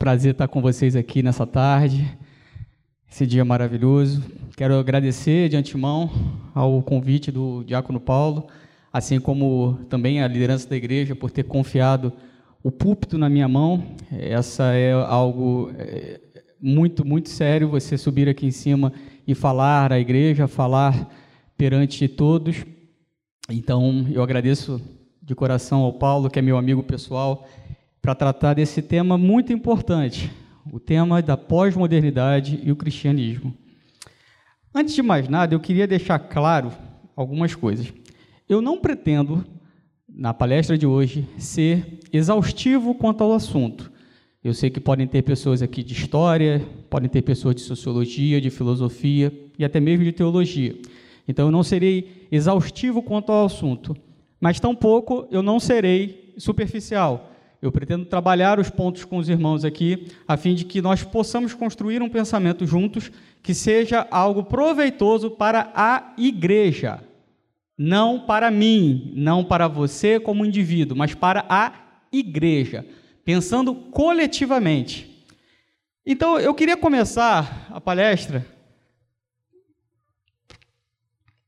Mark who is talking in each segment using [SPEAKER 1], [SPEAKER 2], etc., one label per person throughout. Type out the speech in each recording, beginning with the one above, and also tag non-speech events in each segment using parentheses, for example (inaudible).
[SPEAKER 1] Prazer estar com vocês aqui nessa tarde, esse dia maravilhoso. Quero agradecer de antemão ao convite do Diácono Paulo, assim como também a liderança da igreja por ter confiado o púlpito na minha mão. Essa é algo é, muito, muito sério, você subir aqui em cima e falar à igreja, falar perante todos. Então, eu agradeço de coração ao Paulo, que é meu amigo pessoal, para tratar desse tema muito importante, o tema da pós-modernidade e o cristianismo. Antes de mais nada, eu queria deixar claro algumas coisas. Eu não pretendo, na palestra de hoje, ser exaustivo quanto ao assunto. Eu sei que podem ter pessoas aqui de história, podem ter pessoas de sociologia, de filosofia e até mesmo de teologia. Então eu não serei exaustivo quanto ao assunto, mas tampouco eu não serei superficial. Eu pretendo trabalhar os pontos com os irmãos aqui, a fim de que nós possamos construir um pensamento juntos que seja algo proveitoso para a igreja, não para mim, não para você como indivíduo, mas para a igreja pensando coletivamente. Então, eu queria começar a palestra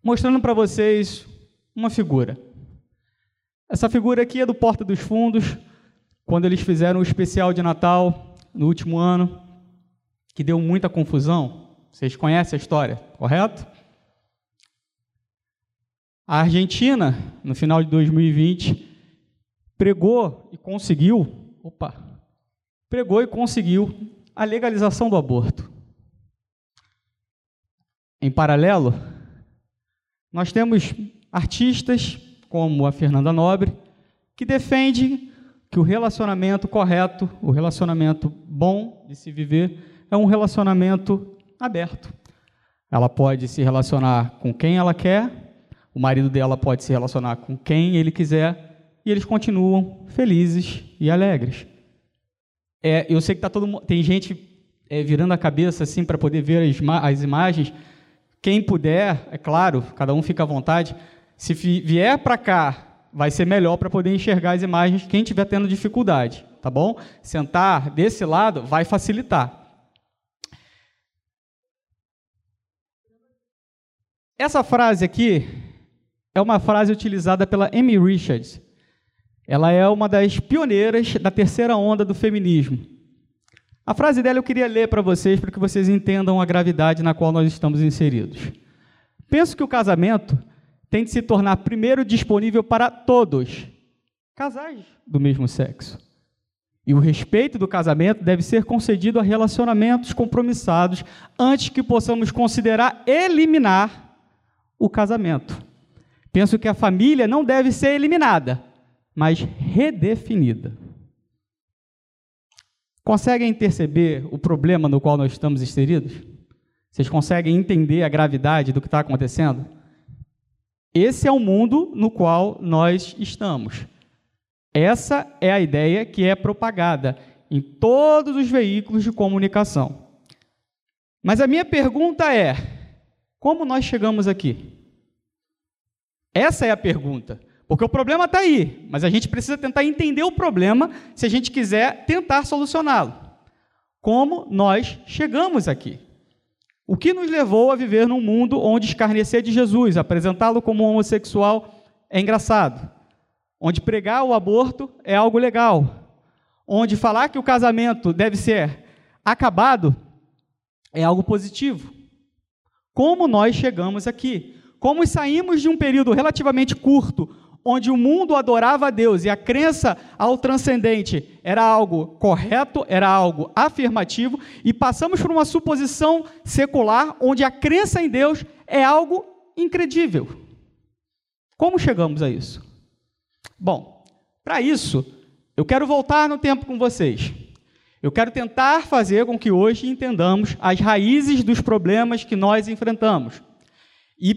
[SPEAKER 1] mostrando para vocês uma figura. Essa figura aqui é do Porta dos Fundos, quando eles fizeram o especial de Natal no último ano, que deu muita confusão. Vocês conhecem a história, correto? A Argentina, no final de 2020, pregou e conseguiu opa, pregou e conseguiu a legalização do aborto. Em paralelo, nós temos artistas como a Fernanda Nobre, que defende que o relacionamento correto, o relacionamento bom de se viver, é um relacionamento aberto. Ela pode se relacionar com quem ela quer, o marido dela pode se relacionar com quem ele quiser, e eles continuam felizes e alegres. É, eu sei que tá todo tem gente é, virando a cabeça assim para poder ver as, as, imagens. Quem puder, é claro, cada um fica à vontade. Se vier para cá, vai ser melhor para poder enxergar as imagens. Quem estiver tendo dificuldade, tá bom? Sentar desse lado vai facilitar. Essa frase aqui é uma frase utilizada pela Amy Richards ela é uma das pioneiras da terceira onda do feminismo. A frase dela eu queria ler para vocês, para que vocês entendam a gravidade na qual nós estamos inseridos. Penso que o casamento tem de se tornar primeiro disponível para todos, casais do mesmo sexo. E o respeito do casamento deve ser concedido a relacionamentos compromissados antes que possamos considerar eliminar o casamento. Penso que a família não deve ser eliminada, mas redefinida. Conseguem perceber o problema no qual nós estamos inseridos? Vocês conseguem entender a gravidade do que está acontecendo? Esse é o mundo no qual nós estamos. Essa é a ideia que é propagada em todos os veículos de comunicação. Mas a minha pergunta é: como nós chegamos aqui? Essa é a pergunta. Porque o problema está aí, mas a gente precisa tentar entender o problema se a gente quiser tentar solucioná-lo. Como nós chegamos aqui? O que nos levou a viver num mundo onde escarnecer de Jesus, apresentá-lo como homossexual é engraçado, onde pregar o aborto é algo legal, onde falar que o casamento deve ser acabado é algo positivo. Como nós chegamos aqui? Como saímos de um período relativamente curto, onde o mundo adorava a Deus e a crença ao transcendente era algo correto, era algo afirmativo, e passamos por uma suposição secular onde a crença em Deus é algo incredível. Como chegamos a isso? Bom, para isso, eu quero voltar no tempo com vocês. Eu quero tentar fazer com que hoje entendamos as raízes dos problemas que nós enfrentamos e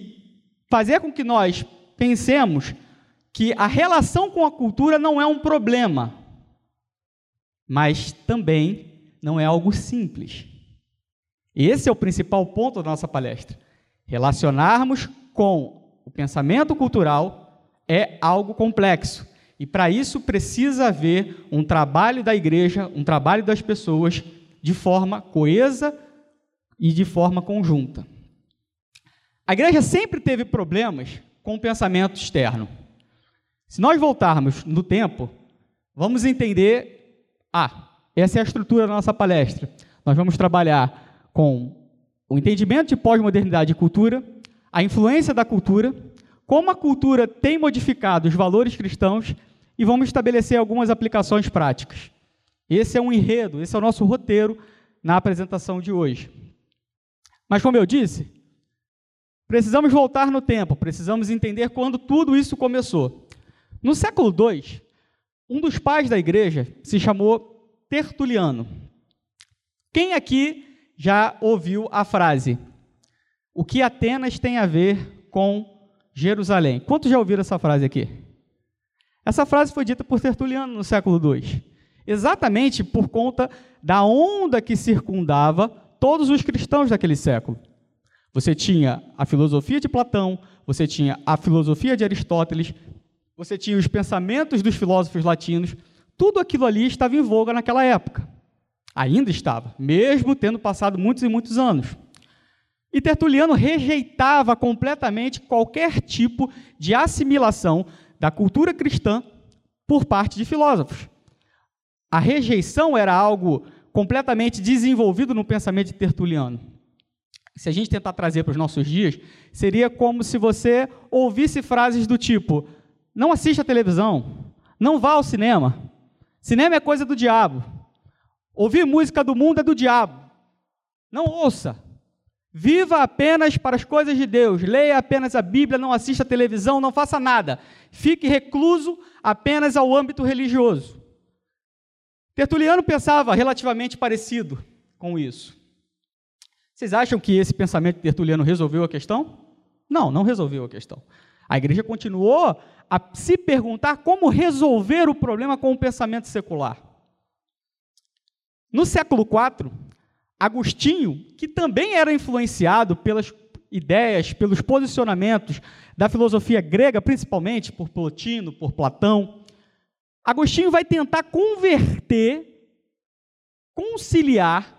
[SPEAKER 1] fazer com que nós pensemos que a relação com a cultura não é um problema, mas também não é algo simples. Esse é o principal ponto da nossa palestra. Relacionarmos com o pensamento cultural é algo complexo. E para isso precisa haver um trabalho da igreja, um trabalho das pessoas de forma coesa e de forma conjunta. A igreja sempre teve problemas com o pensamento externo. Se nós voltarmos no tempo, vamos entender. Ah, essa é a estrutura da nossa palestra. Nós vamos trabalhar com o entendimento de pós-modernidade e cultura, a influência da cultura, como a cultura tem modificado os valores cristãos e vamos estabelecer algumas aplicações práticas. Esse é um enredo, esse é o nosso roteiro na apresentação de hoje. Mas, como eu disse, precisamos voltar no tempo, precisamos entender quando tudo isso começou. No século II, um dos pais da igreja se chamou Tertuliano. Quem aqui já ouviu a frase: O que Atenas tem a ver com Jerusalém? Quantos já ouviram essa frase aqui? Essa frase foi dita por Tertuliano no século II, exatamente por conta da onda que circundava todos os cristãos daquele século. Você tinha a filosofia de Platão, você tinha a filosofia de Aristóteles, você tinha os pensamentos dos filósofos latinos, tudo aquilo ali estava em voga naquela época. Ainda estava, mesmo tendo passado muitos e muitos anos. E Tertuliano rejeitava completamente qualquer tipo de assimilação da cultura cristã por parte de filósofos. A rejeição era algo completamente desenvolvido no pensamento de Tertuliano. Se a gente tentar trazer para os nossos dias, seria como se você ouvisse frases do tipo: não assista a televisão, não vá ao cinema, cinema é coisa do diabo, ouvir música do mundo é do diabo, não ouça, Viva apenas para as coisas de Deus, leia apenas a Bíblia, não assista a televisão, não faça nada. Fique recluso apenas ao âmbito religioso. Tertuliano pensava relativamente parecido com isso. Vocês acham que esse pensamento de Tertuliano resolveu a questão? Não, não resolveu a questão. A igreja continuou a se perguntar como resolver o problema com o pensamento secular. No século IV, Agostinho, que também era influenciado pelas ideias, pelos posicionamentos da filosofia grega, principalmente por Plotino, por Platão, Agostinho vai tentar converter, conciliar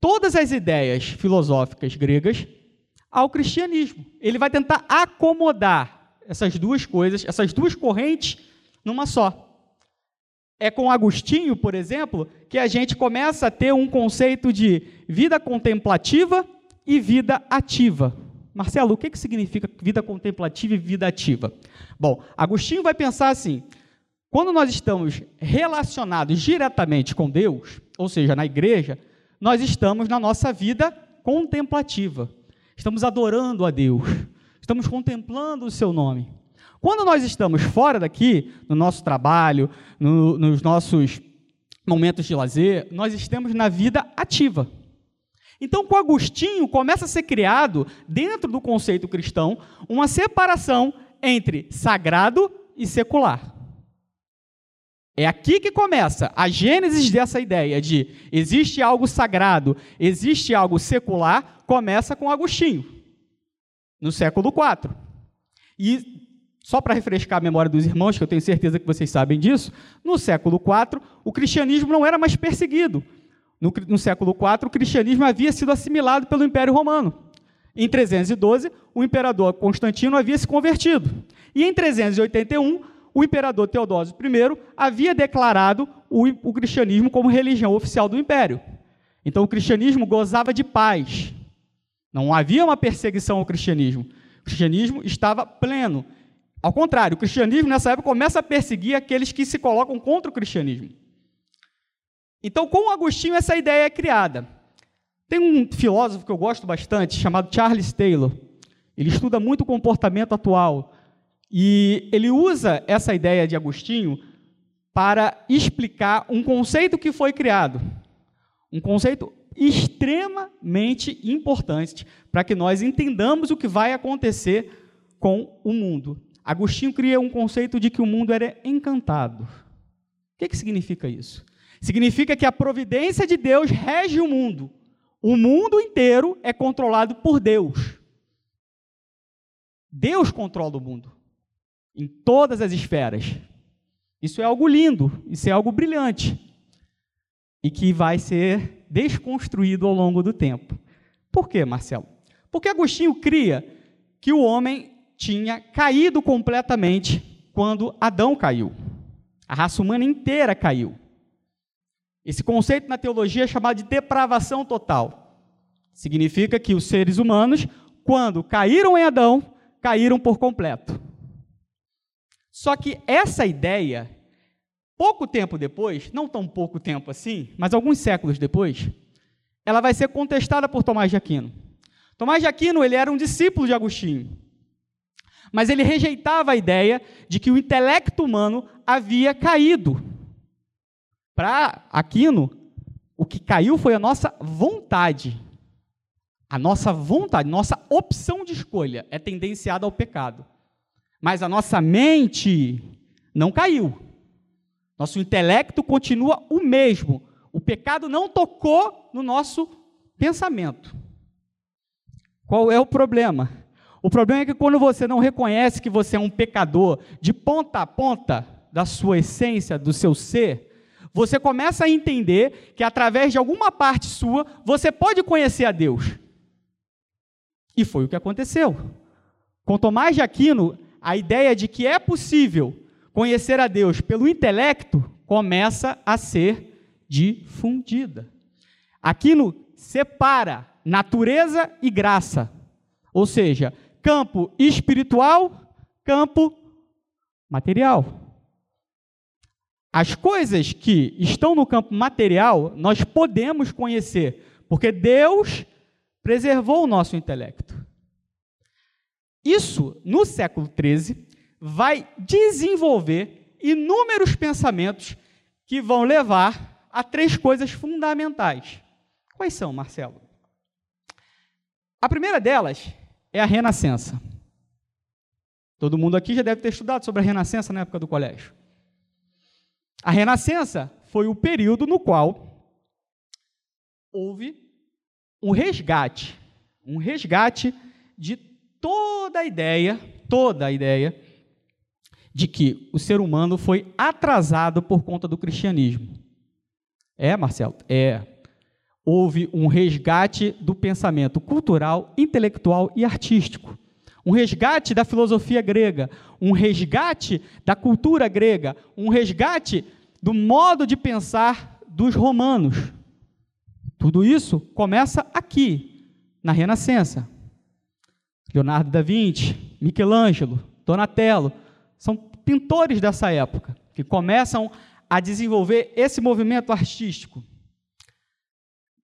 [SPEAKER 1] todas as ideias filosóficas gregas ao cristianismo. Ele vai tentar acomodar essas duas coisas, essas duas correntes, numa só. É com Agostinho, por exemplo, que a gente começa a ter um conceito de vida contemplativa e vida ativa. Marcelo, o que, que significa vida contemplativa e vida ativa? Bom, Agostinho vai pensar assim: quando nós estamos relacionados diretamente com Deus, ou seja, na igreja, nós estamos na nossa vida contemplativa. Estamos adorando a Deus, estamos contemplando o seu nome. Quando nós estamos fora daqui, no nosso trabalho, no, nos nossos momentos de lazer, nós estamos na vida ativa. Então, com Agostinho, começa a ser criado, dentro do conceito cristão, uma separação entre sagrado e secular. É aqui que começa a gênese dessa ideia de existe algo sagrado, existe algo secular, começa com Agostinho, no século IV. E só para refrescar a memória dos irmãos, que eu tenho certeza que vocês sabem disso, no século IV, o cristianismo não era mais perseguido. No, no século IV, o cristianismo havia sido assimilado pelo Império Romano. Em 312, o imperador Constantino havia se convertido. E em 381, o imperador Teodósio I havia declarado o, o cristianismo como religião oficial do império. Então, o cristianismo gozava de paz. Não havia uma perseguição ao cristianismo. O cristianismo estava pleno ao contrário, o cristianismo nessa época começa a perseguir aqueles que se colocam contra o cristianismo. Então, com Agostinho, essa ideia é criada. Tem um filósofo que eu gosto bastante, chamado Charles Taylor. Ele estuda muito o comportamento atual. E ele usa essa ideia de Agostinho para explicar um conceito que foi criado. Um conceito extremamente importante para que nós entendamos o que vai acontecer com o mundo. Agostinho cria um conceito de que o mundo era encantado. O que, que significa isso? Significa que a providência de Deus rege o mundo. O mundo inteiro é controlado por Deus. Deus controla o mundo, em todas as esferas. Isso é algo lindo, isso é algo brilhante e que vai ser desconstruído ao longo do tempo. Por quê, Marcelo? Porque Agostinho cria que o homem tinha caído completamente quando Adão caiu. A raça humana inteira caiu. Esse conceito na teologia é chamado de depravação total. Significa que os seres humanos, quando caíram em Adão, caíram por completo. Só que essa ideia, pouco tempo depois, não tão pouco tempo assim, mas alguns séculos depois, ela vai ser contestada por Tomás de Aquino. Tomás de Aquino ele era um discípulo de Agostinho, mas ele rejeitava a ideia de que o intelecto humano havia caído. Para Aquino, o que caiu foi a nossa vontade. A nossa vontade, nossa opção de escolha é tendenciada ao pecado. Mas a nossa mente não caiu. Nosso intelecto continua o mesmo. O pecado não tocou no nosso pensamento. Qual é o problema? O problema é que quando você não reconhece que você é um pecador de ponta a ponta da sua essência, do seu ser, você começa a entender que através de alguma parte sua você pode conhecer a Deus. E foi o que aconteceu. Com Tomás de Aquino, a ideia de que é possível conhecer a Deus pelo intelecto começa a ser difundida. Aquilo separa natureza e graça, ou seja, campo espiritual, campo material. As coisas que estão no campo material, nós podemos conhecer, porque Deus preservou o nosso intelecto. Isso, no século XIII, vai desenvolver inúmeros pensamentos que vão levar a três coisas fundamentais. Quais são, Marcelo? A primeira delas é a Renascença. Todo mundo aqui já deve ter estudado sobre a Renascença na época do colégio. A Renascença foi o período no qual houve um resgate, um resgate de toda a ideia, toda a ideia de que o ser humano foi atrasado por conta do cristianismo. É, Marcelo? É. Houve um resgate do pensamento cultural, intelectual e artístico. Um resgate da filosofia grega, um resgate da cultura grega, um resgate do modo de pensar dos romanos. Tudo isso começa aqui, na Renascença. Leonardo da Vinci, Michelangelo, Donatello, são pintores dessa época que começam a desenvolver esse movimento artístico.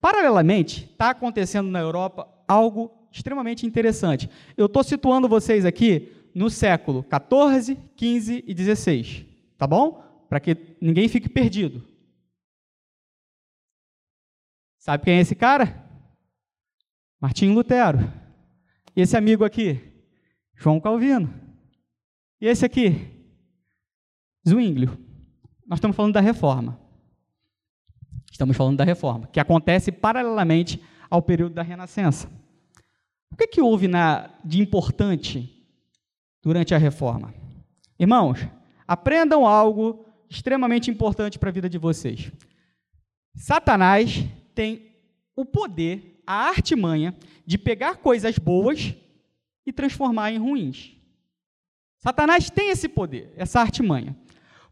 [SPEAKER 1] Paralelamente, está acontecendo na Europa algo extremamente interessante. Eu estou situando vocês aqui no século 14, 15 e 16, tá bom? Para que ninguém fique perdido. Sabe quem é esse cara? Martinho Lutero. E esse amigo aqui? João Calvino. E esse aqui? Zwinglio. Nós estamos falando da reforma. Estamos falando da reforma, que acontece paralelamente ao período da Renascença. O que, que houve na, de importante durante a reforma? Irmãos, aprendam algo extremamente importante para a vida de vocês. Satanás tem o poder a artimanha de pegar coisas boas e transformar em ruins. Satanás tem esse poder, essa artimanha.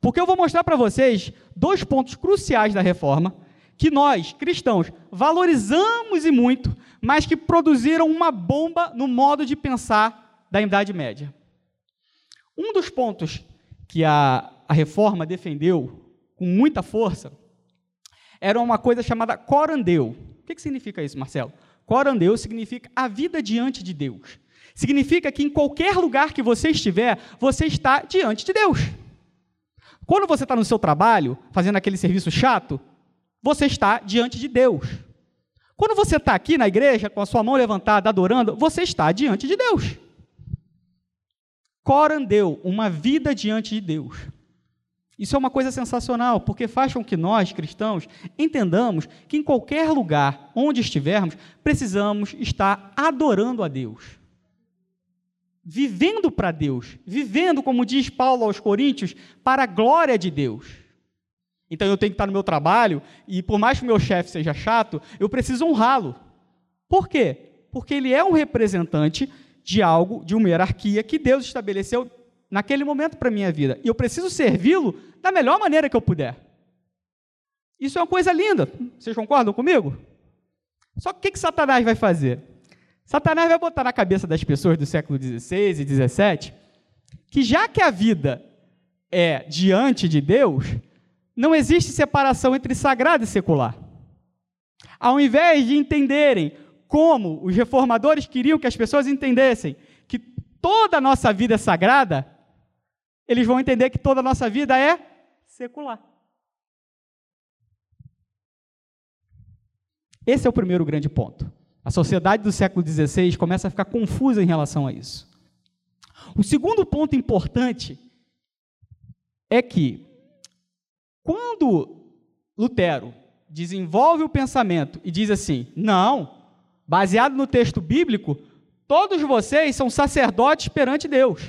[SPEAKER 1] Porque eu vou mostrar para vocês dois pontos cruciais da reforma que nós, cristãos, valorizamos e muito, mas que produziram uma bomba no modo de pensar da Idade Média. Um dos pontos que a, a reforma defendeu com muita força era uma coisa chamada corandeu. O que, que significa isso, Marcelo? Corandeu significa a vida diante de Deus. Significa que em qualquer lugar que você estiver, você está diante de Deus. Quando você está no seu trabalho, fazendo aquele serviço chato, você está diante de Deus. Quando você está aqui na igreja, com a sua mão levantada, adorando, você está diante de Deus. Corandeu, uma vida diante de Deus. Isso é uma coisa sensacional, porque faz com que nós, cristãos, entendamos que em qualquer lugar onde estivermos, precisamos estar adorando a Deus. vivendo para Deus, vivendo, como diz Paulo aos Coríntios, para a glória de Deus. Então eu tenho que estar no meu trabalho e, por mais que o meu chefe seja chato, eu preciso honrá-lo. Por quê? Porque ele é um representante de algo, de uma hierarquia que Deus estabeleceu naquele momento para a minha vida. E eu preciso servi-lo da melhor maneira que eu puder. Isso é uma coisa linda. Vocês concordam comigo? Só que o que, que Satanás vai fazer? Satanás vai botar na cabeça das pessoas do século XVI e XVII que já que a vida é diante de Deus, não existe separação entre sagrado e secular. Ao invés de entenderem como os reformadores queriam que as pessoas entendessem que toda a nossa vida é sagrada, eles vão entender que toda a nossa vida é secular. Esse é o primeiro grande ponto. A sociedade do século XVI começa a ficar confusa em relação a isso. O segundo ponto importante é que, quando Lutero desenvolve o pensamento e diz assim: não, baseado no texto bíblico, todos vocês são sacerdotes perante Deus.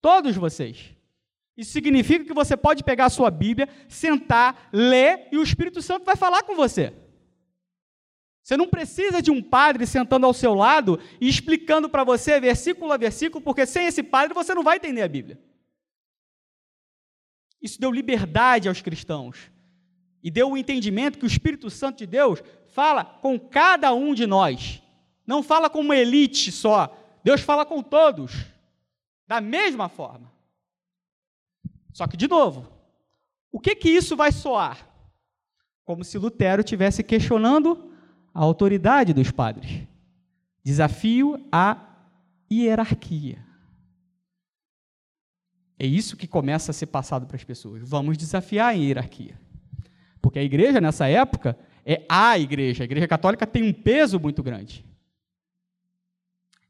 [SPEAKER 1] Todos vocês. Isso significa que você pode pegar a sua Bíblia, sentar, ler e o Espírito Santo vai falar com você. Você não precisa de um padre sentando ao seu lado e explicando para você versículo a versículo, porque sem esse padre você não vai entender a Bíblia. Isso deu liberdade aos cristãos e deu o entendimento que o Espírito Santo de Deus fala com cada um de nós. Não fala com uma elite só. Deus fala com todos, da mesma forma. Só que, de novo, o que que isso vai soar? Como se Lutero estivesse questionando a autoridade dos padres. Desafio à hierarquia. É isso que começa a ser passado para as pessoas. Vamos desafiar a hierarquia. Porque a igreja, nessa época, é a igreja. A igreja católica tem um peso muito grande.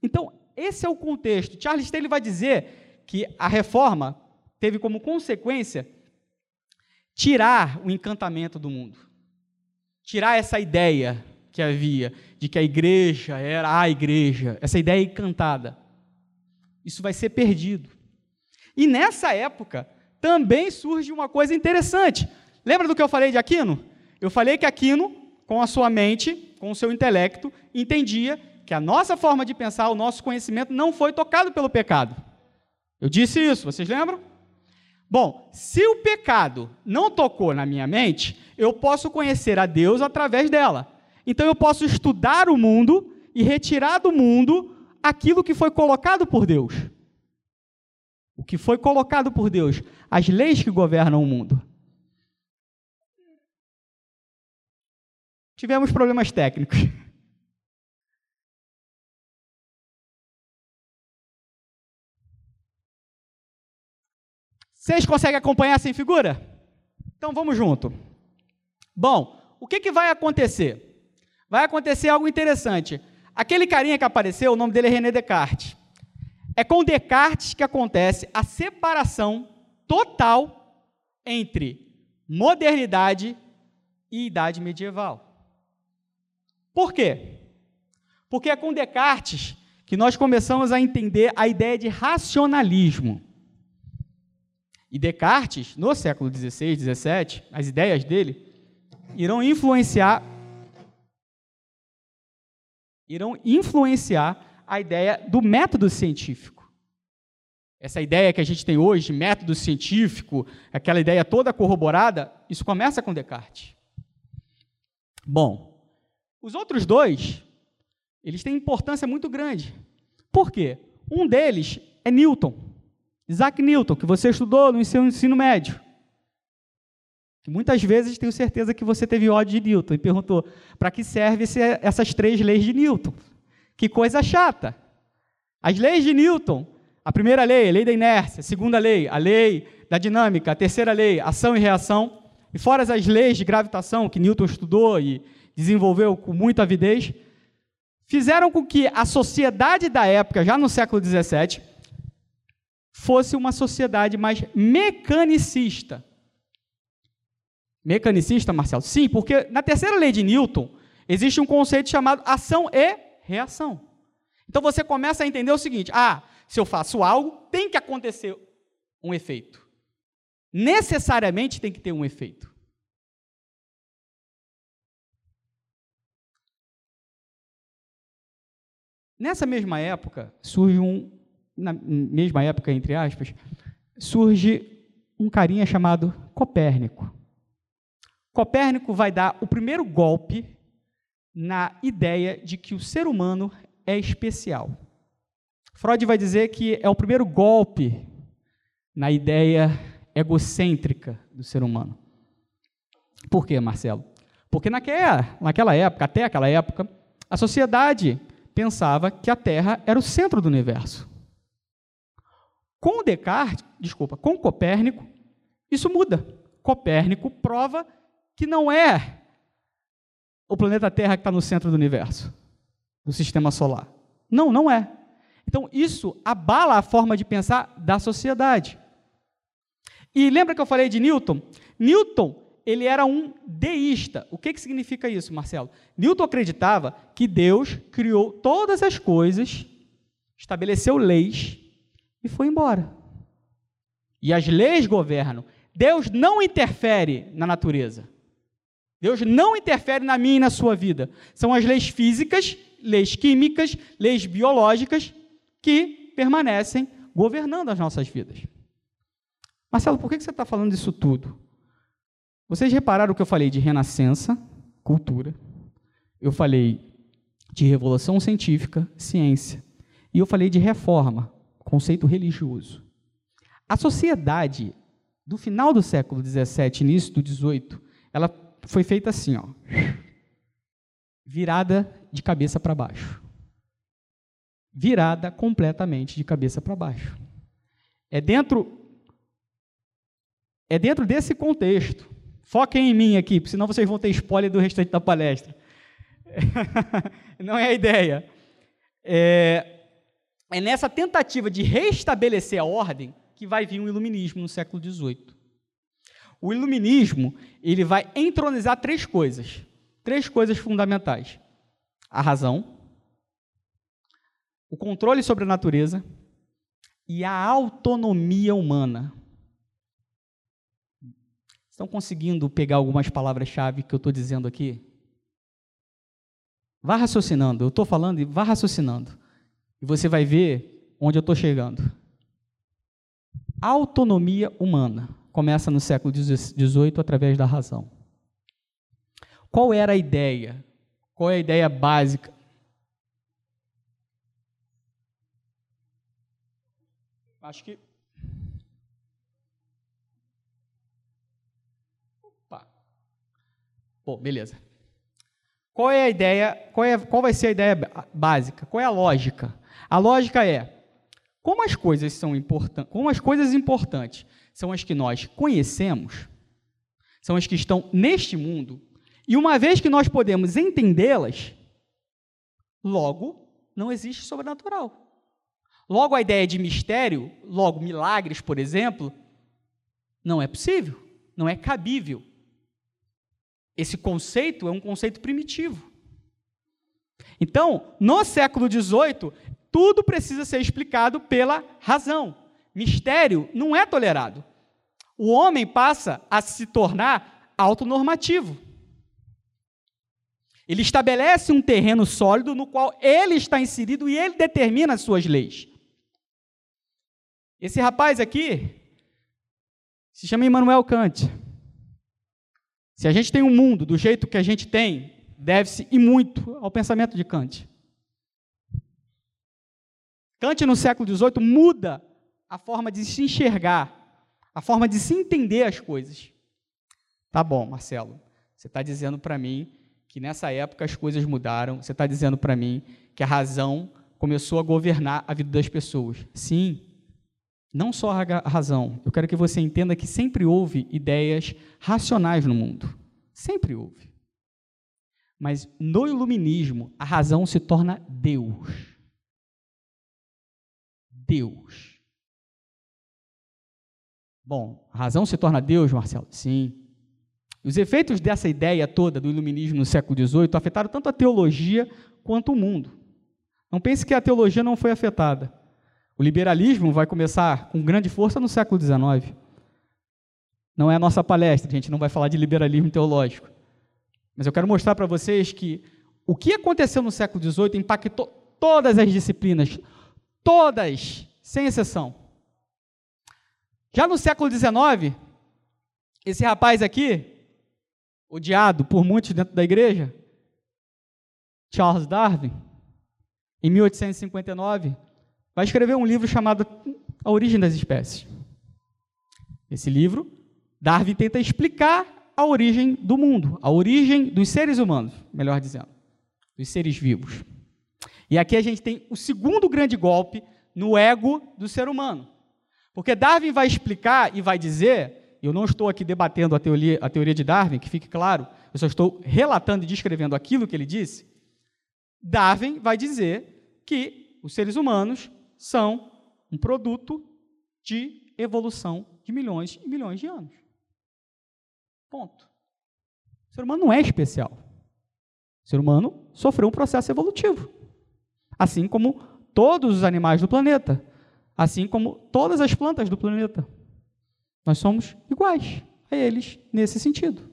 [SPEAKER 1] Então, esse é o contexto. Charles Taylor vai dizer que a reforma teve como consequência tirar o encantamento do mundo. Tirar essa ideia que havia de que a igreja era a igreja, essa ideia encantada. Isso vai ser perdido. E nessa época também surge uma coisa interessante. Lembra do que eu falei de Aquino? Eu falei que Aquino, com a sua mente, com o seu intelecto, entendia que a nossa forma de pensar, o nosso conhecimento não foi tocado pelo pecado. Eu disse isso, vocês lembram? Bom, se o pecado não tocou na minha mente, eu posso conhecer a Deus através dela. Então eu posso estudar o mundo e retirar do mundo aquilo que foi colocado por Deus. O que foi colocado por Deus, as leis que governam o mundo. Tivemos problemas técnicos. (laughs) Vocês conseguem acompanhar sem figura? Então vamos junto. Bom, o que, que vai acontecer? vai acontecer algo interessante. Aquele carinha que apareceu, o nome dele é René Descartes. É com Descartes que acontece a separação total entre modernidade e idade medieval. Por quê? Porque é com Descartes que nós começamos a entender a ideia de racionalismo. E Descartes, no século XVI, XVII, as ideias dele irão influenciar irão influenciar a ideia do método científico. Essa ideia que a gente tem hoje de método científico, aquela ideia toda corroborada, isso começa com Descartes. Bom, os outros dois, eles têm importância muito grande. Por quê? Um deles é Newton, Isaac Newton, que você estudou no seu ensino médio. Muitas vezes tenho certeza que você teve ódio de Newton e perguntou: para que servem essas três leis de Newton? Que coisa chata. As leis de Newton, a primeira lei, a lei da inércia, a segunda lei, a lei da dinâmica, a terceira lei, ação e reação, e fora as leis de gravitação que Newton estudou e desenvolveu com muita avidez, fizeram com que a sociedade da época, já no século XVII, fosse uma sociedade mais mecanicista Mecanicista, Marcelo? Sim, porque na terceira lei de Newton existe um conceito chamado ação e reação. Então você começa a entender o seguinte: ah, se eu faço algo, tem que acontecer um efeito. Necessariamente tem que ter um efeito. Nessa mesma época, surge um, na mesma época, entre aspas, surge um carinha chamado Copérnico. Copérnico vai dar o primeiro golpe na ideia de que o ser humano é especial. Freud vai dizer que é o primeiro golpe na ideia egocêntrica do ser humano. Por quê, Marcelo? Porque naquela, naquela época, até aquela época, a sociedade pensava que a Terra era o centro do universo. Com Descartes, desculpa, com Copérnico, isso muda. Copérnico prova que não é o planeta Terra que está no centro do universo, do sistema solar. Não, não é. Então, isso abala a forma de pensar da sociedade. E lembra que eu falei de Newton? Newton, ele era um deísta. O que, que significa isso, Marcelo? Newton acreditava que Deus criou todas as coisas, estabeleceu leis e foi embora. E as leis governam. Deus não interfere na natureza. Deus não interfere na minha e na sua vida. São as leis físicas, leis químicas, leis biológicas que permanecem governando as nossas vidas. Marcelo, por que você está falando disso tudo? Vocês repararam que eu falei de renascença, cultura, eu falei de revolução científica, ciência, e eu falei de reforma, conceito religioso. A sociedade do final do século XVII, início do XVIII, ela foi feita assim, ó, virada de cabeça para baixo. Virada completamente de cabeça para baixo. É dentro é dentro desse contexto. Foquem em mim aqui, senão vocês vão ter spoiler do restante da palestra. (laughs) Não é a ideia. É, é nessa tentativa de restabelecer a ordem que vai vir o iluminismo no século XVIII. O iluminismo, ele vai entronizar três coisas, três coisas fundamentais: a razão, o controle sobre a natureza e a autonomia humana. Estão conseguindo pegar algumas palavras-chave que eu estou dizendo aqui? Vá raciocinando, eu estou falando e vá raciocinando. E você vai ver onde eu estou chegando. Autonomia humana começa no século XVIII através da razão. Qual era a ideia? Qual é a ideia básica? Acho que. Opa. Pô, beleza. Qual é a ideia? Qual, é, qual vai ser a ideia básica? Qual é a lógica? A lógica é como as coisas são importantes, como as coisas importantes são as que nós conhecemos, são as que estão neste mundo, e uma vez que nós podemos entendê-las, logo não existe sobrenatural. Logo a ideia de mistério, logo milagres, por exemplo, não é possível, não é cabível. Esse conceito é um conceito primitivo. Então, no século XVIII, tudo precisa ser explicado pela razão. Mistério não é tolerado. O homem passa a se tornar autonormativo. Ele estabelece um terreno sólido no qual ele está inserido e ele determina as suas leis. Esse rapaz aqui se chama Immanuel Kant. Se a gente tem um mundo do jeito que a gente tem, deve-se e muito ao pensamento de Kant. Kant, no século XVIII, muda a forma de se enxergar, a forma de se entender as coisas. Tá bom, Marcelo, você está dizendo para mim que nessa época as coisas mudaram, você está dizendo para mim que a razão começou a governar a vida das pessoas. Sim, não só a razão. Eu quero que você entenda que sempre houve ideias racionais no mundo. Sempre houve. Mas no iluminismo, a razão se torna Deus. Deus. Bom, a razão se torna Deus, Marcelo? Sim. Os efeitos dessa ideia toda do iluminismo no século XVIII afetaram tanto a teologia quanto o mundo. Não pense que a teologia não foi afetada. O liberalismo vai começar com grande força no século XIX. Não é a nossa palestra, a gente não vai falar de liberalismo teológico. Mas eu quero mostrar para vocês que o que aconteceu no século XVIII impactou todas as disciplinas, todas, sem exceção. Já no século XIX, esse rapaz aqui, odiado por muitos dentro da igreja, Charles Darwin, em 1859, vai escrever um livro chamado A Origem das Espécies. Esse livro, Darwin tenta explicar a origem do mundo, a origem dos seres humanos, melhor dizendo, dos seres vivos. E aqui a gente tem o segundo grande golpe no ego do ser humano. Porque Darwin vai explicar e vai dizer, eu não estou aqui debatendo a teoria, a teoria de Darwin, que fique claro, eu só estou relatando e descrevendo aquilo que ele disse. Darwin vai dizer que os seres humanos são um produto de evolução de milhões e milhões de anos. Ponto. O ser humano não é especial. O ser humano sofreu um processo evolutivo. Assim como todos os animais do planeta. Assim como todas as plantas do planeta. Nós somos iguais a eles nesse sentido.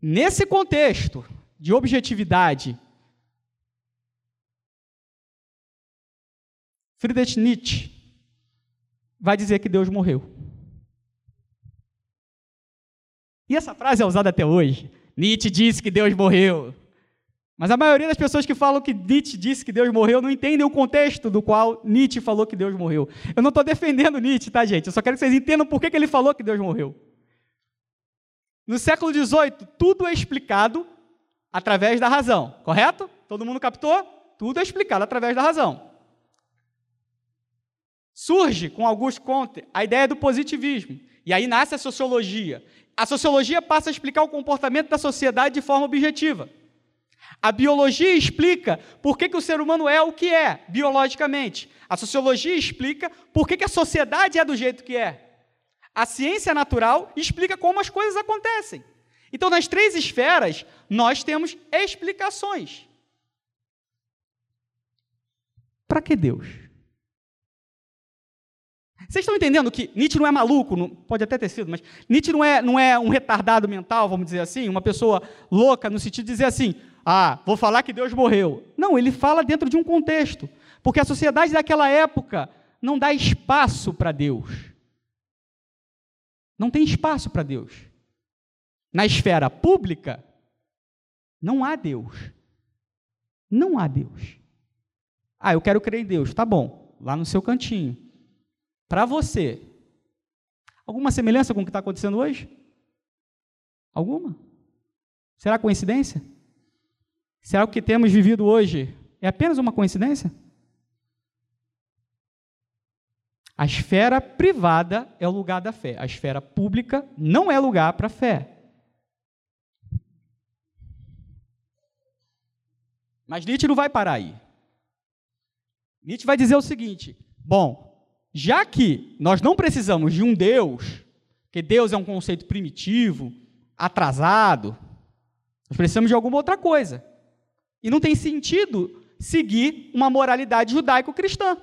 [SPEAKER 1] Nesse contexto de objetividade Friedrich Nietzsche vai dizer que Deus morreu. E essa frase é usada até hoje. Nietzsche disse que Deus morreu. Mas a maioria das pessoas que falam que Nietzsche disse que Deus morreu não entendem o contexto do qual Nietzsche falou que Deus morreu. Eu não estou defendendo Nietzsche, tá, gente? Eu só quero que vocês entendam por que, que ele falou que Deus morreu. No século XVIII, tudo é explicado através da razão, correto? Todo mundo captou? Tudo é explicado através da razão surge com Augusto Comte a ideia do positivismo. E aí nasce a sociologia. A sociologia passa a explicar o comportamento da sociedade de forma objetiva. A biologia explica por que, que o ser humano é o que é, biologicamente. A sociologia explica por que, que a sociedade é do jeito que é. A ciência natural explica como as coisas acontecem. Então, nas três esferas, nós temos explicações. Para que Deus? Vocês estão entendendo que Nietzsche não é maluco, não, pode até ter sido, mas Nietzsche não é, não é um retardado mental, vamos dizer assim, uma pessoa louca no sentido de dizer assim, ah, vou falar que Deus morreu. Não, ele fala dentro de um contexto, porque a sociedade daquela época não dá espaço para Deus. Não tem espaço para Deus. Na esfera pública, não há Deus. Não há Deus. Ah, eu quero crer em Deus. Tá bom, lá no seu cantinho para você, alguma semelhança com o que está acontecendo hoje? Alguma? Será coincidência? Será que o que temos vivido hoje é apenas uma coincidência? A esfera privada é o lugar da fé, a esfera pública não é lugar para a fé. Mas Nietzsche não vai parar aí. Nietzsche vai dizer o seguinte: bom, já que nós não precisamos de um Deus, que Deus é um conceito primitivo, atrasado, nós precisamos de alguma outra coisa. E não tem sentido seguir uma moralidade judaico-cristã.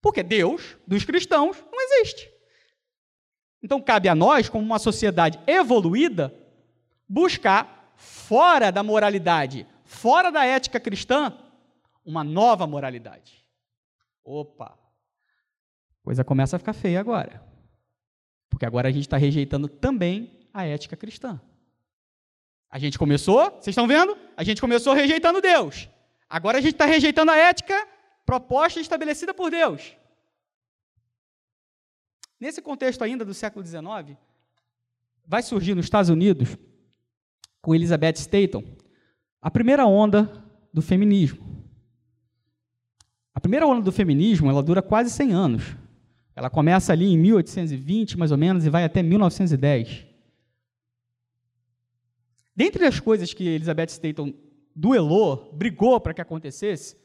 [SPEAKER 1] Porque Deus dos cristãos não existe. Então cabe a nós, como uma sociedade evoluída, buscar fora da moralidade, fora da ética cristã, uma nova moralidade. Opa! coisa começa a ficar feia agora. Porque agora a gente está rejeitando também a ética cristã. A gente começou, vocês estão vendo? A gente começou rejeitando Deus. Agora a gente está rejeitando a ética proposta e estabelecida por Deus. Nesse contexto ainda do século XIX, vai surgir nos Estados Unidos, com Elizabeth Staton, a primeira onda do feminismo. A primeira onda do feminismo ela dura quase 100 anos. Ela começa ali em 1820, mais ou menos, e vai até 1910. Dentre as coisas que Elizabeth Staton duelou, brigou para que acontecesse,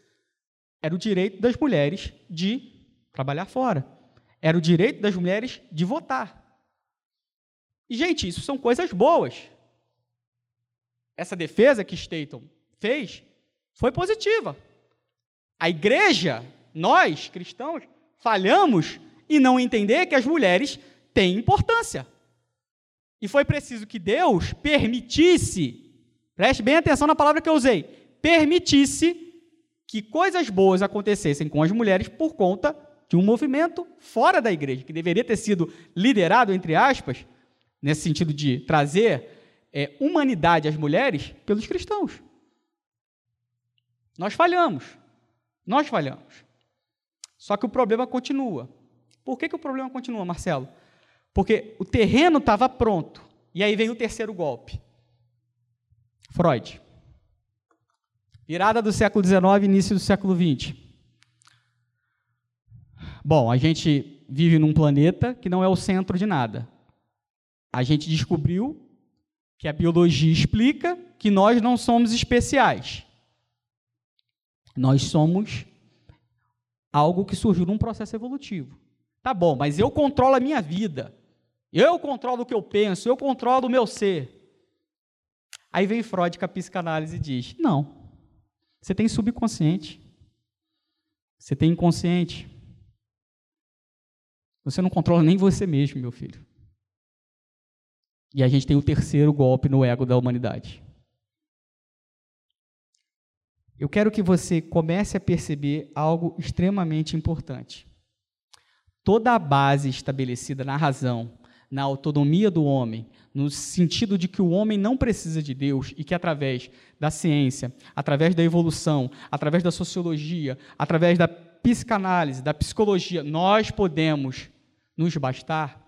[SPEAKER 1] era o direito das mulheres de trabalhar fora. Era o direito das mulheres de votar. E, gente, isso são coisas boas. Essa defesa que Staton fez foi positiva. A igreja, nós, cristãos, falhamos em não entender que as mulheres têm importância. E foi preciso que Deus permitisse, preste bem atenção na palavra que eu usei, permitisse que coisas boas acontecessem com as mulheres por conta de um movimento fora da igreja, que deveria ter sido liderado, entre aspas, nesse sentido de trazer é, humanidade às mulheres, pelos cristãos. Nós falhamos. Nós falhamos. Só que o problema continua. Por que, que o problema continua, Marcelo? Porque o terreno estava pronto. E aí vem o terceiro golpe. Freud. Virada do século XIX, início do século XX. Bom, a gente vive num planeta que não é o centro de nada. A gente descobriu que a biologia explica que nós não somos especiais. Nós somos algo que surgiu num processo evolutivo. Tá bom, mas eu controlo a minha vida. Eu controlo o que eu penso, eu controlo o meu ser. Aí vem Freud com a psicanálise e diz: não, você tem subconsciente. Você tem inconsciente. Você não controla nem você mesmo, meu filho. E a gente tem o terceiro golpe no ego da humanidade. Eu quero que você comece a perceber algo extremamente importante. Toda a base estabelecida na razão, na autonomia do homem, no sentido de que o homem não precisa de Deus e que através da ciência, através da evolução, através da sociologia, através da psicanálise, da psicologia, nós podemos nos bastar,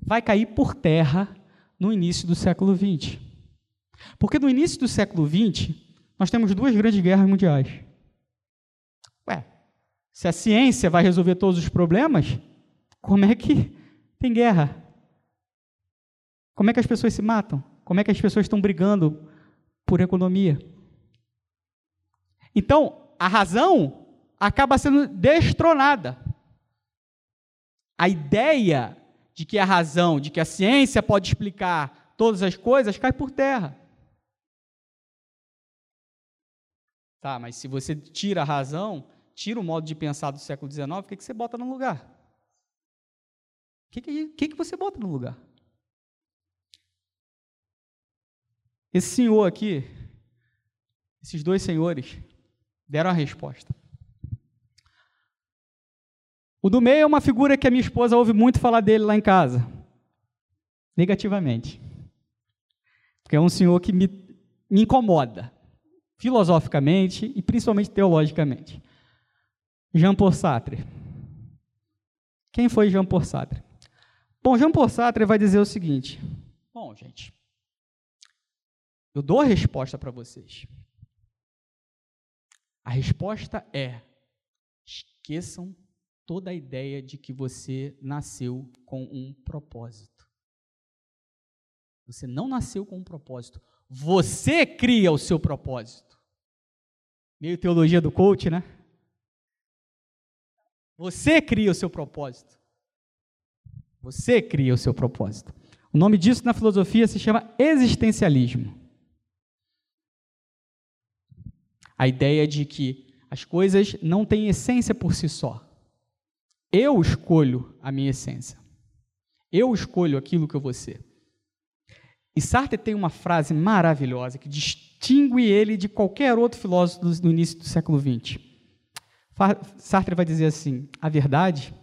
[SPEAKER 1] vai cair por terra no início do século XX. Porque no início do século XX, nós temos duas grandes guerras mundiais. Ué, se a ciência vai resolver todos os problemas, como é que tem guerra? Como é que as pessoas se matam? Como é que as pessoas estão brigando por economia? Então, a razão acaba sendo destronada. A ideia de que a razão, de que a ciência pode explicar todas as coisas, cai por terra. Tá, mas se você tira a razão, tira o modo de pensar do século XIX, o que, que você bota no lugar? O que, que, que você bota no lugar? Esse senhor aqui, esses dois senhores, deram a resposta. O do meio é uma figura que a minha esposa ouve muito falar dele lá em casa, negativamente. Porque é um senhor que me, me incomoda, filosoficamente e principalmente teologicamente. Jean Paul Sartre. Quem foi Jean Paul Sartre? Bom, Jean Paul Sartre vai dizer o seguinte: Bom, gente, eu dou a resposta para vocês. A resposta é: esqueçam toda a ideia de que você nasceu com um propósito. Você não nasceu com um propósito. Você cria o seu propósito. Meio teologia do coach, né? Você cria o seu propósito. Você cria o seu propósito. O nome disso na filosofia se chama existencialismo. A ideia de que as coisas não têm essência por si só. Eu escolho a minha essência. Eu escolho aquilo que eu vou ser. E Sartre tem uma frase maravilhosa que distingue ele de qualquer outro filósofo do, início do século XX. Sartre vai dizer assim: a verdade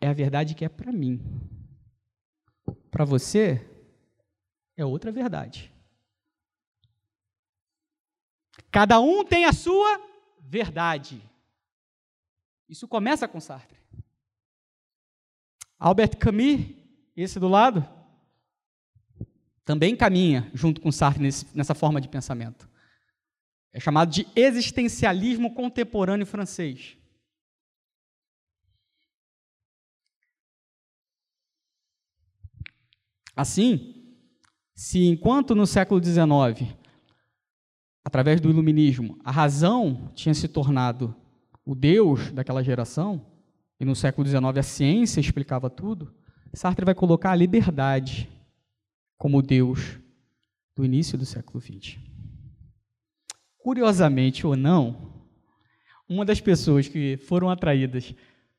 [SPEAKER 1] é a verdade que é para mim. Para você, é outra verdade. Cada um tem a sua verdade. Isso começa com Sartre. Albert Camus, esse do lado, também caminha junto com Sartre nesse, nessa forma de pensamento. É chamado de existencialismo contemporâneo francês. Assim, se enquanto no século XIX através do iluminismo, a razão tinha se tornado o Deus daquela geração, e no século XIX a ciência explicava tudo, Sartre vai colocar a liberdade como Deus do início do século XX. curiosamente ou não, uma das pessoas que foram atraídas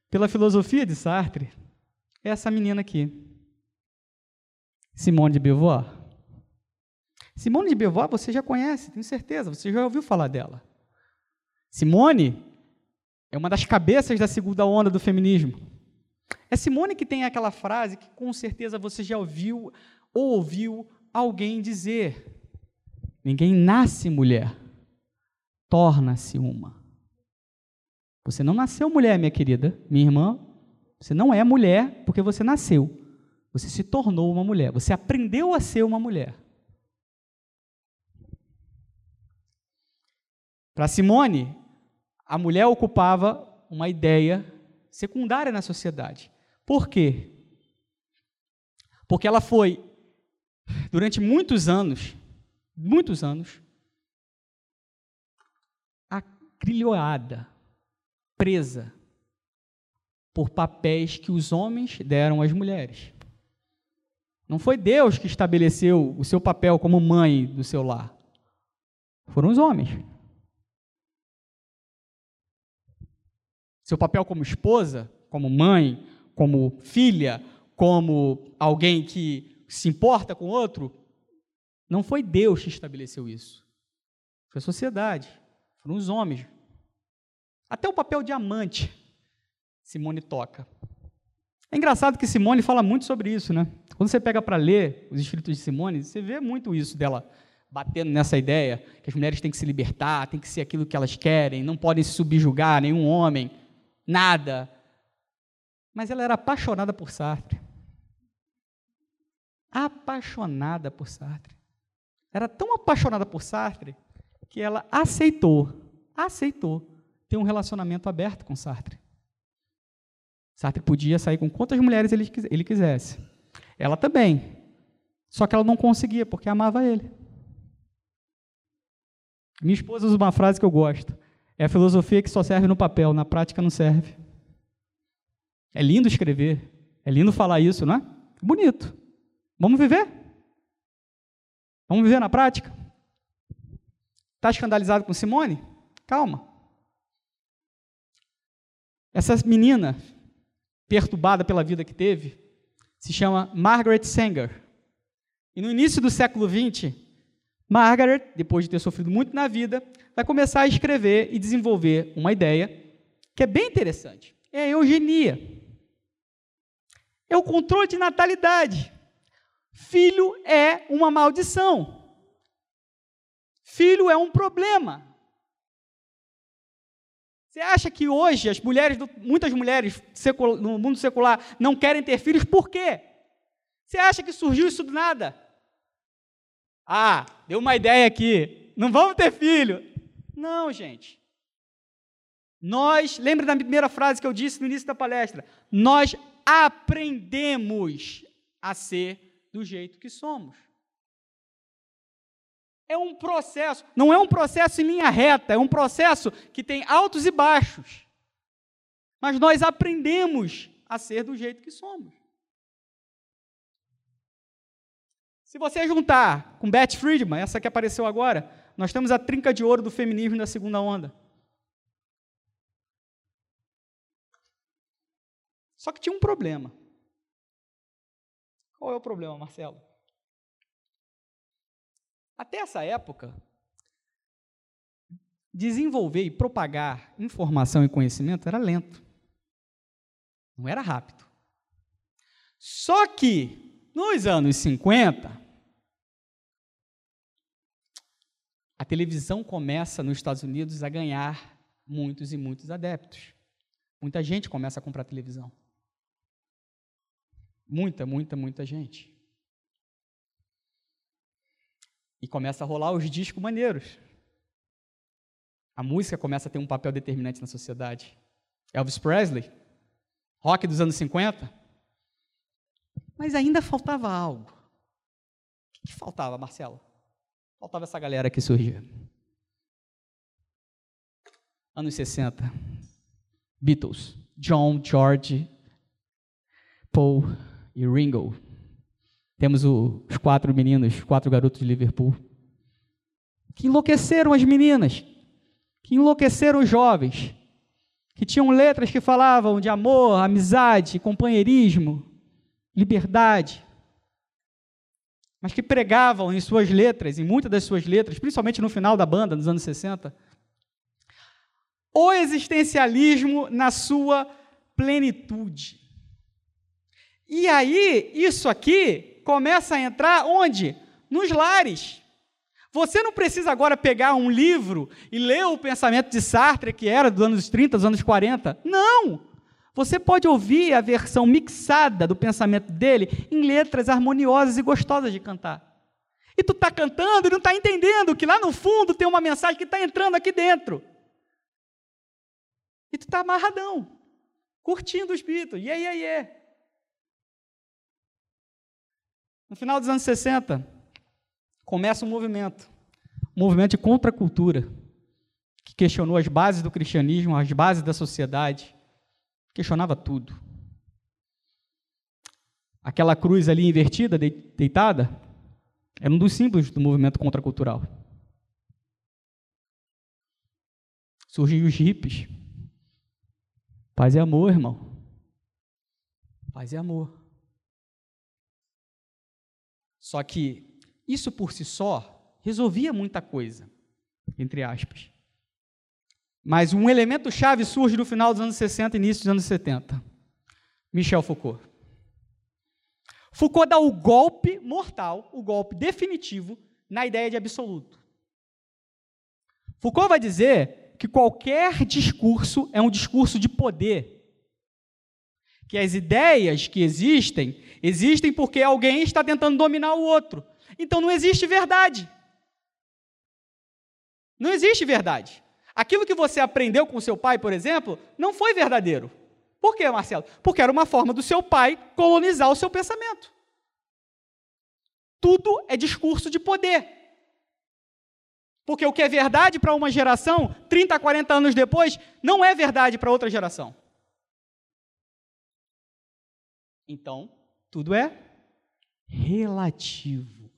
[SPEAKER 1] pela filosofia de Sartre é essa menina aqui, Simone de Beauvoir. Simone de Beauvoir você já conhece, tenho certeza, você já ouviu falar dela. Simone é uma das cabeças da segunda onda do feminismo. É Simone que tem aquela frase que com certeza você já ouviu ou ouviu alguém dizer: Ninguém nasce mulher, torna-se uma. Você não nasceu mulher, minha querida, minha irmã. Você não é mulher porque você nasceu. Você se tornou uma mulher. Você aprendeu a ser uma mulher. Para Simone, a mulher ocupava uma ideia secundária na sociedade. Por quê? Porque ela foi, durante muitos anos, muitos anos, acrilhoada, presa por papéis que os homens deram às mulheres. Não foi Deus que estabeleceu o seu papel como mãe do seu lar. Foram os homens. Seu papel como esposa, como mãe, como filha, como alguém que se importa com outro, não foi Deus que estabeleceu isso. Foi a sociedade, foram os homens. Até o papel de amante, Simone toca. É engraçado que Simone fala muito sobre isso, né? Quando você pega para ler os escritos de Simone, você vê muito isso dela batendo nessa ideia que as mulheres têm que se libertar, têm que ser aquilo que elas querem, não podem se subjugar nenhum homem, nada. Mas ela era apaixonada por Sartre. Apaixonada por Sartre. Era tão apaixonada por Sartre que ela aceitou, aceitou ter um relacionamento aberto com Sartre. Sartre podia sair com quantas mulheres ele, quisesse. Ela também. Só que ela não conseguia, porque amava ele. Minha esposa usa uma frase que eu gosto. É a filosofia que só serve no papel, na prática não serve. É lindo escrever, é lindo falar isso, não é? Bonito. Vamos viver? Vamos viver na prática? Está escandalizado com Simone? Calma. Essa menina, perturbada pela vida que teve, se chama Margaret Sanger. E no início do século XX, Margaret, depois de ter sofrido muito na vida, vai começar a escrever e desenvolver uma ideia que é bem interessante. É a eugenia. É o controle de natalidade. Filho é uma maldição. Filho é um problema. Você acha que hoje as mulheres, muitas mulheres no mundo secular não querem ter filhos por quê? Você acha que surgiu isso do nada? Ah, deu uma ideia aqui, não vamos ter filho. Não, gente. Nós, lembra da primeira frase que eu disse no início da palestra? Nós aprendemos a ser do jeito que somos. É um processo, não é um processo em linha reta, é um processo que tem altos e baixos. Mas nós aprendemos a ser do jeito que somos. Se você juntar com Beth Friedman, essa que apareceu agora, nós temos a trinca de ouro do feminismo da segunda onda. Só que tinha um problema. Qual é o problema, Marcelo? Até essa época, desenvolver e propagar informação e conhecimento era lento. Não era rápido. Só que, nos anos 50, a televisão começa nos Estados Unidos a ganhar muitos e muitos adeptos. Muita gente começa a comprar televisão. Muita, muita, muita gente. E começa a rolar os discos maneiros. A música começa a ter um papel determinante na sociedade. Elvis Presley, rock dos anos 50. Mas ainda faltava algo. O que faltava, Marcelo? Faltava essa galera que surgia. Anos 60. Beatles. John, George, Paul e Ringo. Temos os quatro meninos, quatro garotos de Liverpool. que enlouqueceram as meninas, que enlouqueceram os jovens, que tinham letras que falavam de amor, amizade, companheirismo, liberdade, mas que pregavam em suas letras, em muitas das suas letras, principalmente no final da banda, nos anos 60, o existencialismo na sua plenitude. E aí, isso aqui começa a entrar onde? Nos lares. Você não precisa agora pegar um livro e ler o pensamento de Sartre, que era dos anos 30, dos anos 40. Não! Você pode ouvir a versão mixada do pensamento dele em letras harmoniosas e gostosas de cantar. E tu está cantando e não está entendendo que lá no fundo tem uma mensagem que está entrando aqui dentro. E tu está amarradão, curtindo os Beatles, yeah, yeah, yeah. No final dos anos 60, começa um movimento, um movimento de contracultura, que questionou as bases do cristianismo, as bases da sociedade, questionava tudo. Aquela cruz ali invertida, deitada, era um dos símbolos do movimento contracultural. Surgiam os hippies. Paz e amor, irmão. Paz e amor. Só que isso por si só resolvia muita coisa, entre aspas. Mas um elemento chave surge no final dos anos 60 e início dos anos 70. Michel Foucault. Foucault dá o golpe mortal, o golpe definitivo na ideia de absoluto. Foucault vai dizer que qualquer discurso é um discurso de poder. Que as ideias que existem, existem porque alguém está tentando dominar o outro. Então não existe verdade. Não existe verdade. Aquilo que você aprendeu com seu pai, por exemplo, não foi verdadeiro. Por quê, Marcelo? Porque era uma forma do seu pai colonizar o seu pensamento. Tudo é discurso de poder. Porque o que é verdade para uma geração, 30, 40 anos depois, não é verdade para outra geração. Então, tudo é relativo.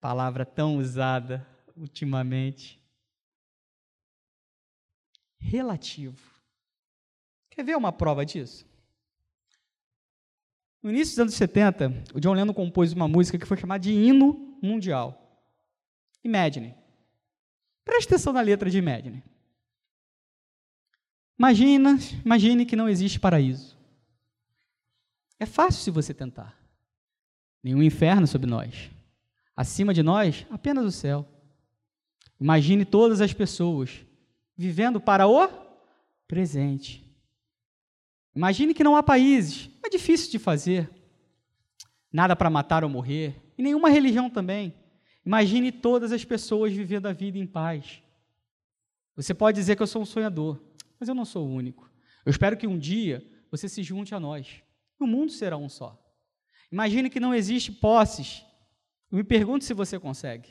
[SPEAKER 1] Palavra tão usada ultimamente relativo. Quer ver uma prova disso? No início dos anos 70, o John Lennon compôs uma música que foi chamada de hino mundial. Imagine. Preste atenção na letra de Imagine. Imagina, imagine que não existe paraíso. É fácil se você tentar. Nenhum inferno sobre nós. Acima de nós, apenas o céu. Imagine todas as pessoas vivendo para o presente. Imagine que não há países, é difícil de fazer. Nada para matar ou morrer, e nenhuma religião também. Imagine todas as pessoas vivendo a vida em paz. Você pode dizer que eu sou um sonhador, mas eu não sou o único. Eu espero que um dia você se junte a nós. O mundo será um só. Imagine que não existe posses. Eu me pergunto se você consegue.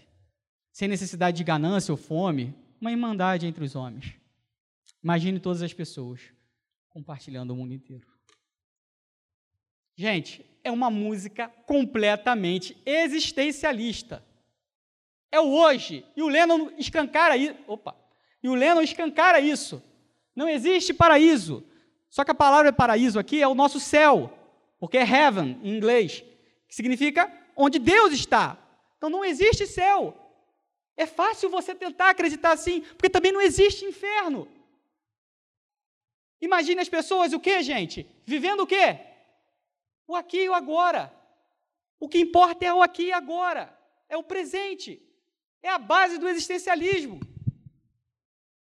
[SPEAKER 1] Sem necessidade de ganância ou fome, uma irmandade entre os homens. Imagine todas as pessoas compartilhando o mundo inteiro. Gente, é uma música completamente existencialista. É o hoje. E o Lennon escancara isso. Opa! E o Lennon escancara isso. Não existe paraíso. Só que a palavra paraíso aqui é o nosso céu, porque é heaven em inglês, que significa onde Deus está. Então não existe céu. É fácil você tentar acreditar assim, porque também não existe inferno. Imagine as pessoas o que, gente? Vivendo o quê? O aqui e o agora. O que importa é o aqui e agora. É o presente. É a base do existencialismo.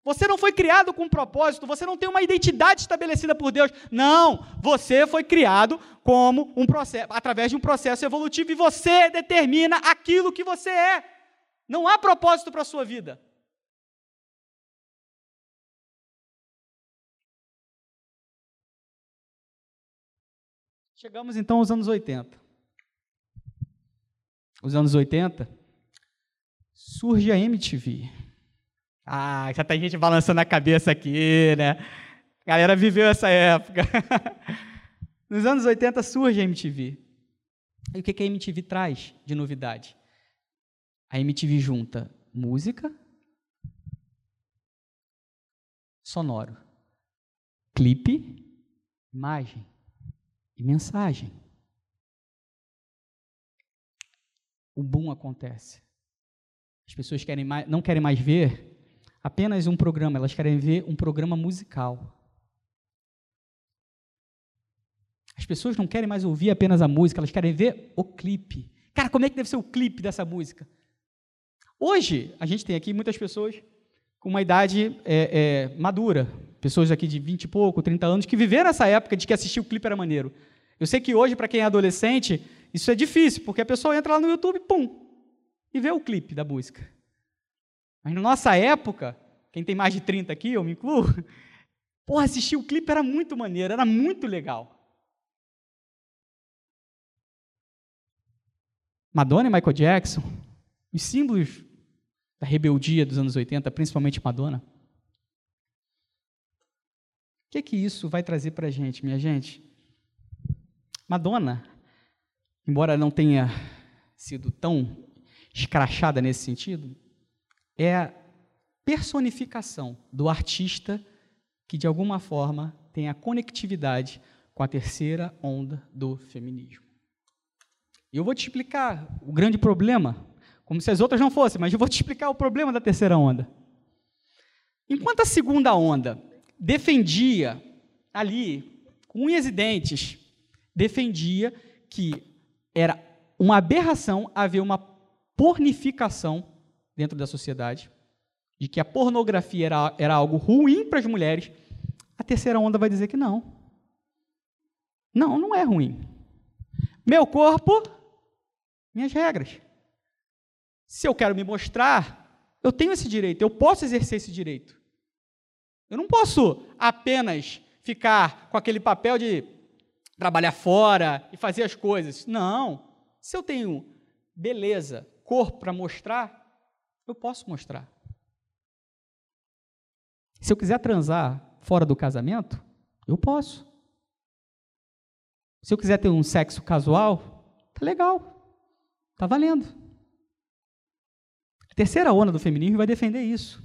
[SPEAKER 1] Você não foi criado com um propósito, você não tem uma identidade estabelecida por Deus. Não, você foi criado como um processo, através de um processo evolutivo e você determina aquilo que você é. Não há propósito para a sua vida. Chegamos então aos anos 80. Os anos 80, surge a MTV. Ah, já tem gente balançando a cabeça aqui, né? A galera viveu essa época. (laughs) Nos anos 80 surge a MTV. E o que a MTV traz de novidade? A MTV junta música, sonoro, clipe, imagem e mensagem. O boom acontece. As pessoas querem mais, não querem mais ver apenas um programa, elas querem ver um programa musical. As pessoas não querem mais ouvir apenas a música, elas querem ver o clipe. Cara, como é que deve ser o clipe dessa música? Hoje, a gente tem aqui muitas pessoas com uma idade é, é, madura, pessoas aqui de 20 e pouco, 30 anos, que viveram essa época de que assistir o clipe era maneiro. Eu sei que hoje, para quem é adolescente, isso é difícil, porque a pessoa entra lá no YouTube, pum, e vê o clipe da música. Mas na nossa época, quem tem mais de 30 aqui, eu me incluo, (laughs) porra, assistir o clipe era muito maneiro, era muito legal. Madonna e Michael Jackson, os símbolos da rebeldia dos anos 80, principalmente Madonna. O que, é que isso vai trazer para a gente, minha gente? Madonna, embora não tenha sido tão escrachada nesse sentido, é a personificação do artista que, de alguma forma, tem a conectividade com a terceira onda do feminismo. E eu vou te explicar o grande problema, como se as outras não fossem, mas eu vou te explicar o problema da terceira onda. Enquanto a segunda onda defendia ali, com unhas e dentes, defendia que era uma aberração haver uma pornificação dentro da sociedade, de que a pornografia era, era algo ruim para as mulheres, a terceira onda vai dizer que não. Não, não é ruim. Meu corpo, minhas regras. Se eu quero me mostrar, eu tenho esse direito, eu posso exercer esse direito. Eu não posso apenas ficar com aquele papel de trabalhar fora e fazer as coisas. Não. Se eu tenho beleza, corpo para mostrar, eu posso mostrar. Se eu quiser transar fora do casamento, eu posso. Se eu quiser ter um sexo casual, tá legal. Tá valendo. A terceira onda do feminismo vai defender isso.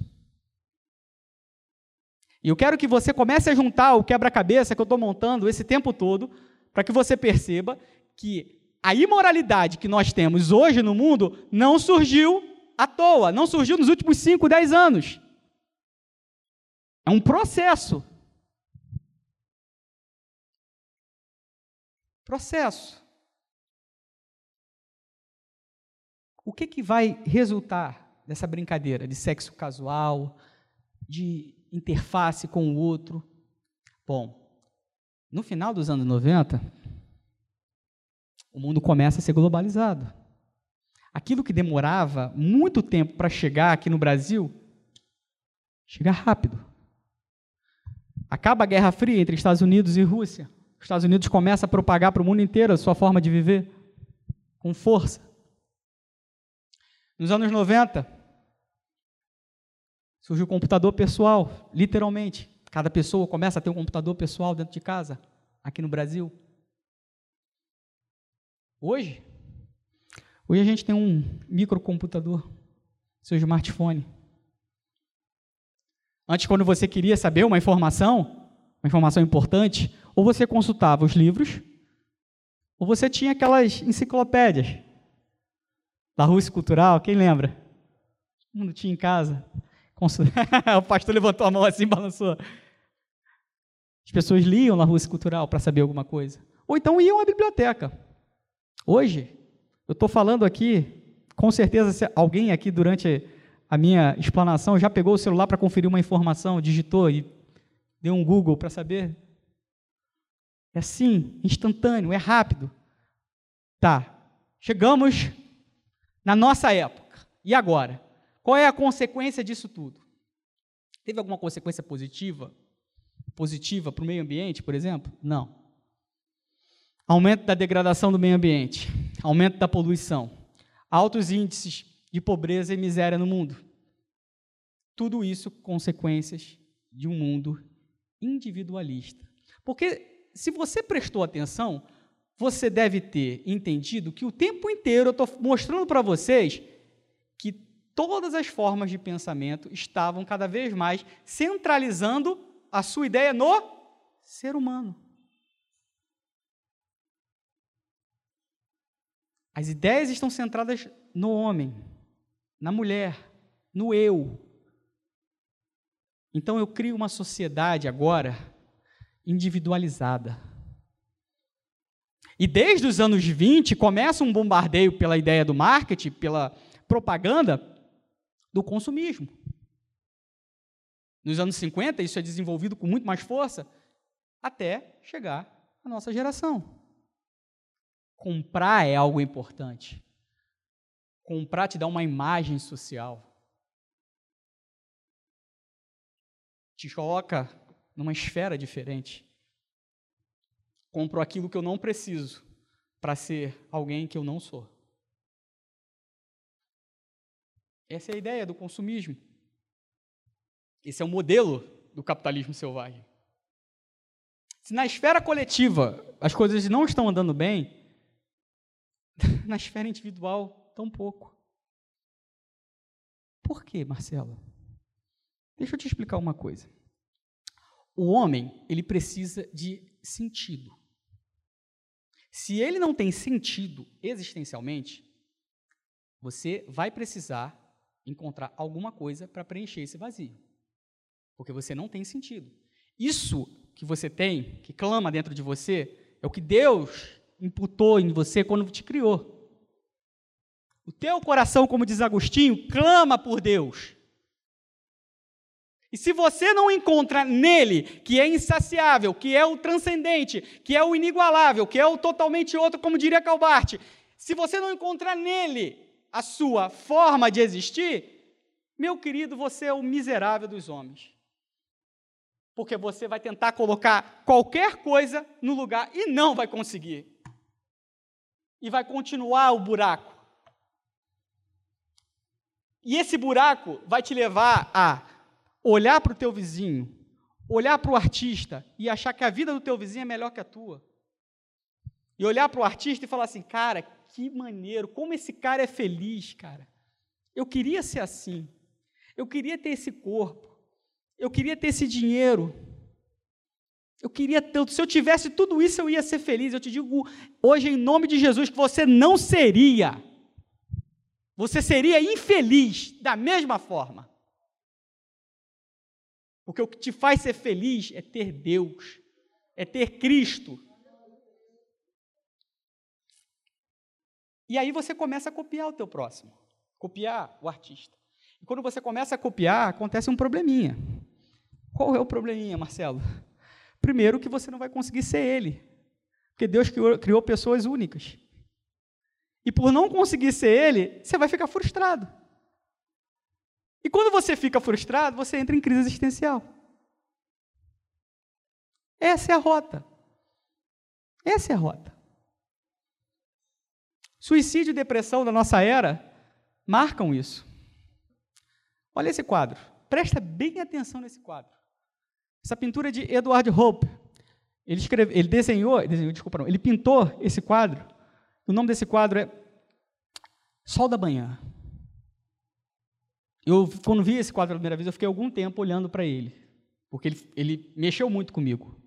[SPEAKER 1] E eu quero que você comece a juntar o quebra-cabeça que eu estou montando esse tempo todo, para que você perceba que a imoralidade que nós temos hoje no mundo não surgiu à toa, não surgiu nos últimos 5, 10 anos. É um processo. Processo. O que, que vai resultar dessa brincadeira de sexo casual, de interface com o outro? Bom, no final dos anos 90, o mundo começa a ser globalizado. Aquilo que demorava muito tempo para chegar aqui no Brasil, chega rápido. Acaba a Guerra Fria entre Estados Unidos e Rússia. Os Estados Unidos começa a propagar para o mundo inteiro a sua forma de viver com força. Nos anos 90, surgiu o computador pessoal, literalmente. Cada pessoa começa a ter um computador pessoal dentro de casa, aqui no Brasil. Hoje, hoje a gente tem um microcomputador, seu smartphone. Antes, quando você queria saber uma informação, uma informação importante, ou você consultava os livros, ou você tinha aquelas enciclopédias da Rússia Cultural, quem lembra? Mundo tinha em casa. (laughs) o pastor levantou a mão assim, balançou. As pessoas liam na Rússia Cultural para saber alguma coisa. Ou então iam à biblioteca. Hoje, eu estou falando aqui, com certeza alguém aqui durante a minha explanação já pegou o celular para conferir uma informação, digitou e deu um Google para saber? É assim, instantâneo, é rápido. Tá, chegamos na nossa época. E agora? Qual é a consequência disso tudo? Teve alguma consequência positiva? Positiva para o meio ambiente, por exemplo? Não. Aumento da degradação do meio ambiente, aumento da poluição, altos índices de pobreza e miséria no mundo. Tudo isso consequências de um mundo individualista. Porque se você prestou atenção, você deve ter entendido que o tempo inteiro eu estou mostrando para vocês que todas as formas de pensamento estavam cada vez mais centralizando a sua ideia no ser humano. As ideias estão centradas no homem, na mulher, no eu. Então eu crio uma sociedade agora individualizada. E desde os anos 20 começa um bombardeio pela ideia do marketing, pela propaganda do consumismo. Nos anos 50 isso é desenvolvido com muito mais força até chegar à nossa geração. Comprar é algo importante. Comprar te dá uma imagem social. Te coloca numa esfera diferente. Compro aquilo que eu não preciso para ser alguém que eu não sou. Essa é a ideia do consumismo. Esse é o modelo do capitalismo selvagem. Se na esfera coletiva as coisas não estão andando bem, (laughs) na esfera individual, tão pouco. Por quê, Marcelo? Deixa eu te explicar uma coisa. O homem, ele precisa de sentido. Se ele não tem sentido existencialmente, você vai precisar encontrar alguma coisa para preencher esse vazio. Porque você não tem sentido. Isso que você tem, que clama dentro de você, é o que Deus imputou em você quando te criou. O teu coração, como diz Agostinho, clama por Deus. E se você não encontra nele, que é insaciável, que é o transcendente, que é o inigualável, que é o totalmente outro, como diria Calbart, se você não encontrar nele a sua forma de existir, meu querido, você é o miserável dos homens. Porque você vai tentar colocar qualquer coisa no lugar e não vai conseguir e vai continuar o buraco. E esse buraco vai te levar a olhar para o teu vizinho, olhar para o artista e achar que a vida do teu vizinho é melhor que a tua. E olhar para o artista e falar assim, cara, que maneiro, como esse cara é feliz, cara. Eu queria ser assim. Eu queria ter esse corpo. Eu queria ter esse dinheiro. Eu queria tanto, se eu tivesse tudo isso, eu ia ser feliz. Eu te digo hoje, em nome de Jesus, que você não seria. Você seria infeliz da mesma forma. Porque o que te faz ser feliz é ter Deus, é ter Cristo. E aí você começa a copiar o teu próximo, copiar o artista. E quando você começa a copiar, acontece um probleminha. Qual é o probleminha, Marcelo? Primeiro, que você não vai conseguir ser ele, porque Deus criou, criou pessoas únicas. E por não conseguir ser ele, você vai ficar frustrado. E quando você fica frustrado, você entra em crise existencial. Essa é a rota. Essa é a rota. Suicídio e depressão da nossa era marcam isso. Olha esse quadro. Presta bem atenção nesse quadro. Essa pintura é de Edward Hope. Ele, escreve, ele desenhou, desenhou, desculpa, não, ele pintou esse quadro. O nome desse quadro é Sol da Manhã. Eu, quando vi esse quadro pela primeira vez, eu fiquei algum tempo olhando para ele, porque ele, ele, mexeu muito comigo.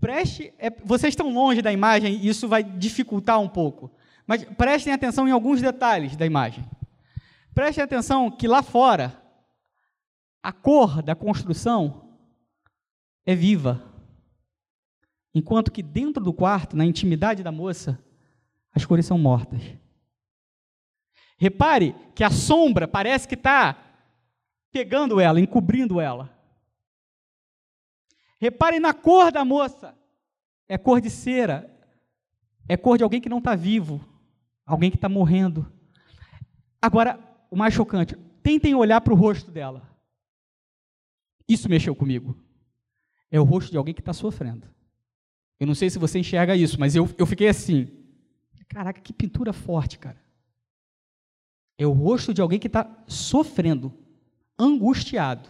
[SPEAKER 1] Preste, é, vocês estão longe da imagem e isso vai dificultar um pouco, mas prestem atenção em alguns detalhes da imagem. Prestem atenção que lá fora a cor da construção é viva. Enquanto que dentro do quarto, na intimidade da moça, as cores são mortas. Repare que a sombra parece que está pegando ela, encobrindo ela. Repare na cor da moça. É cor de cera. É cor de alguém que não está vivo. Alguém que está morrendo. Agora, o mais chocante, tentem olhar para o rosto dela. Isso mexeu comigo. É o rosto de alguém que está sofrendo. Eu não sei se você enxerga isso, mas eu, eu fiquei assim. Caraca, que pintura forte, cara. É o rosto de alguém que está sofrendo, angustiado.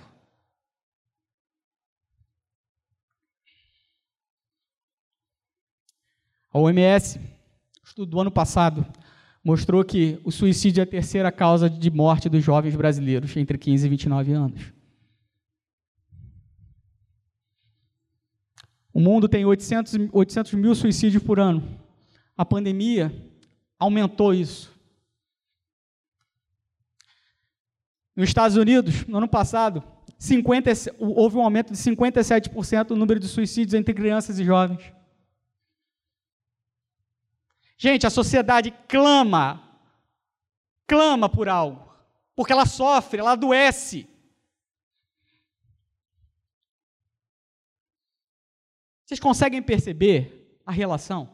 [SPEAKER 1] A OMS, estudo do ano passado, mostrou que o suicídio é a terceira causa de morte dos jovens brasileiros entre 15 e 29 anos. O mundo tem 800, 800 mil suicídios por ano. A pandemia aumentou isso. Nos Estados Unidos, no ano passado, 50, houve um aumento de 57% no número de suicídios entre crianças e jovens. Gente, a sociedade clama, clama por algo, porque ela sofre, ela adoece. Vocês conseguem perceber a relação?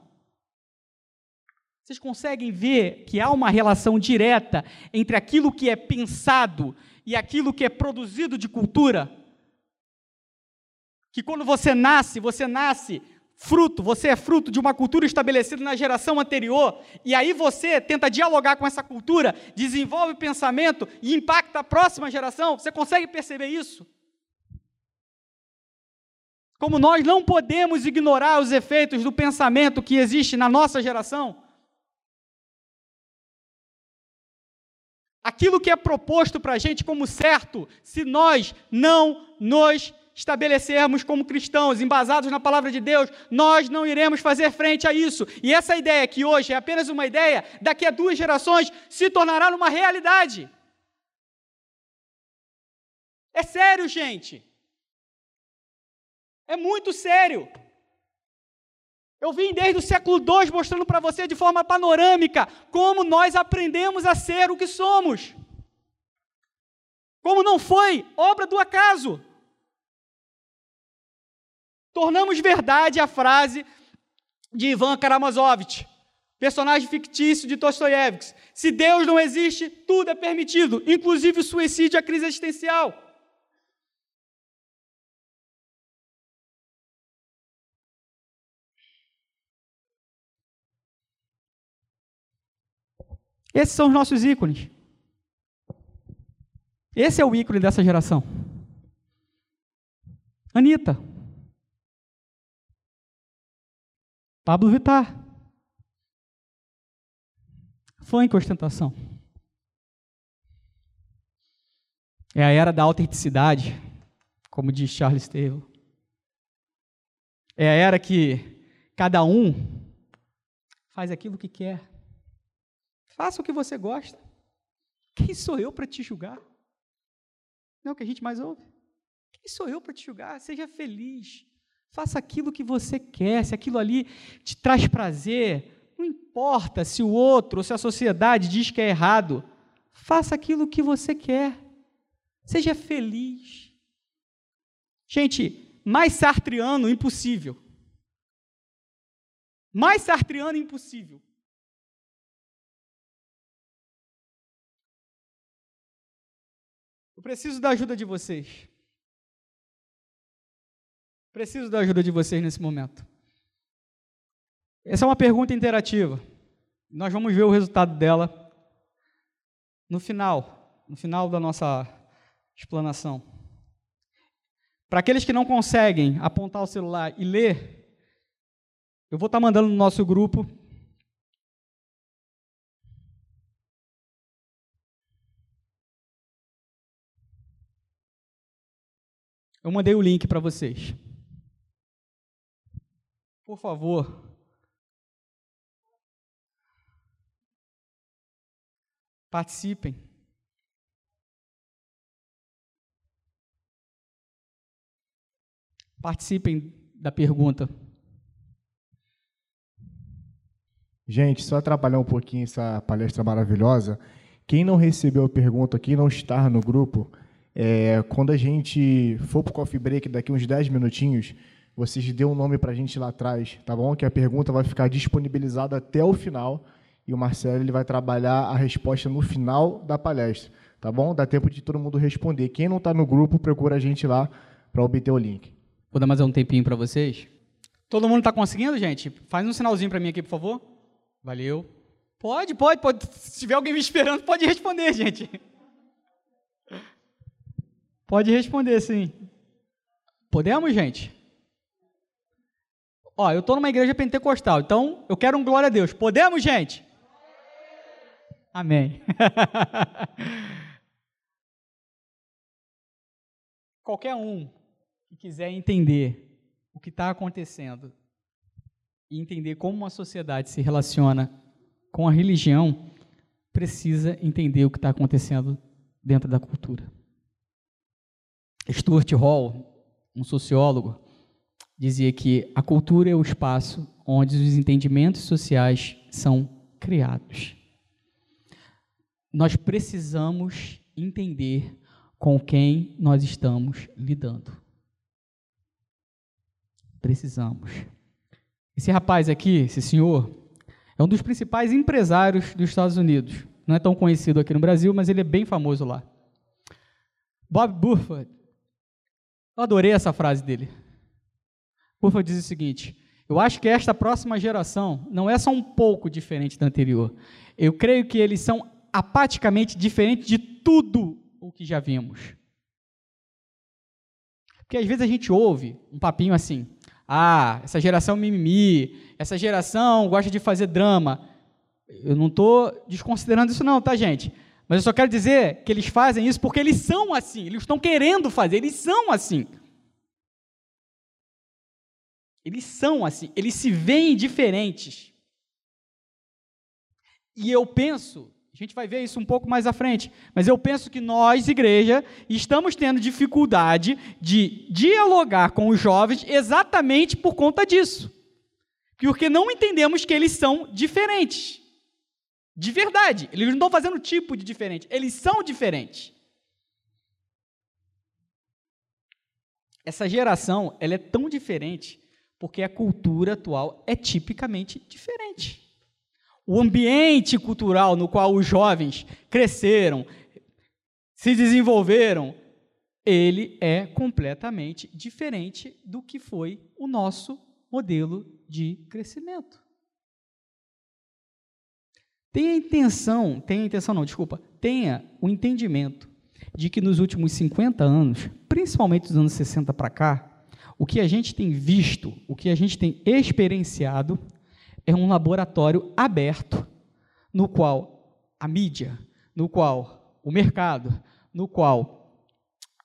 [SPEAKER 1] Vocês conseguem ver que há uma relação direta entre aquilo que é pensado e aquilo que é produzido de cultura? Que quando você nasce, você nasce fruto, você é fruto de uma cultura estabelecida na geração anterior, e aí você tenta dialogar com essa cultura, desenvolve pensamento e impacta a próxima geração. Você consegue perceber isso? Como nós não podemos ignorar os efeitos do pensamento que existe na nossa geração, aquilo que é proposto para a gente como certo, se nós não nos estabelecermos como cristãos, embasados na palavra de Deus, nós não iremos fazer frente a isso. E essa ideia que hoje é apenas uma ideia, daqui a duas gerações se tornará uma realidade. É sério, gente. É muito sério. Eu vim desde o século II mostrando para você de forma panorâmica como nós aprendemos a ser o que somos. Como não foi obra do acaso. Tornamos verdade a frase de Ivan Karamazovich, personagem fictício de Dostoiévski. Se Deus não existe, tudo é permitido, inclusive o suicídio e a crise existencial. Esses são os nossos ícones. Esse é o ícone dessa geração. Anitta. Pablo Vittar. Funk ostentação. É a era da autenticidade, como diz Charles Taylor. É a era que cada um faz aquilo que quer. Faça o que você gosta. Quem sou eu para te julgar? Não é o que a gente mais ouve. Quem sou eu para te julgar? Seja feliz. Faça aquilo que você quer. Se aquilo ali te traz prazer, não importa se o outro ou se a sociedade diz que é errado. Faça aquilo que você quer. Seja feliz. Gente, mais sartriano impossível. Mais sartriano impossível. Eu preciso da ajuda de vocês. Preciso da ajuda de vocês nesse momento. Essa é uma pergunta interativa. Nós vamos ver o resultado dela no final, no final da nossa explanação. Para aqueles que não conseguem apontar o celular e ler, eu vou estar mandando no nosso grupo Eu mandei o link para vocês. Por favor. Participem. Participem da pergunta.
[SPEAKER 2] Gente, só atrapalhar um pouquinho essa palestra maravilhosa. Quem não recebeu a pergunta, quem não está no grupo, é, quando a gente for para o coffee break daqui uns 10 minutinhos, vocês dêem um nome para a gente lá atrás, tá bom? Que a pergunta vai ficar disponibilizada até o final e o Marcelo ele vai trabalhar a resposta no final da palestra, tá bom? Dá tempo de todo mundo responder. Quem não está no grupo, procura a gente lá para obter o link.
[SPEAKER 1] Vou dar mais um tempinho para vocês. Todo mundo está conseguindo, gente? Faz um sinalzinho para mim aqui, por favor. Valeu. Pode, pode, pode. Se tiver alguém me esperando, pode responder, (laughs) gente. Pode responder sim. Podemos, gente? Ó, eu estou numa igreja pentecostal, então eu quero um glória a Deus. Podemos, gente? Amém. (laughs) Qualquer um que quiser entender o que está acontecendo e entender como uma sociedade se relaciona com a religião, precisa entender o que está acontecendo dentro da cultura. Stuart Hall, um sociólogo, dizia que a cultura é o espaço onde os entendimentos sociais são criados. Nós precisamos entender com quem nós estamos lidando. Precisamos. Esse rapaz aqui, esse senhor, é um dos principais empresários dos Estados Unidos. Não é tão conhecido aqui no Brasil, mas ele é bem famoso lá. Bob Burford. Eu adorei essa frase dele. Burford diz o seguinte: Eu acho que esta próxima geração não é só um pouco diferente da anterior. Eu creio que eles são apaticamente diferentes de tudo o que já vimos. Porque às vezes a gente ouve um papinho assim: ah, essa geração mimimi, essa geração gosta de fazer drama. Eu não estou desconsiderando isso, não, tá, gente? Mas eu só quero dizer que eles fazem isso porque eles são assim, eles estão querendo fazer, eles são assim. Eles são assim, eles se veem diferentes. E eu penso a gente vai ver isso um pouco mais à frente. Mas eu penso que nós, igreja, estamos tendo dificuldade de dialogar com os jovens exatamente por conta disso. Porque não entendemos que eles são diferentes. De verdade. Eles não estão fazendo tipo de diferente. Eles são diferentes. Essa geração, ela é tão diferente porque a cultura atual é tipicamente diferente o ambiente cultural no qual os jovens cresceram, se desenvolveram, ele é completamente diferente do que foi o nosso modelo de crescimento. Tenha a intenção, tenha a intenção não, desculpa, tenha o entendimento de que nos últimos 50 anos, principalmente dos anos 60 para cá, o que a gente tem visto, o que a gente tem experienciado é um laboratório aberto, no qual a mídia, no qual o mercado, no qual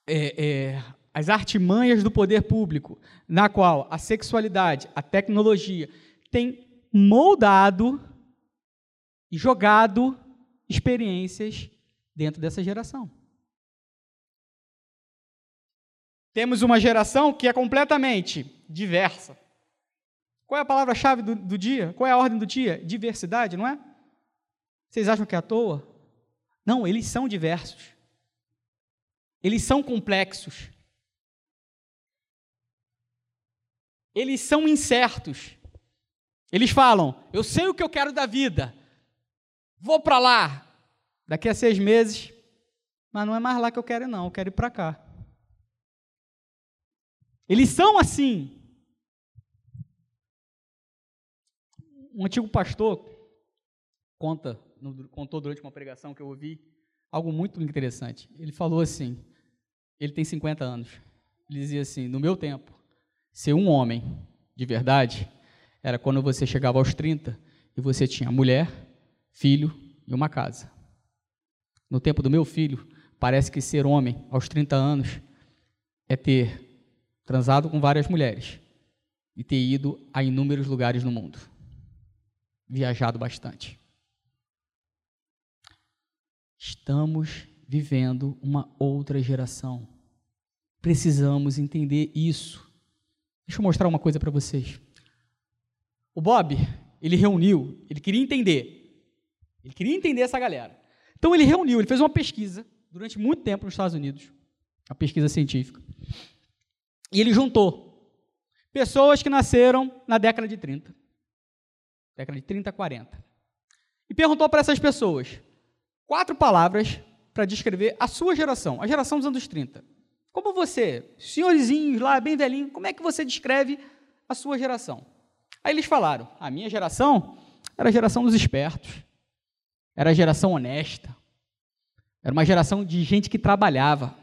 [SPEAKER 1] é, é, as artimanhas do poder público, na qual a sexualidade, a tecnologia, tem moldado jogado experiências dentro dessa geração. Temos uma geração que é completamente diversa. Qual é a palavra-chave do, do, dia? Qual é a ordem do dia? Diversidade, não é? Vocês acham que é à toa? Não, eles são diversos. Eles são complexos. Eles são incertos. Eles falam: Eu sei o que eu quero da vida, vou para lá. Daqui a seis meses, mas não é mais lá que eu quero, não, eu quero ir para cá. Eles são assim. um antigo pastor conta, contou durante uma pregação que eu ouvi algo muito interessante. Ele falou assim: ele tem 50 anos. Ele dizia assim: no meu tempo, ser um homem de verdade era quando você chegava aos 30 e você tinha mulher, filho e uma casa. No tempo do meu filho, parece que ser homem aos 30 anos é ter transado com várias mulheres e ter ido a inúmeros lugares no mundo viajado bastante. Estamos vivendo uma outra geração. Precisamos entender isso. Deixa eu mostrar uma coisa para vocês. O Bob, ele reuniu, ele queria entender. Ele queria entender essa galera. Então ele reuniu, ele fez uma pesquisa durante muito tempo nos Estados Unidos, uma pesquisa científica. E ele juntou pessoas que nasceram na década de 30 década de 30, 40. E perguntou para essas pessoas quatro palavras para descrever a sua geração, a geração dos anos 30. Como você, senhorzinhos lá, bem velhinho, como é que você descreve a sua geração? Aí eles falaram: a minha geração era a geração dos espertos, era a geração honesta, era uma geração de gente que trabalhava,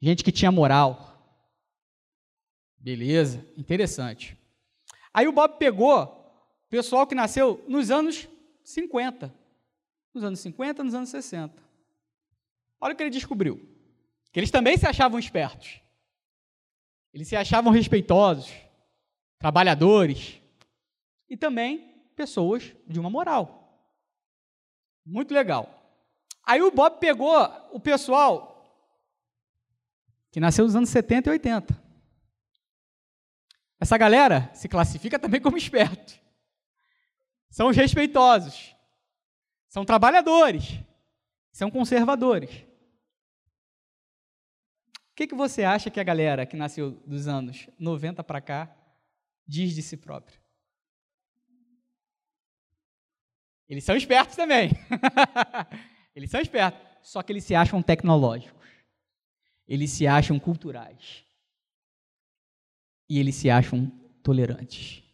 [SPEAKER 1] gente que tinha moral. Beleza, interessante. Aí o Bob pegou pessoal que nasceu nos anos 50. nos anos 50, nos anos 60. Olha o que ele descobriu. Que eles também se achavam espertos. Eles se achavam respeitosos, trabalhadores e também pessoas de uma moral. Muito legal. Aí o Bob pegou o pessoal que nasceu nos anos 70 e 80. Essa galera se classifica também como esperto. São os respeitosos. São trabalhadores. São conservadores. O que, que você acha que a galera que nasceu dos anos 90 para cá diz de si próprio? Eles são espertos também. (laughs) eles são espertos, só que eles se acham tecnológicos. Eles se acham culturais. E eles se acham tolerantes.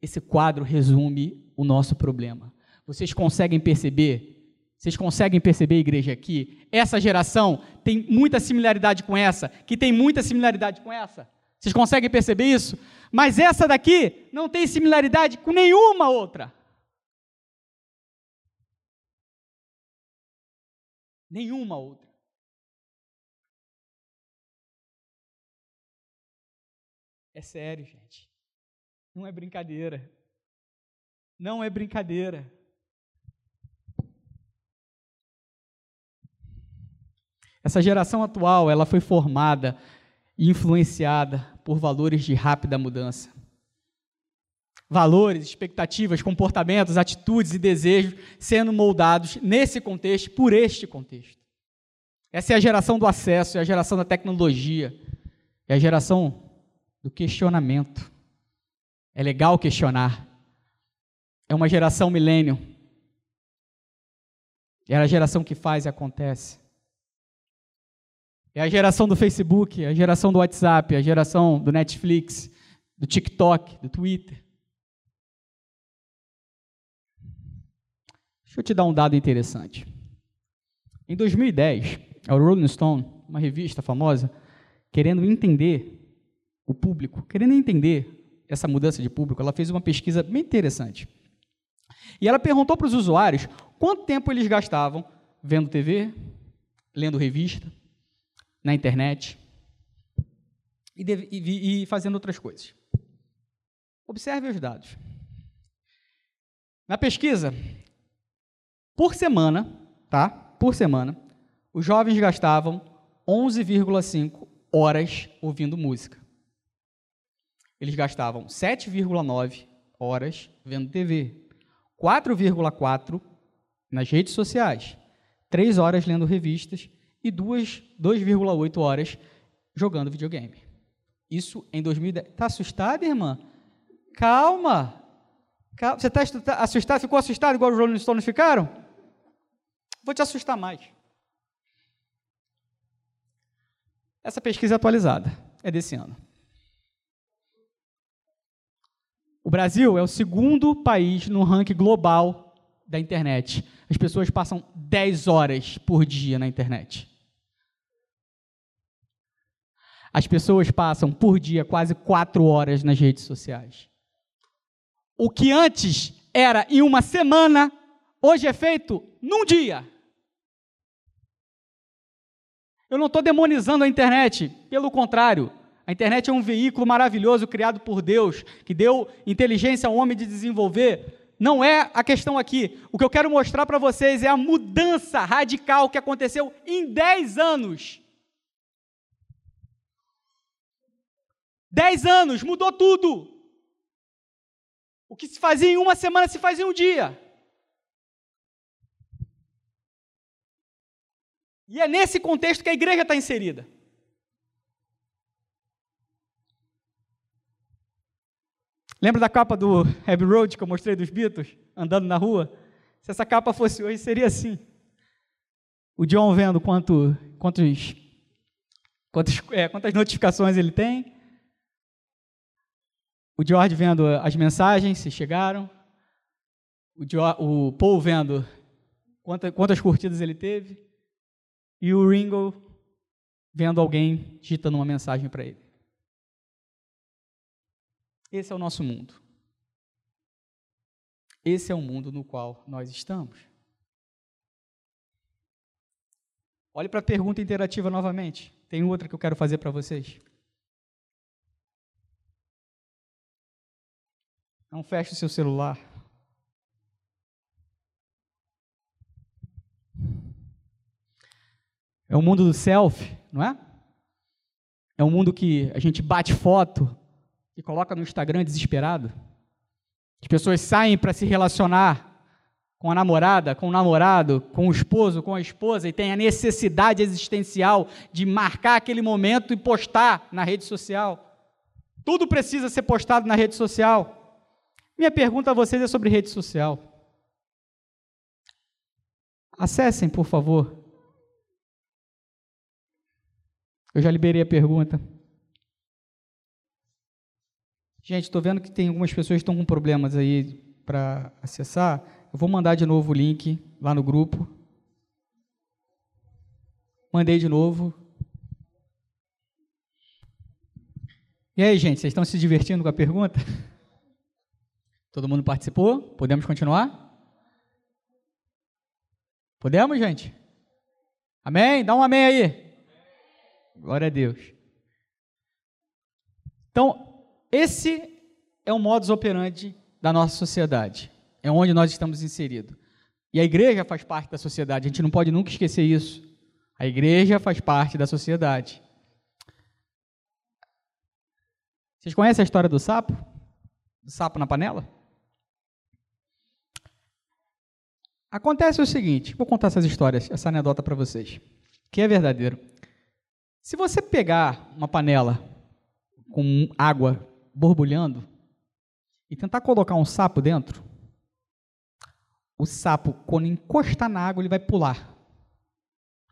[SPEAKER 1] Esse quadro resume o nosso problema. Vocês conseguem perceber? Vocês conseguem perceber, igreja, que essa geração tem muita similaridade com essa, que tem muita similaridade com essa? Vocês conseguem perceber isso? Mas essa daqui não tem similaridade com nenhuma outra. Nenhuma outra. É sério, gente. Não é brincadeira. Não é brincadeira. Essa geração atual, ela foi formada e influenciada por valores de rápida mudança. Valores, expectativas, comportamentos, atitudes e desejos sendo moldados nesse contexto, por este contexto. Essa é a geração do acesso, é a geração da tecnologia, é a geração do questionamento. É legal questionar. É uma geração milênio. É a geração que faz e acontece. É a geração do Facebook, é a geração do WhatsApp, é a geração do Netflix, do TikTok, do Twitter. Deixa eu te dar um dado interessante. Em 2010, a Rolling Stone, uma revista famosa, querendo entender o público, querendo entender essa mudança de público, ela fez uma pesquisa bem interessante. E ela perguntou para os usuários quanto tempo eles gastavam vendo TV, lendo revista, na internet e, e, e fazendo outras coisas. Observe os dados. Na pesquisa, por semana, tá? Por semana, os jovens gastavam 11,5 horas ouvindo música. Eles gastavam 7,9 horas vendo TV, 4,4 nas redes sociais, 3 horas lendo revistas e 2,8 horas jogando videogame. Isso em 2010. Está assustada, irmã? Calma. Calma. Você está assustado? Ficou assustado igual os Rolling Stones ficaram? Vou te assustar mais. Essa pesquisa é atualizada é desse ano. O Brasil é o segundo país no ranking global da internet. As pessoas passam 10 horas por dia na internet. As pessoas passam por dia quase quatro horas nas redes sociais. O que antes era em uma semana, hoje é feito num dia. Eu não estou demonizando a internet, pelo contrário. A internet é um veículo maravilhoso criado por Deus, que deu inteligência ao homem de desenvolver. Não é a questão aqui. O que eu quero mostrar para vocês é a mudança radical que aconteceu em 10 anos Dez anos, mudou tudo. O que se fazia em uma semana se faz em um dia. E é nesse contexto que a igreja está inserida. Lembra da capa do Abbey Road que eu mostrei dos Beatles, andando na rua? Se essa capa fosse hoje, seria assim. O John vendo quanto, quantos, quantos, é, quantas notificações ele tem, o George vendo as mensagens, se chegaram. O, George, o Paul vendo quantas, quantas curtidas ele teve. E o Ringo vendo alguém digitando uma mensagem para ele. Esse é o nosso mundo. Esse é o mundo no qual nós estamos. Olhe para a pergunta interativa novamente. Tem outra que eu quero fazer para vocês. Não feche o seu celular. É o mundo do selfie, não é? É um mundo que a gente bate foto e coloca no Instagram desesperado. As pessoas saem para se relacionar com a namorada, com o namorado, com o esposo, com a esposa e tem a necessidade existencial de marcar aquele momento e postar na rede social. Tudo precisa ser postado na rede social. Minha pergunta a vocês é sobre rede social. Acessem, por favor. Eu já liberei a pergunta. Gente, estou vendo que tem algumas pessoas que estão com problemas aí para acessar. Eu vou mandar de novo o link lá no grupo. Mandei de novo. E aí, gente, vocês estão se divertindo com a pergunta? Todo mundo participou? Podemos continuar? Podemos, gente? Amém? Dá um amém aí. Glória a Deus. Então, esse é o modus operandi da nossa sociedade. É onde nós estamos inseridos. E a igreja faz parte da sociedade. A gente não pode nunca esquecer isso. A igreja faz parte da sociedade. Vocês conhecem a história do sapo? Do sapo na panela? Acontece o seguinte, vou contar essas histórias, essa anedota para vocês, que é verdadeiro. Se você pegar uma panela com água borbulhando e tentar colocar um sapo dentro, o sapo, quando encostar na água, ele vai pular.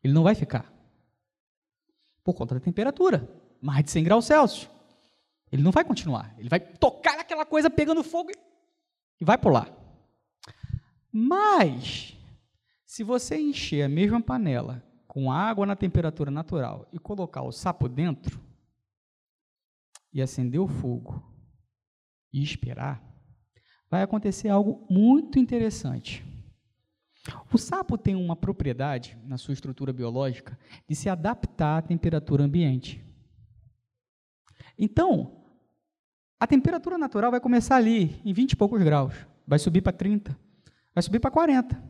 [SPEAKER 1] Ele não vai ficar. Por conta da temperatura, mais de 100 graus Celsius. Ele não vai continuar. Ele vai tocar aquela coisa pegando fogo e vai pular. Mas, se você encher a mesma panela com água na temperatura natural e colocar o sapo dentro, e acender o fogo e esperar, vai acontecer algo muito interessante. O sapo tem uma propriedade na sua estrutura biológica de se adaptar à temperatura ambiente. Então, a temperatura natural vai começar ali, em 20 e poucos graus, vai subir para 30, vai subir para 40.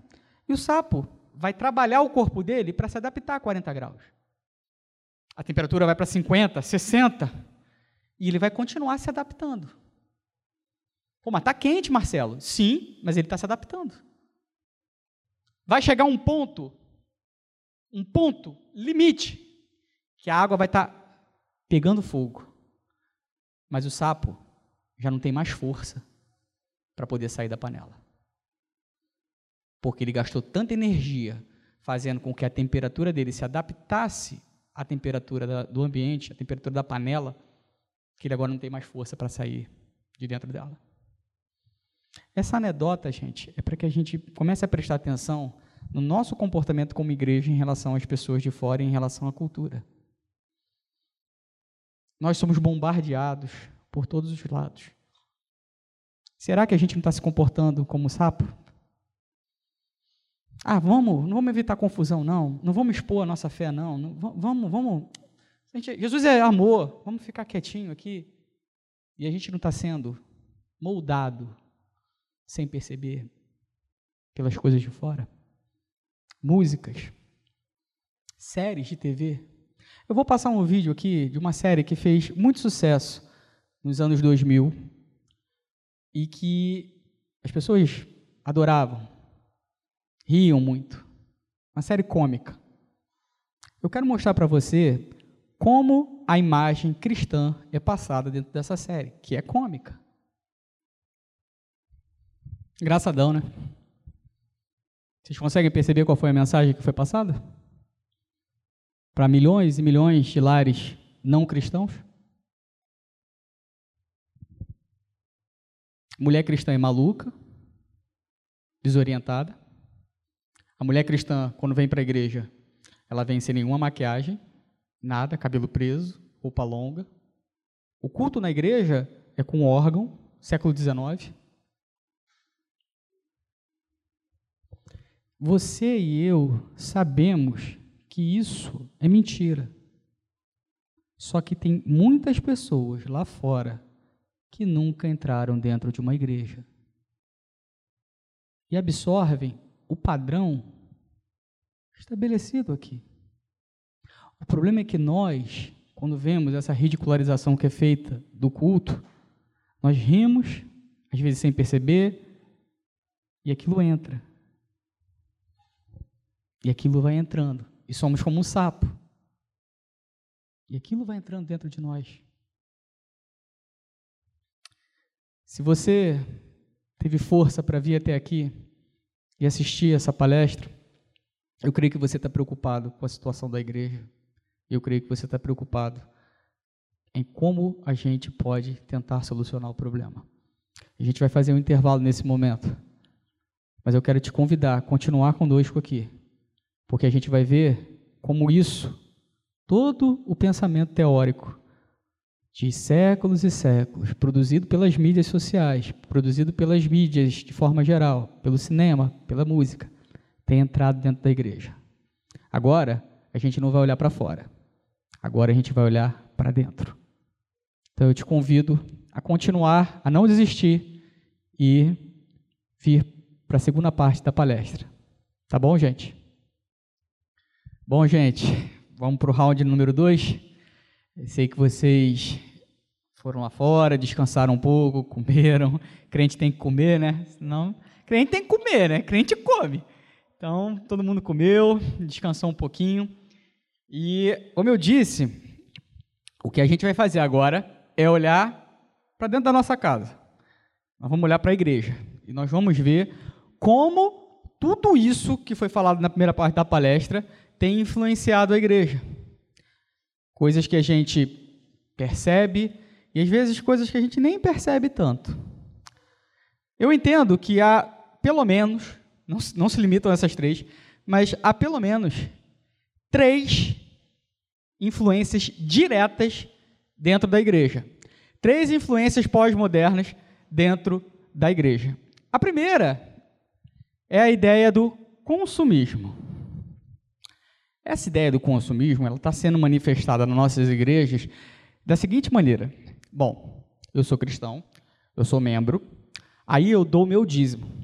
[SPEAKER 1] E o sapo vai trabalhar o corpo dele para se adaptar a 40 graus. A temperatura vai para 50, 60, e ele vai continuar se adaptando. Pô, mas está quente, Marcelo. Sim, mas ele está se adaptando. Vai chegar um ponto, um ponto limite, que a água vai estar tá pegando fogo. Mas o sapo já não tem mais força para poder sair da panela. Porque ele gastou tanta energia fazendo com que a temperatura dele se adaptasse à temperatura do ambiente, à temperatura da panela, que ele agora não tem mais força para sair de dentro dela. Essa anedota, gente, é para que a gente comece a prestar atenção no nosso comportamento como igreja em relação às pessoas de fora e em relação à cultura. Nós somos bombardeados por todos os lados. Será que a gente não está se comportando como sapo? Ah, vamos, não vamos evitar confusão, não. Não vamos expor a nossa fé, não. não vamos, vamos. Gente, Jesus é amor. Vamos ficar quietinho aqui. E a gente não está sendo moldado sem perceber pelas coisas de fora. Músicas, séries de TV. Eu vou passar um vídeo aqui de uma série que fez muito sucesso nos anos 2000 e que as pessoas adoravam, riam muito. Uma série cômica. Eu quero mostrar para você como a imagem cristã é passada dentro dessa série, que é cômica. Engraçadão, né? Vocês conseguem perceber qual foi a mensagem que foi passada? Para milhões e milhões de lares não cristãos? Mulher cristã é maluca, desorientada. A mulher cristã, quando vem para a igreja, ela vem sem nenhuma maquiagem, nada, cabelo preso, roupa longa. O culto na igreja é com órgão, século XIX. Você e eu sabemos que isso é mentira. Só que tem muitas pessoas lá fora que nunca entraram dentro de uma igreja e absorvem o padrão estabelecido aqui. O problema é que nós, quando vemos essa ridicularização que é feita do culto, nós rimos, às vezes sem perceber, e aquilo entra. E aquilo vai entrando. E somos como um sapo. E aquilo vai entrando dentro de nós. Se você teve força para vir até aqui e assistir essa palestra, eu creio que você está preocupado com a situação da igreja. Eu creio que você está preocupado em como a gente pode tentar solucionar o problema. A gente vai fazer um intervalo nesse momento, mas eu quero te convidar a continuar conosco aqui, porque a gente vai ver como isso, todo o pensamento teórico de séculos e séculos, produzido pelas mídias sociais, produzido pelas mídias de forma geral, pelo cinema, pela música, tem entrado dentro da igreja. Agora, a gente não vai olhar para fora. Agora a gente vai olhar para dentro. Então eu te convido a continuar, a não desistir e vir para a segunda parte da palestra. Tá bom, gente? Bom, gente, vamos para o round número dois. sei que vocês foram lá fora, descansaram um pouco, (laughs) comeram. Crente tem que comer, né? Senão, crente tem que comer, né? Crente come. Então, todo mundo comeu, descansou um pouquinho. E, como eu disse, o que a gente vai fazer agora é olhar para dentro da nossa casa. Nós vamos olhar para a igreja e nós vamos ver como tudo isso que foi falado na primeira parte da palestra tem influenciado a igreja. Coisas que a gente percebe e às vezes coisas que a gente nem percebe tanto. Eu entendo que há, pelo menos, não, não se limitam a essas três, mas há pelo menos três influências diretas dentro da igreja. Três influências pós-modernas dentro da igreja. A primeira é a ideia do consumismo. Essa ideia do consumismo ela está sendo manifestada nas nossas igrejas da seguinte maneira: bom, eu sou cristão, eu sou membro, aí eu dou meu dízimo.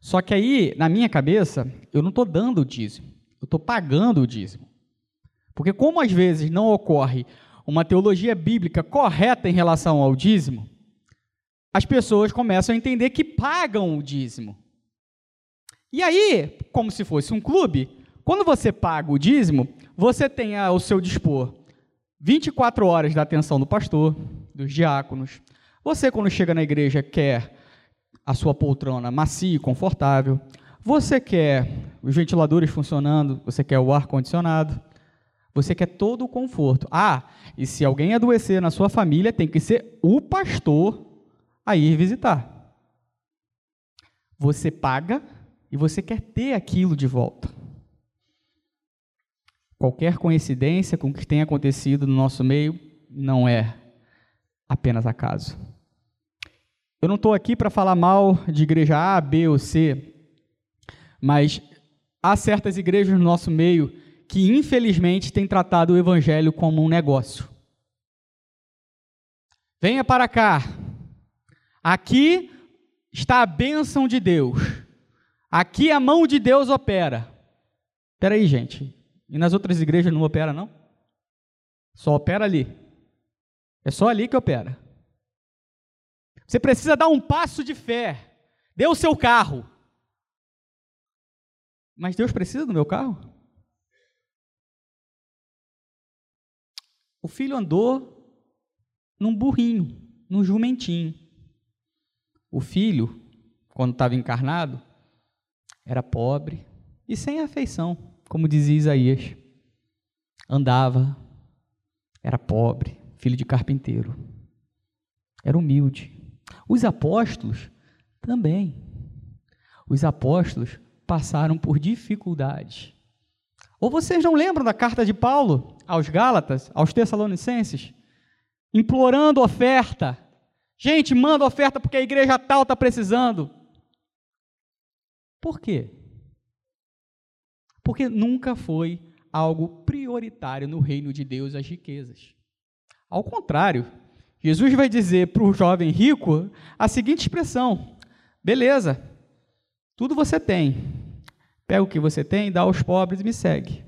[SPEAKER 1] Só que aí, na minha cabeça, eu não estou dando o dízimo, eu estou pagando o dízimo. Porque, como às vezes não ocorre uma teologia bíblica correta em relação ao dízimo, as pessoas começam a entender que pagam o dízimo. E aí, como se fosse um clube, quando você paga o dízimo, você tem ao seu dispor 24 horas da atenção do pastor, dos diáconos. Você, quando chega na igreja, quer a sua poltrona macia e confortável. Você quer os ventiladores funcionando, você quer o ar-condicionado. Você quer todo o conforto. Ah, e se alguém adoecer na sua família, tem que ser o pastor a ir visitar. Você paga e você quer ter aquilo de volta. Qualquer coincidência com o que tem acontecido no nosso meio não é apenas acaso. Eu não estou aqui para falar mal de igreja A, B ou C, mas há certas igrejas no nosso meio que infelizmente tem tratado o evangelho como um negócio. Venha para cá. Aqui está a bênção de Deus. Aqui a mão de Deus opera. Espera aí, gente. E nas outras igrejas não opera, não? Só opera ali. É só ali que opera. Você precisa dar um passo de fé. Dê o seu carro. Mas Deus precisa do meu carro? O filho andou num burrinho, num jumentinho. O filho, quando estava encarnado, era pobre e sem afeição, como dizia Isaías. Andava, era pobre, filho de carpinteiro. Era humilde. Os apóstolos também. Os apóstolos passaram por dificuldades. Ou vocês não lembram da carta de Paulo aos Gálatas, aos Tessalonicenses, implorando oferta? Gente, manda oferta porque a igreja tal está precisando. Por quê? Porque nunca foi algo prioritário no reino de Deus as riquezas. Ao contrário, Jesus vai dizer para o jovem rico a seguinte expressão: beleza, tudo você tem, pega o que você tem, dá aos pobres e me segue.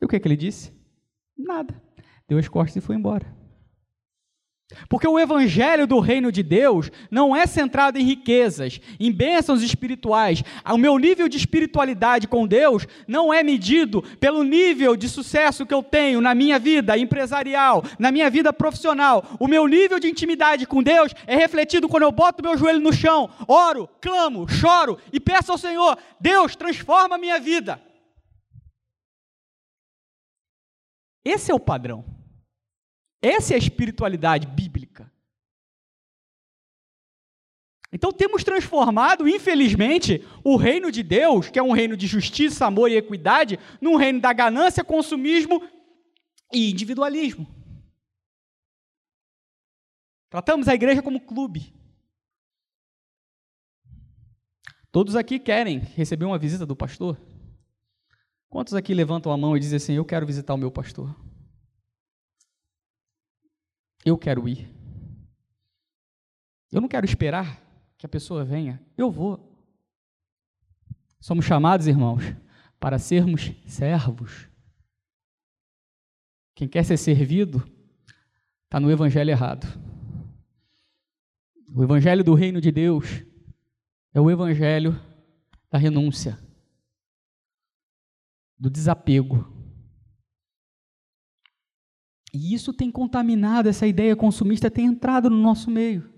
[SPEAKER 1] E o que, que ele disse? Nada. Deu as costas e foi embora. Porque o evangelho do reino de Deus não é centrado em riquezas, em bênçãos espirituais. O meu nível de espiritualidade com Deus não é medido pelo nível de sucesso que eu tenho na minha vida empresarial, na minha vida profissional. O meu nível de intimidade com Deus é refletido quando eu boto meu joelho no chão, oro, clamo, choro e peço ao Senhor: Deus, transforma a minha vida. Esse é o padrão. Essa é a espiritualidade bíblica. Então temos transformado, infelizmente, o reino de Deus, que é um reino de justiça, amor e equidade, num reino da ganância, consumismo e individualismo. Tratamos a igreja como clube. Todos aqui querem receber uma visita do pastor? Quantos aqui levantam a mão e dizem assim: Eu quero visitar o meu pastor? Eu quero ir. Eu não quero esperar que a pessoa venha. Eu vou. Somos chamados, irmãos, para sermos servos. Quem quer ser servido está no evangelho errado. O evangelho do reino de Deus é o evangelho da renúncia, do desapego e isso tem contaminado, essa ideia consumista tem entrado no nosso meio.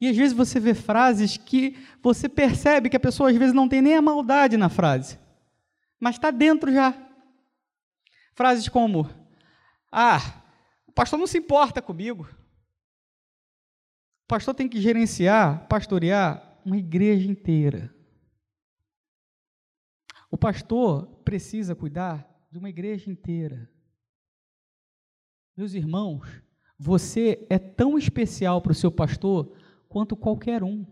[SPEAKER 1] E às vezes você vê frases que você percebe que a pessoa às vezes não tem nem a maldade na frase, mas está dentro já. Frases como: Ah, o pastor não se importa comigo. O pastor tem que gerenciar, pastorear uma igreja inteira. O pastor precisa cuidar de uma igreja inteira. Meus irmãos, você é tão especial para o seu pastor quanto qualquer um.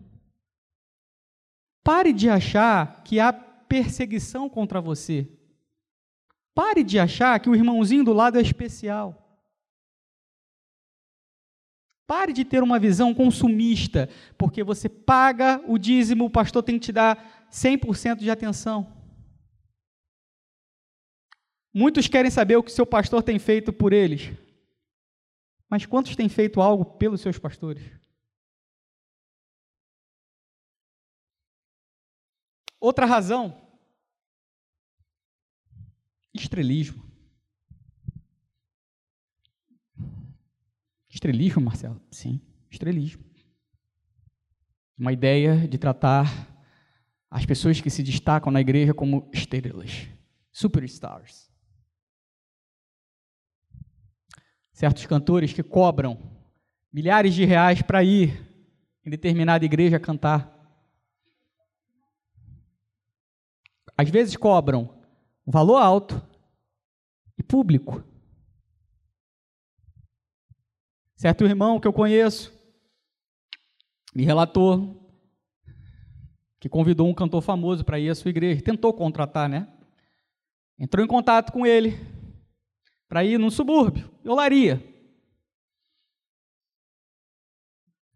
[SPEAKER 1] Pare de achar que há perseguição contra você. Pare de achar que o irmãozinho do lado é especial. Pare de ter uma visão consumista, porque você paga o dízimo, o pastor tem que te dar 100% de atenção. Muitos querem saber o que seu pastor tem feito por eles. Mas quantos têm feito algo pelos seus pastores? Outra razão: estrelismo. Estrelismo, Marcelo? Sim, estrelismo. Uma ideia de tratar as pessoas que se destacam na igreja como estrelas, superstars. Certos cantores que cobram milhares de reais para ir em determinada igreja cantar. Às vezes cobram um valor alto e público. Certo irmão que eu conheço me relatou que convidou um cantor famoso para ir à sua igreja, tentou contratar, né? Entrou em contato com ele, para ir num subúrbio, olaria.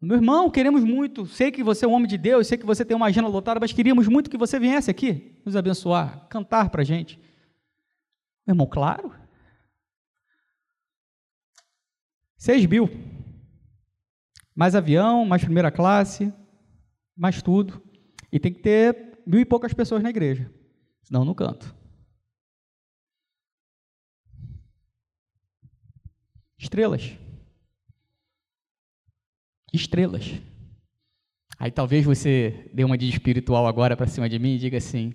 [SPEAKER 1] Meu irmão, queremos muito, sei que você é um homem de Deus, sei que você tem uma agenda lotada, mas queríamos muito que você viesse aqui nos abençoar, cantar para a gente. Meu irmão, claro. Seis mil. Mais avião, mais primeira classe, mais tudo. E tem que ter mil e poucas pessoas na igreja, senão não canto. Estrelas. Estrelas. Aí talvez você dê uma de espiritual agora para cima de mim e diga assim: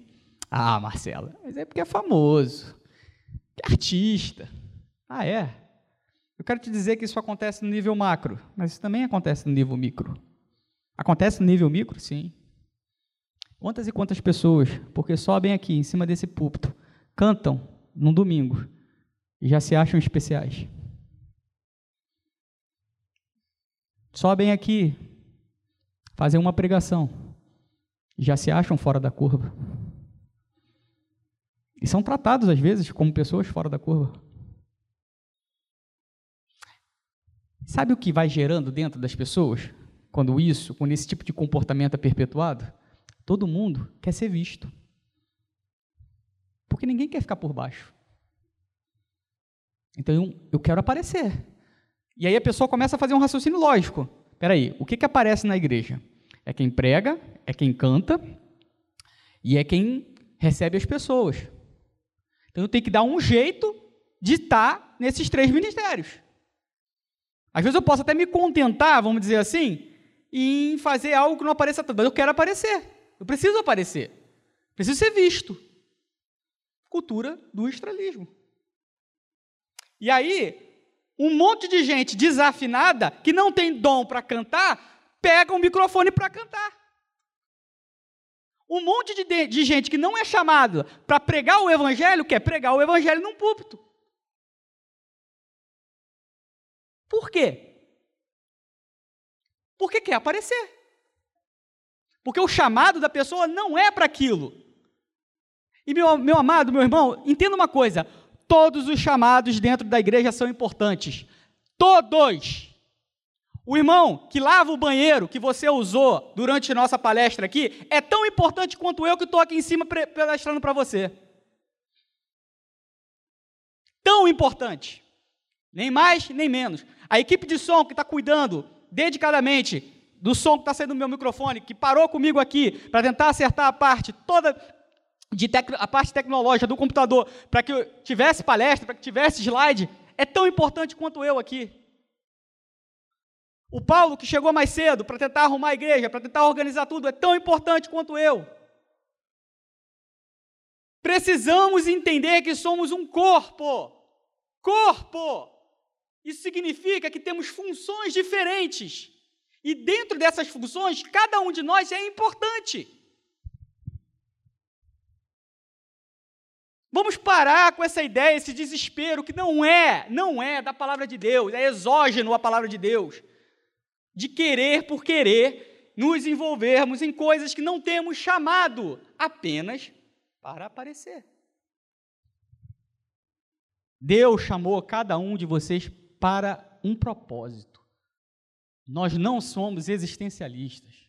[SPEAKER 1] Ah, Marcela, mas é porque é famoso, é artista. Ah, é? Eu quero te dizer que isso acontece no nível macro, mas isso também acontece no nível micro. Acontece no nível micro? Sim. Quantas e quantas pessoas, porque sobem aqui em cima desse púlpito, cantam num domingo e já se acham especiais? Sobem aqui, fazem uma pregação, já se acham fora da curva. E são tratados, às vezes, como pessoas fora da curva. Sabe o que vai gerando dentro das pessoas? Quando isso, quando esse tipo de comportamento é perpetuado? Todo mundo quer ser visto. Porque ninguém quer ficar por baixo. Então eu quero aparecer. E aí a pessoa começa a fazer um raciocínio lógico. Espera aí, o que, que aparece na igreja? É quem prega, é quem canta e é quem recebe as pessoas. Então eu tenho que dar um jeito de estar nesses três ministérios. Às vezes eu posso até me contentar, vamos dizer assim, em fazer algo que não apareça tanto, mas eu quero aparecer. Eu preciso aparecer. Preciso ser visto. Cultura do estrelismo. E aí, um monte de gente desafinada, que não tem dom para cantar, pega um microfone para cantar. Um monte de, de gente que não é chamada para pregar o evangelho, quer pregar o evangelho num púlpito. Por quê? Porque quer aparecer. Porque o chamado da pessoa não é para aquilo. E meu, meu amado, meu irmão, entenda uma coisa: todos os chamados dentro da igreja são importantes. Todos. O irmão que lava o banheiro que você usou durante nossa palestra aqui é tão importante quanto eu que estou aqui em cima palestrando para você. Tão importante. Nem mais, nem menos. A equipe de som que está cuidando dedicadamente do som que está saindo do meu microfone, que parou comigo aqui para tentar acertar a parte toda de a parte tecnológica do computador para que tivesse palestra, para que tivesse slide, é tão importante quanto eu aqui. O Paulo, que chegou mais cedo para tentar arrumar a igreja, para tentar organizar tudo, é tão importante quanto eu. Precisamos entender que somos um corpo. Corpo! Isso significa que temos funções diferentes. E dentro dessas funções, cada um de nós é importante. Vamos parar com essa ideia, esse desespero que não é, não é da palavra de Deus, é exógeno a palavra de Deus. De querer por querer nos envolvermos em coisas que não temos chamado apenas para aparecer. Deus chamou cada um de vocês para um propósito. Nós não somos existencialistas.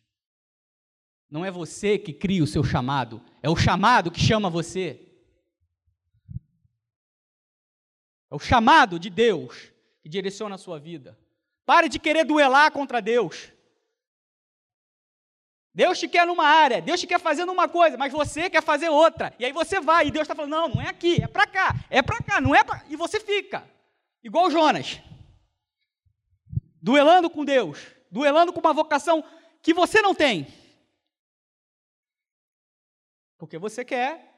[SPEAKER 1] Não é você que cria o seu chamado, é o chamado que chama você. É o chamado de Deus que direciona a sua vida. Pare de querer duelar contra Deus. Deus te quer numa área, Deus te quer fazer numa coisa, mas você quer fazer outra. E aí você vai, e Deus está falando: não, não é aqui, é para cá, é para cá, não é para. E você fica, igual Jonas duelando com Deus, duelando com uma vocação que você não tem. Porque você quer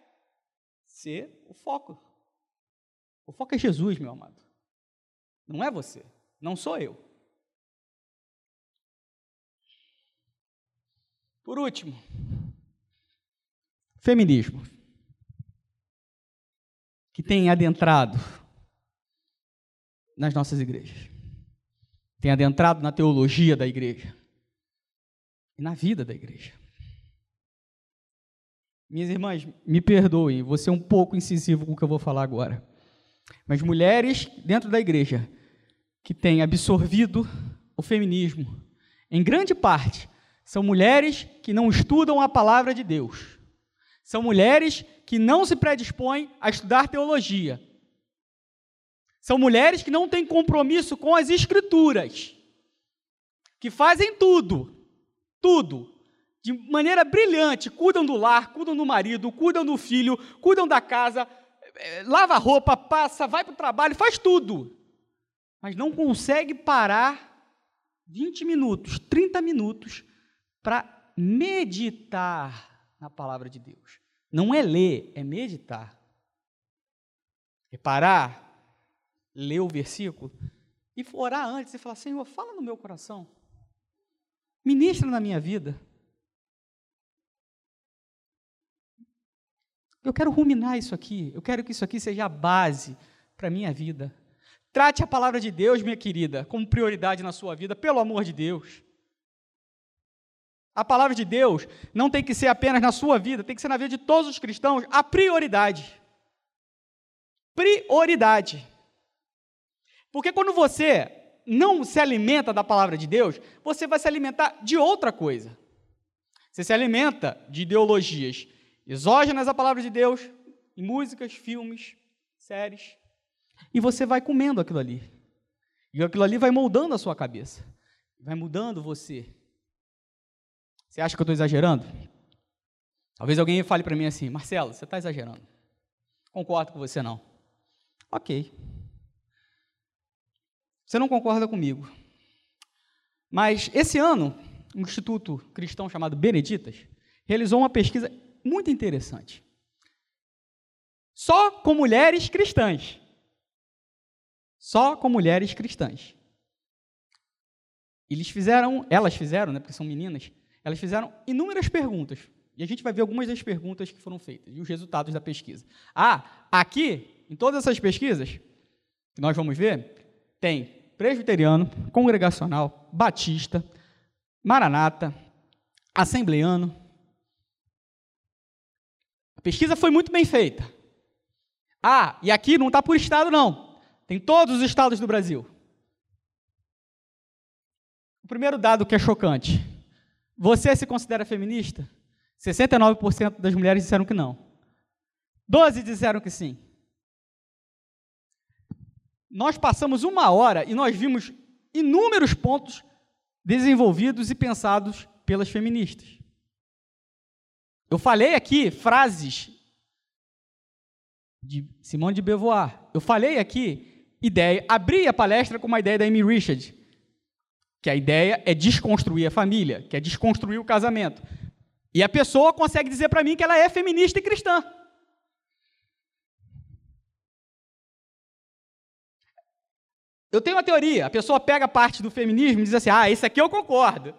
[SPEAKER 1] ser o foco. O foco é Jesus, meu amado. Não é você, não sou eu. Por último, feminismo, que tem adentrado nas nossas igrejas tem adentrado na teologia da igreja e na vida da igreja. Minhas irmãs, me perdoem, vou ser um pouco incisivo com o que eu vou falar agora. Mas mulheres dentro da igreja que têm absorvido o feminismo, em grande parte, são mulheres que não estudam a palavra de Deus. São mulheres que não se predispõem a estudar teologia, são mulheres que não têm compromisso com as escrituras, que fazem tudo, tudo, de maneira brilhante, cuidam do lar, cuidam do marido, cuidam do filho, cuidam da casa, lava a roupa, passa, vai para o trabalho, faz tudo, mas não consegue parar 20 minutos, 30 minutos para meditar na palavra de Deus. Não é ler, é meditar. É parar ler o versículo e orar antes e falar: Senhor, fala no meu coração, ministra na minha vida. Eu quero ruminar isso aqui, eu quero que isso aqui seja a base para a minha vida. Trate a palavra de Deus, minha querida, como prioridade na sua vida, pelo amor de Deus. A palavra de Deus não tem que ser apenas na sua vida, tem que ser na vida de todos os cristãos a prioridade. prioridade. Porque quando você não se alimenta da palavra de Deus, você vai se alimentar de outra coisa. Você se alimenta de ideologias exógenas à palavra de Deus, em músicas, filmes, séries, e você vai comendo aquilo ali. E aquilo ali vai moldando a sua cabeça, vai mudando você. Você acha que eu estou exagerando? Talvez alguém fale para mim assim, Marcelo, você está exagerando. Concordo com você não. Ok. Você não concorda comigo. Mas esse ano, um instituto cristão chamado Beneditas realizou uma pesquisa muito interessante. Só com mulheres cristãs. Só com mulheres cristãs. Eles fizeram, elas fizeram, né, porque são meninas, elas fizeram inúmeras perguntas. E a gente vai ver algumas das perguntas que foram feitas e os resultados da pesquisa. Ah, aqui, em todas essas pesquisas, que nós vamos ver, tem presbiteriano, congregacional, batista, maranata, assembleano. Pesquisa foi muito bem feita. Ah, e aqui não está por estado, não. Tem todos os estados do Brasil. O primeiro dado que é chocante. Você se considera feminista? 69% das mulheres disseram que não. 12 disseram que sim. Nós passamos uma hora e nós vimos inúmeros pontos desenvolvidos e pensados pelas feministas. Eu falei aqui frases de Simone de Beauvoir. Eu falei aqui ideia, abri a palestra com uma ideia da Amy Richard, que a ideia é desconstruir a família, que é desconstruir o casamento. E a pessoa consegue dizer para mim que ela é feminista e cristã. Eu tenho uma teoria, a pessoa pega parte do feminismo e diz assim: ah, isso aqui eu concordo.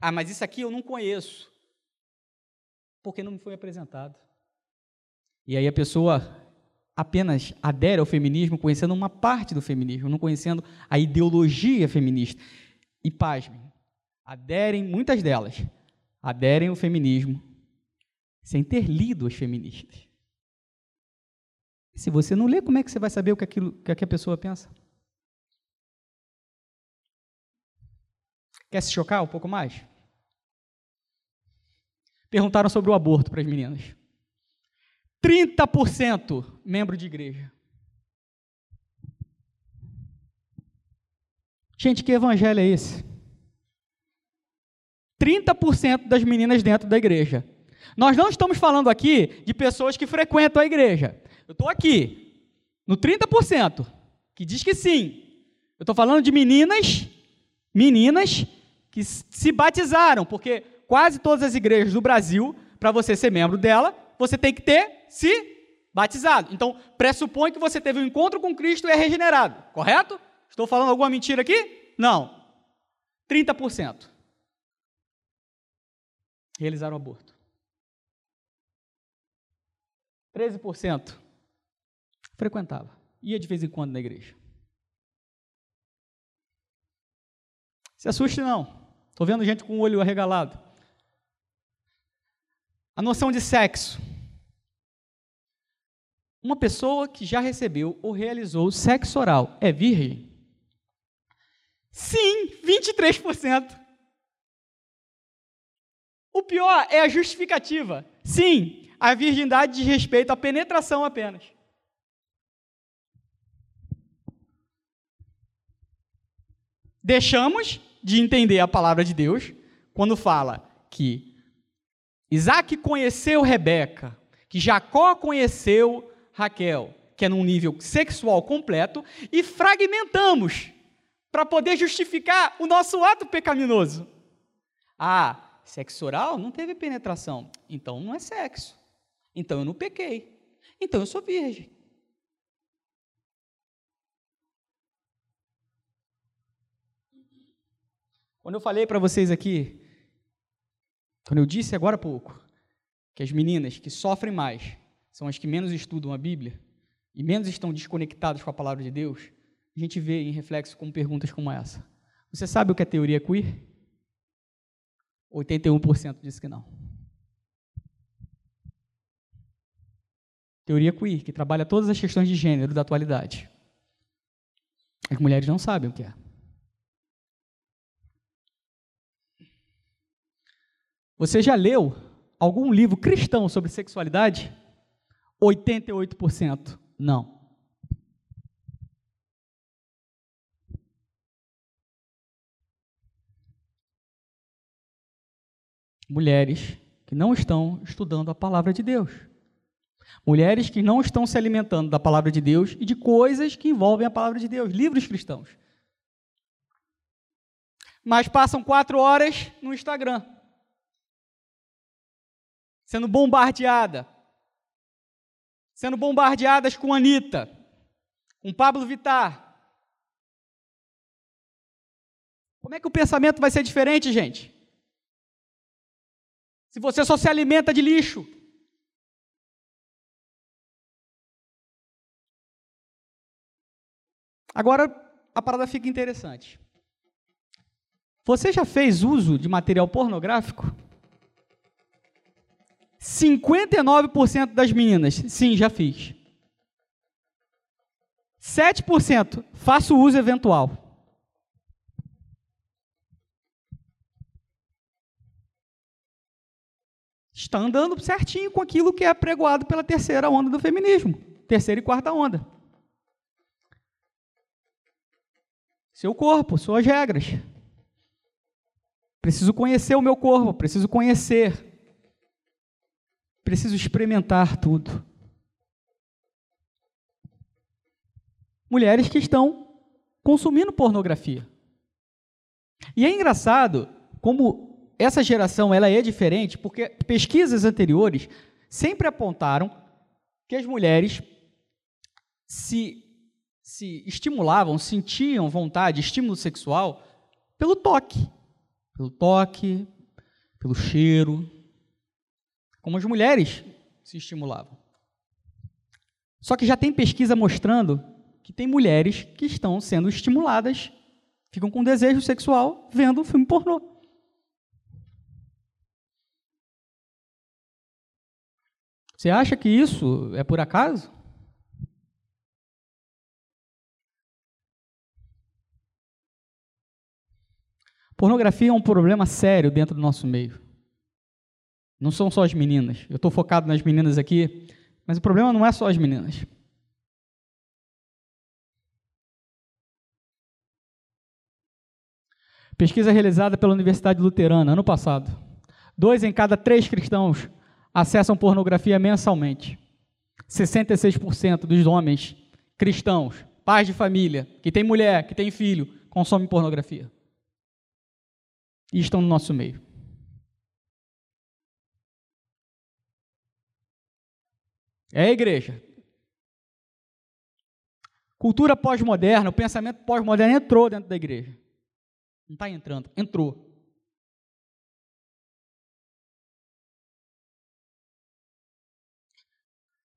[SPEAKER 1] Ah, mas isso aqui eu não conheço. Porque não me foi apresentado. E aí a pessoa apenas adere ao feminismo conhecendo uma parte do feminismo, não conhecendo a ideologia feminista. E pasmem, aderem, muitas delas, aderem ao feminismo sem ter lido as feministas. Se você não lê, como é que você vai saber o que, aquilo, que a pessoa pensa? Quer se chocar um pouco mais? Perguntaram sobre o aborto para as meninas. 30% membro de igreja. Gente, que evangelho é esse? 30% das meninas dentro da igreja. Nós não estamos falando aqui de pessoas que frequentam a igreja. Eu estou aqui, no 30%, que diz que sim. Eu estou falando de meninas, meninas que se batizaram, porque quase todas as igrejas do Brasil, para você ser membro dela, você tem que ter se batizado. Então, pressupõe que você teve um encontro com Cristo e é regenerado, correto? Estou falando alguma mentira aqui? Não. 30% realizaram o aborto. 13% frequentava, ia de vez em quando na igreja. Se assuste não. Estou vendo gente com o olho arregalado. A noção de sexo. Uma pessoa que já recebeu ou realizou sexo oral é virgem? Sim, 23%. O pior é a justificativa. Sim, a virgindade diz respeito à penetração apenas. Deixamos de entender a palavra de Deus quando fala que Isaac conheceu Rebeca, que Jacó conheceu Raquel, que é num nível sexual completo, e fragmentamos para poder justificar o nosso ato pecaminoso. Ah, Sexo oral não teve penetração. Então não é sexo. Então eu não pequei. Então eu sou virgem. Quando eu falei para vocês aqui, quando eu disse agora há pouco, que as meninas que sofrem mais são as que menos estudam a Bíblia e menos estão desconectadas com a palavra de Deus, a gente vê em reflexo com perguntas como essa. Você sabe o que é teoria queer? 81% disse que não. Teoria queer, que trabalha todas as questões de gênero da atualidade. As mulheres não sabem o que é. Você já leu algum livro cristão sobre sexualidade? 88% não. Mulheres que não estão estudando a palavra de Deus. Mulheres que não estão se alimentando da palavra de Deus e de coisas que envolvem a palavra de Deus, livros cristãos. Mas passam quatro horas no Instagram, sendo bombardeada, sendo bombardeadas com Anitta, com Pablo Vittar. Como é que o pensamento vai ser diferente, gente? Se você só se alimenta de lixo. Agora a parada fica interessante. Você já fez uso de material pornográfico? 59% das meninas, sim, já fiz. 7% faço uso eventual. Está andando certinho com aquilo que é pregoado pela terceira onda do feminismo, terceira e quarta onda. Seu corpo, suas regras. Preciso conhecer o meu corpo, preciso conhecer Preciso experimentar tudo. Mulheres que estão consumindo pornografia. E é engraçado como essa geração ela é diferente, porque pesquisas anteriores sempre apontaram que as mulheres se, se estimulavam, sentiam vontade, estímulo sexual pelo toque, pelo toque, pelo cheiro, como as mulheres se estimulavam. Só que já tem pesquisa mostrando que tem mulheres que estão sendo estimuladas, ficam com desejo sexual vendo filme pornô. Você acha que isso é por acaso? Pornografia é um problema sério dentro do nosso meio. Não são só as meninas. Eu estou focado nas meninas aqui, mas o problema não é só as meninas. Pesquisa realizada pela Universidade Luterana ano passado. Dois em cada três cristãos acessam pornografia mensalmente. 66% dos homens cristãos, pais de família, que tem mulher, que tem filho, consomem pornografia. E estão no nosso meio. É a igreja. Cultura pós-moderna, o pensamento pós-moderno entrou dentro da igreja. Não está entrando, entrou.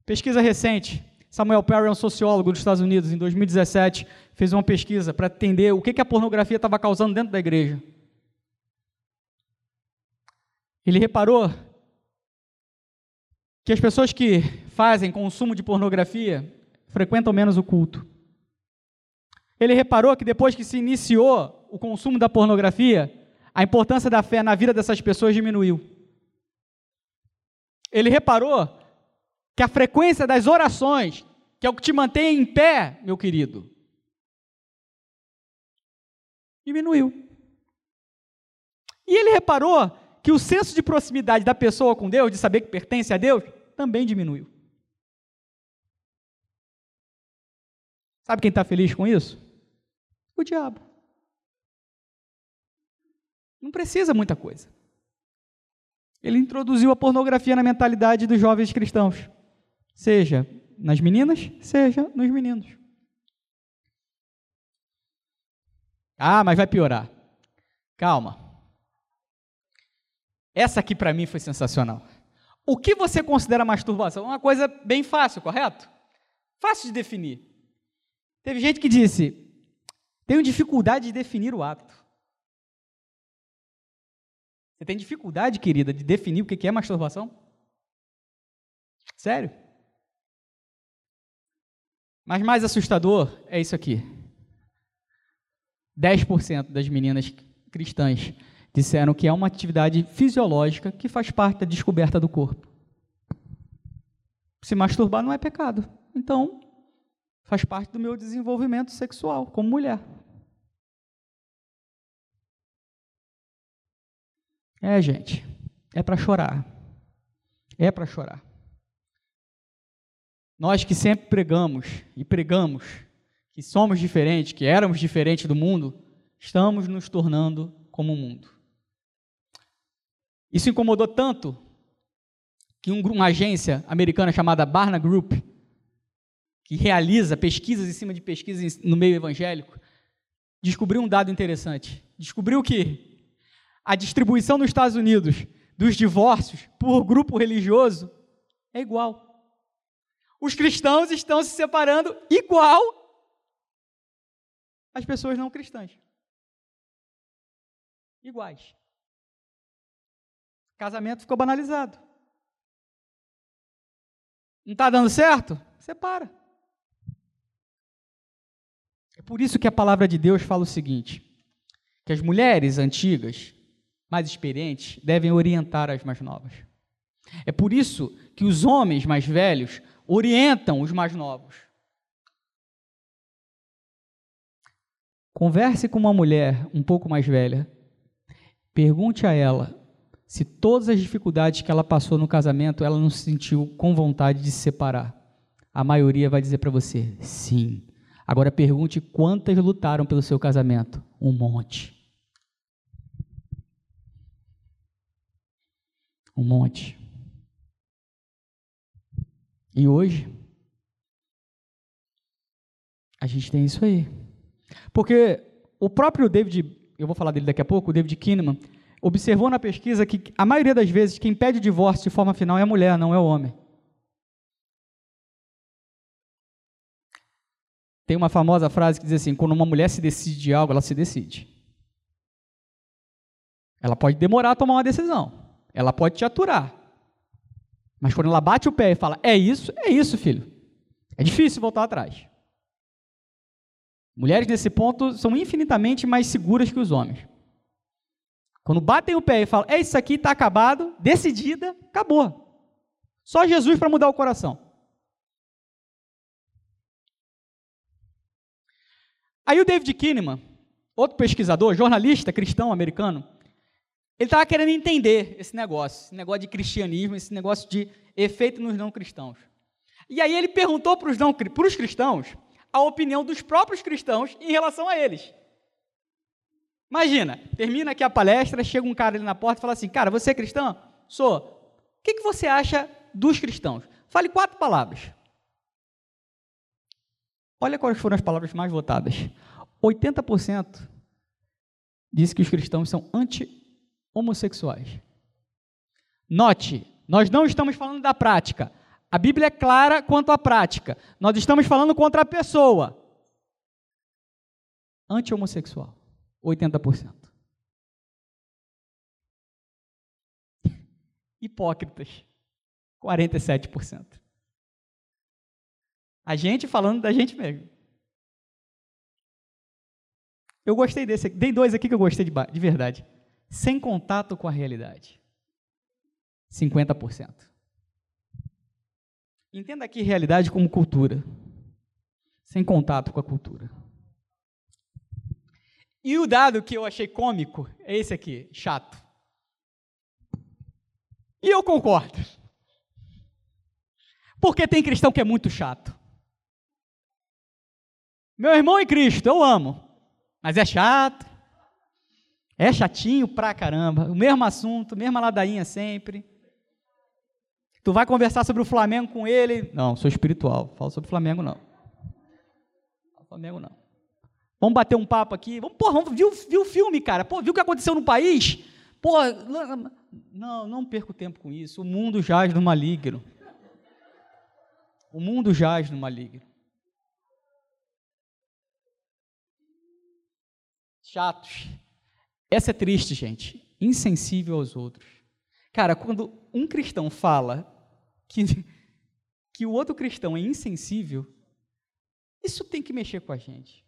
[SPEAKER 1] Pesquisa recente. Samuel Perry é um sociólogo dos Estados Unidos, em 2017, fez uma pesquisa para entender o que, que a pornografia estava causando dentro da igreja. Ele reparou que as pessoas que fazem consumo de pornografia frequentam menos o culto. Ele reparou que depois que se iniciou o consumo da pornografia, a importância da fé na vida dessas pessoas diminuiu. Ele reparou que a frequência das orações, que é o que te mantém em pé, meu querido, diminuiu. E ele reparou que o senso de proximidade da pessoa com Deus, de saber que pertence a Deus, também diminuiu. Sabe quem está feliz com isso? O diabo. Não precisa muita coisa. Ele introduziu a pornografia na mentalidade dos jovens cristãos, seja nas meninas, seja nos meninos. Ah, mas vai piorar. Calma. Essa aqui para mim foi sensacional. O que você considera masturbação? Uma coisa bem fácil, correto? Fácil de definir. Teve gente que disse: tenho dificuldade de definir o ato. Você tem dificuldade, querida, de definir o que é masturbação? Sério? Mas mais assustador é isso aqui. 10% das meninas cristãs disseram que é uma atividade fisiológica que faz parte da descoberta do corpo. Se masturbar não é pecado. Então, faz parte do meu desenvolvimento sexual como mulher. É, gente, é para chorar. É para chorar. Nós que sempre pregamos e pregamos que somos diferentes, que éramos diferentes do mundo, estamos nos tornando como o mundo. Isso incomodou tanto que uma agência americana chamada Barna Group, que realiza pesquisas em cima de pesquisas no meio evangélico, descobriu um dado interessante. Descobriu que a distribuição nos Estados Unidos dos divórcios por grupo religioso é igual. Os cristãos estão se separando igual às pessoas não cristãs. Iguais. Casamento ficou banalizado. Não está dando certo? Separa. É por isso que a palavra de Deus fala o seguinte: que as mulheres antigas, mais experientes, devem orientar as mais novas. É por isso que os homens mais velhos orientam os mais novos. Converse com uma mulher um pouco mais velha. Pergunte a ela se todas as dificuldades que ela passou no casamento, ela não se sentiu com vontade de se separar. A maioria vai dizer para você: sim. Agora pergunte quantas lutaram pelo seu casamento. Um monte. Um monte. E hoje, a gente tem isso aí. Porque o próprio David, eu vou falar dele daqui a pouco, o David Kinnaman, observou na pesquisa que a maioria das vezes quem pede divórcio de forma final é a mulher, não é o homem. Tem uma famosa frase que diz assim: quando uma mulher se decide de algo, ela se decide. Ela pode demorar a tomar uma decisão, ela pode te aturar, mas quando ela bate o pé e fala, é isso, é isso, filho. É difícil voltar atrás. Mulheres nesse ponto são infinitamente mais seguras que os homens. Quando batem o pé e falam, é isso aqui, está acabado, decidida, acabou. Só Jesus para mudar o coração. Aí o David Kinneman, outro pesquisador, jornalista cristão americano, ele estava querendo entender esse negócio, esse negócio de cristianismo, esse negócio de efeito nos não cristãos. E aí ele perguntou para os, cristãos a opinião dos próprios cristãos em relação a eles. Imagina, termina aqui a palestra, chega um cara ali na porta e fala assim: Cara, você é cristão? Sou. O que, que você acha dos cristãos? Fale quatro palavras. Olha quais foram as palavras mais votadas. 80% disse que os cristãos são anti homossexuais. Note, nós não estamos falando da prática. A Bíblia é clara quanto à prática. Nós estamos falando contra a pessoa. Anti-homossexual, 80%. (laughs) Hipócritas, 47%. A gente falando da gente mesmo. Eu gostei desse. Tem dois aqui que eu gostei de, de verdade sem contato com a realidade. 50%. Entenda aqui realidade como cultura, sem contato com a cultura. E o dado que eu achei cômico é esse aqui, chato. E eu concordo. Porque tem cristão que é muito chato. Meu irmão em Cristo, eu amo, mas é chato. É chatinho pra caramba. O mesmo assunto, mesma ladainha sempre. Tu vai conversar sobre o Flamengo com ele? Não, sou espiritual. Falo sobre o Flamengo, não. Flamengo, não. Vamos bater um papo aqui. Vamos, porra, vamos, viu, viu o filme, cara? Pô, viu o que aconteceu no país? Pô, não, não perco tempo com isso. O mundo jaz no maligno. O mundo jaz no maligno. Chatos. Essa é triste, gente. Insensível aos outros. Cara, quando um cristão fala que, que o outro cristão é insensível, Isso tem que mexer com a gente.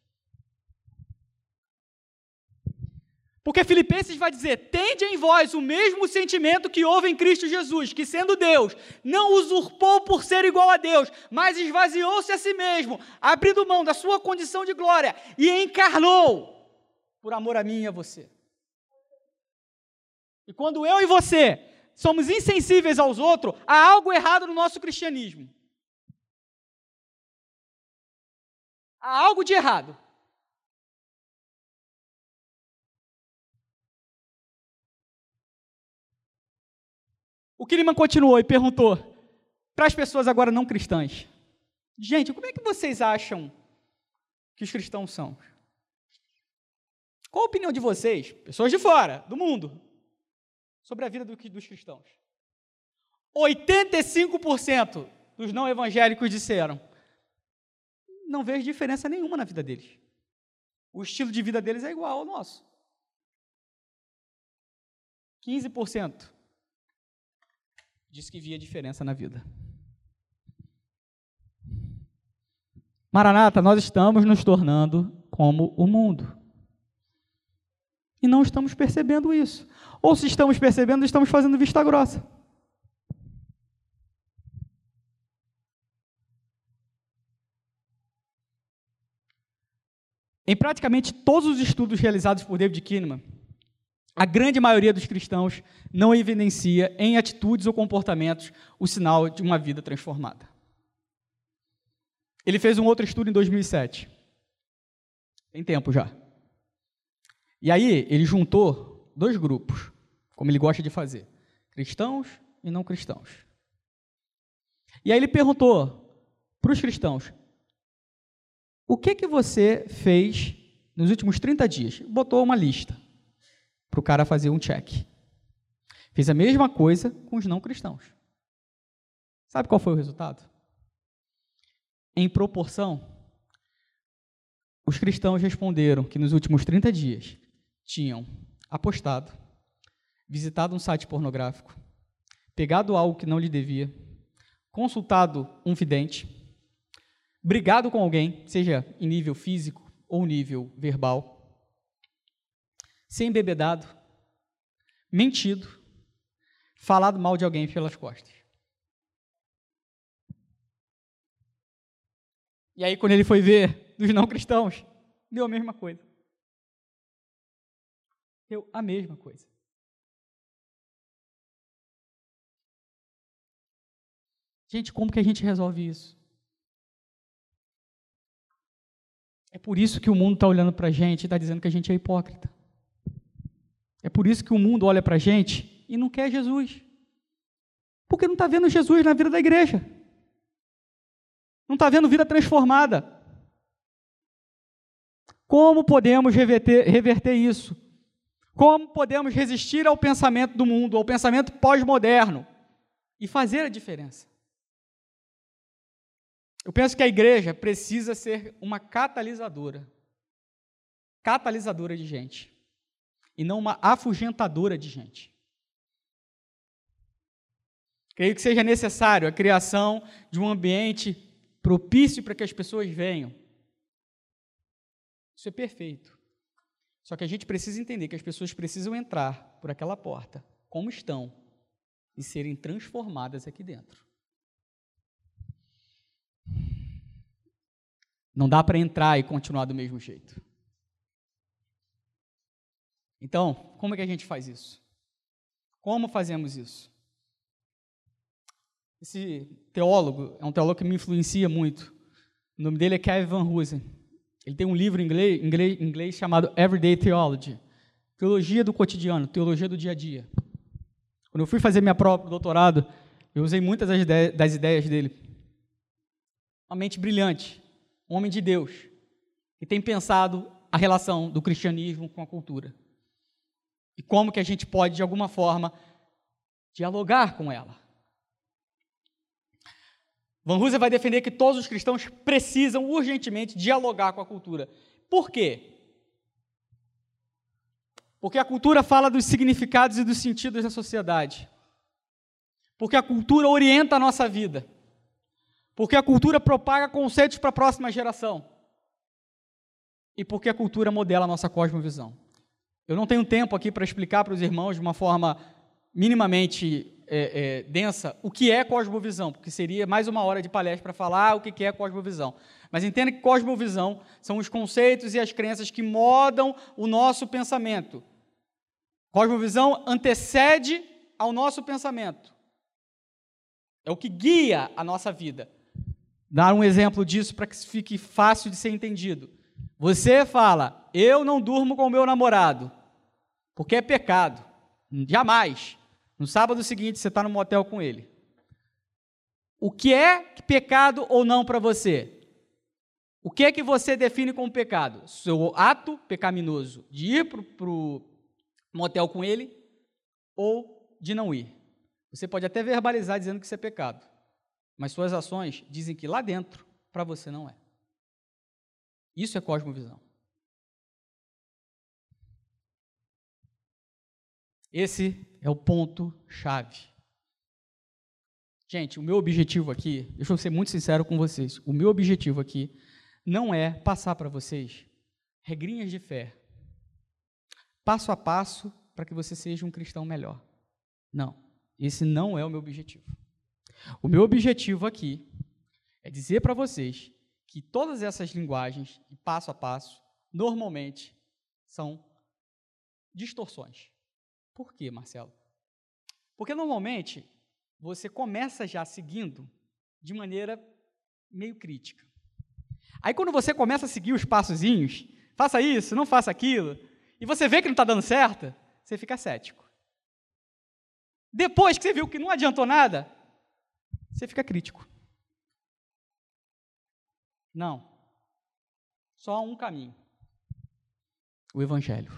[SPEAKER 1] Porque Filipenses vai dizer: tende em vós o mesmo sentimento que houve em Cristo Jesus, que sendo Deus, não usurpou por ser igual a Deus, mas esvaziou-se a si mesmo, abrindo mão da sua condição de glória e encarnou por amor a mim e a você. E quando eu e você somos insensíveis aos outros, há algo errado no nosso cristianismo. Há algo de errado. O Kiliman continuou e perguntou para as pessoas agora não cristãs: Gente, como é que vocês acham que os cristãos são? Qual a opinião de vocês, pessoas de fora, do mundo, sobre a vida dos cristãos? 85% dos não evangélicos disseram: Não vejo diferença nenhuma na vida deles. O estilo de vida deles é igual ao nosso. 15% disse que via diferença na vida. Maranata, nós estamos nos tornando como o mundo. E não estamos percebendo isso. Ou se estamos percebendo, estamos fazendo vista grossa. Em praticamente todos os estudos realizados por David Kinnaman, a grande maioria dos cristãos não evidencia em atitudes ou comportamentos o sinal de uma vida transformada. Ele fez um outro estudo em 2007. Tem tempo já. E aí ele juntou dois grupos, como ele gosta de fazer: cristãos e não cristãos. E aí ele perguntou para os cristãos: o que que você fez nos últimos 30 dias? Botou uma lista para o cara fazer um check. Fez a mesma coisa com os não cristãos. Sabe qual foi o resultado? Em proporção, os cristãos responderam que nos últimos 30 dias tinham apostado, visitado um site pornográfico, pegado algo que não lhe devia, consultado um vidente, brigado com alguém, seja em nível físico ou nível verbal, se embebedado, mentido, falado mal de alguém pelas costas. E aí, quando ele foi ver dos não cristãos, deu a mesma coisa. Deu a mesma coisa. Gente, como que a gente resolve isso? É por isso que o mundo está olhando para a gente e está dizendo que a gente é hipócrita. É por isso que o mundo olha para a gente e não quer Jesus. Porque não está vendo Jesus na vida da igreja. Não está vendo vida transformada. Como podemos reverter, reverter isso? Como podemos resistir ao pensamento do mundo, ao pensamento pós-moderno e fazer a diferença? Eu penso que a igreja precisa ser uma catalisadora catalisadora de gente e não uma afugentadora de gente. Creio que seja necessário a criação de um ambiente propício para que as pessoas venham. Isso é perfeito. Só que a gente precisa entender que as pessoas precisam entrar por aquela porta, como estão, e serem transformadas aqui dentro. Não dá para entrar e continuar do mesmo jeito. Então, como é que a gente faz isso? Como fazemos isso? Esse teólogo é um teólogo que me influencia muito. O nome dele é Kevin Van Hoosen. Ele tem um livro em inglês, inglês, inglês chamado Everyday Theology, Teologia do Cotidiano, Teologia do Dia a Dia. Quando eu fui fazer minha própria doutorado, eu usei muitas das ideias dele. Uma mente brilhante, um homem de Deus, que tem pensado a relação do cristianismo com a cultura e como que a gente pode, de alguma forma, dialogar com ela. Van Hooser vai defender que todos os cristãos precisam urgentemente dialogar com a cultura. Por quê? Porque a cultura fala dos significados e dos sentidos da sociedade. Porque a cultura orienta a nossa vida. Porque a cultura propaga conceitos para a próxima geração. E porque a cultura modela a nossa cosmovisão. Eu não tenho tempo aqui para explicar para os irmãos de uma forma minimamente é, é, densa o que é cosmovisão, porque seria mais uma hora de palestra para falar o que é cosmovisão. Mas entenda que cosmovisão são os conceitos e as crenças que modam o nosso pensamento. Cosmovisão antecede ao nosso pensamento. É o que guia a nossa vida. Dar um exemplo disso para que fique fácil de ser entendido. Você fala, eu não durmo com o meu namorado, porque é pecado. Jamais. No sábado seguinte, você está no motel com ele. O que é pecado ou não para você? O que é que você define como pecado? Seu ato pecaminoso de ir para o motel com ele ou de não ir. Você pode até verbalizar dizendo que isso é pecado, mas suas ações dizem que lá dentro, para você não é. Isso é cosmovisão. Esse é o ponto chave. Gente, o meu objetivo aqui, deixa eu ser muito sincero com vocês, o meu objetivo aqui não é passar para vocês regrinhas de fé, passo a passo para que você seja um cristão melhor. Não, esse não é o meu objetivo. O meu objetivo aqui é dizer para vocês que todas essas linguagens, passo a passo, normalmente são distorções. Por quê, Marcelo? Porque normalmente você começa já seguindo de maneira meio crítica. Aí quando você começa a seguir os passozinhos, faça isso, não faça aquilo, e você vê que não está dando certo, você fica cético. Depois que você viu que não adiantou nada, você fica crítico. Não. Só um caminho: o Evangelho.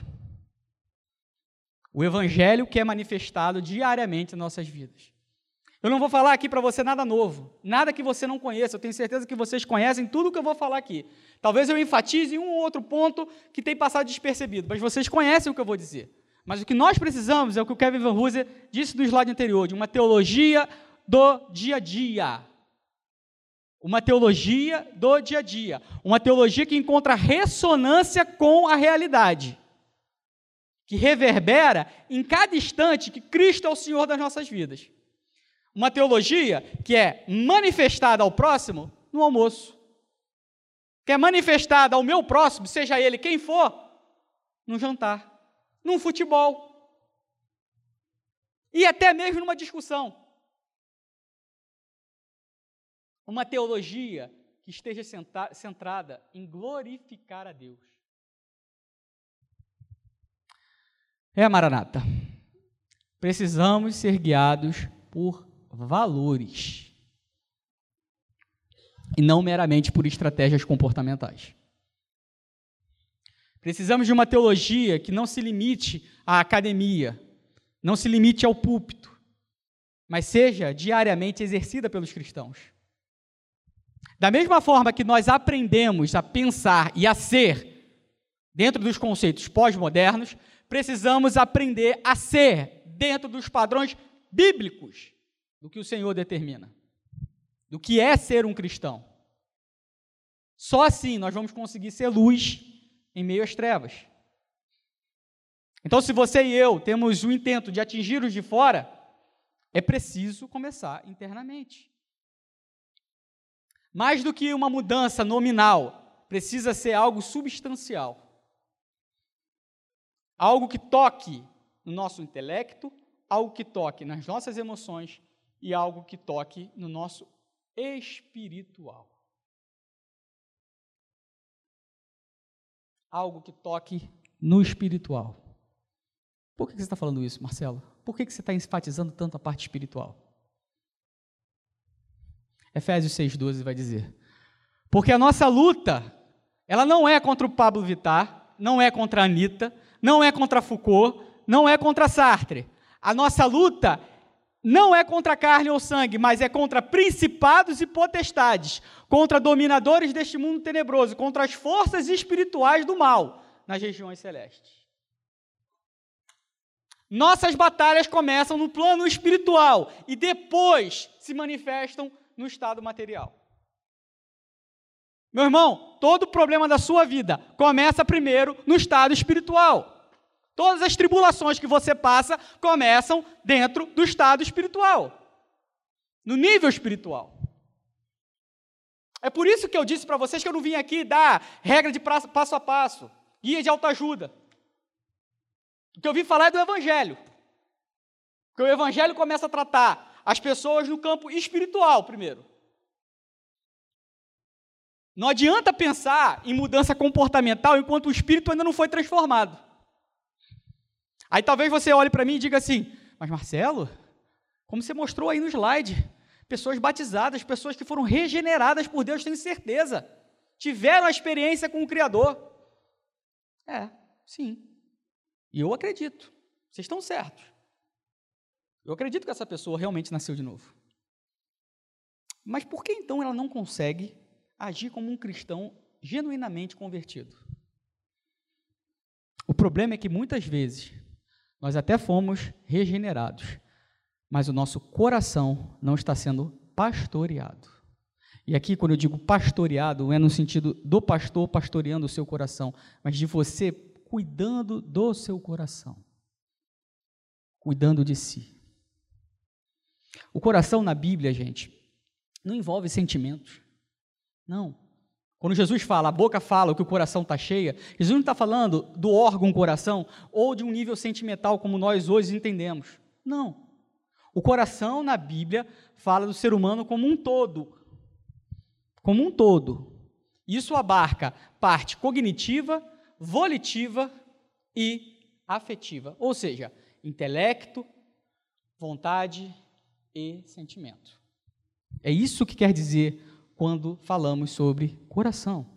[SPEAKER 1] O Evangelho que é manifestado diariamente em nossas vidas. Eu não vou falar aqui para você nada novo, nada que você não conheça. Eu tenho certeza que vocês conhecem tudo que eu vou falar aqui. Talvez eu enfatize um ou outro ponto que tem passado despercebido, mas vocês conhecem o que eu vou dizer. Mas o que nós precisamos é o que o Kevin Van Hooser disse do slide anterior, de uma teologia do dia a dia. Uma teologia do dia a dia. Uma teologia que encontra ressonância com a realidade que reverbera em cada instante que Cristo é o Senhor das nossas vidas. Uma teologia que é manifestada ao próximo no almoço, que é manifestada ao meu próximo, seja ele quem for, no jantar, num futebol e até mesmo numa discussão. Uma teologia que esteja centrada em glorificar a Deus. É, Maranata. Precisamos ser guiados por valores e não meramente por estratégias comportamentais. Precisamos de uma teologia que não se limite à academia, não se limite ao púlpito, mas seja diariamente exercida pelos cristãos. Da mesma forma que nós aprendemos a pensar e a ser dentro dos conceitos pós-modernos, precisamos aprender a ser dentro dos padrões bíblicos do que o Senhor determina, do que é ser um cristão. Só assim nós vamos conseguir ser luz em meio às trevas. Então, se você e eu temos o intento de atingir os de fora, é preciso começar internamente. Mais do que uma mudança nominal, precisa ser algo substancial algo que toque no nosso intelecto, algo que toque nas nossas emoções e algo que toque no nosso espiritual. Algo que toque no espiritual. Por que você está falando isso, Marcelo? Por que você está enfatizando tanto a parte espiritual? Efésios 6,12 vai dizer: Porque a nossa luta, ela não é contra o Pablo Vittar, não é contra a Anitta, não é contra Foucault, não é contra Sartre. A nossa luta não é contra carne ou sangue, mas é contra principados e potestades, contra dominadores deste mundo tenebroso, contra as forças espirituais do mal nas regiões celestes. Nossas batalhas começam no plano espiritual e depois se manifestam no estado material. Meu irmão, todo problema da sua vida começa primeiro no estado espiritual. Todas as tribulações que você passa começam dentro do estado espiritual, no nível espiritual. É por isso que eu disse para vocês que eu não vim aqui dar regra de passo a passo, guia de autoajuda. O que eu vim falar é do Evangelho. Porque o Evangelho começa a tratar as pessoas no campo espiritual primeiro. Não adianta pensar em mudança comportamental enquanto o espírito ainda não foi transformado. Aí talvez você olhe para mim e diga assim: Mas Marcelo, como você mostrou aí no slide, pessoas batizadas, pessoas que foram regeneradas por Deus, tenho certeza, tiveram a experiência com o Criador. É, sim. E eu acredito. Vocês estão certos. Eu acredito que essa pessoa realmente nasceu de novo. Mas por que então ela não consegue agir como um cristão genuinamente convertido? O problema é que muitas vezes nós até fomos regenerados, mas o nosso coração não está sendo pastoreado. E aqui, quando eu digo pastoreado, é no sentido do pastor pastoreando o seu coração, mas de você cuidando do seu coração, cuidando de si. O coração na Bíblia, gente, não envolve sentimentos. Não. Quando Jesus fala, a boca fala, o que o coração está cheia, Jesus não está falando do órgão coração ou de um nível sentimental como nós hoje entendemos. Não. O coração na Bíblia fala do ser humano como um todo. Como um todo. Isso abarca parte cognitiva, volitiva e afetiva. Ou seja, intelecto, vontade e sentimento. É isso que quer dizer quando falamos sobre coração.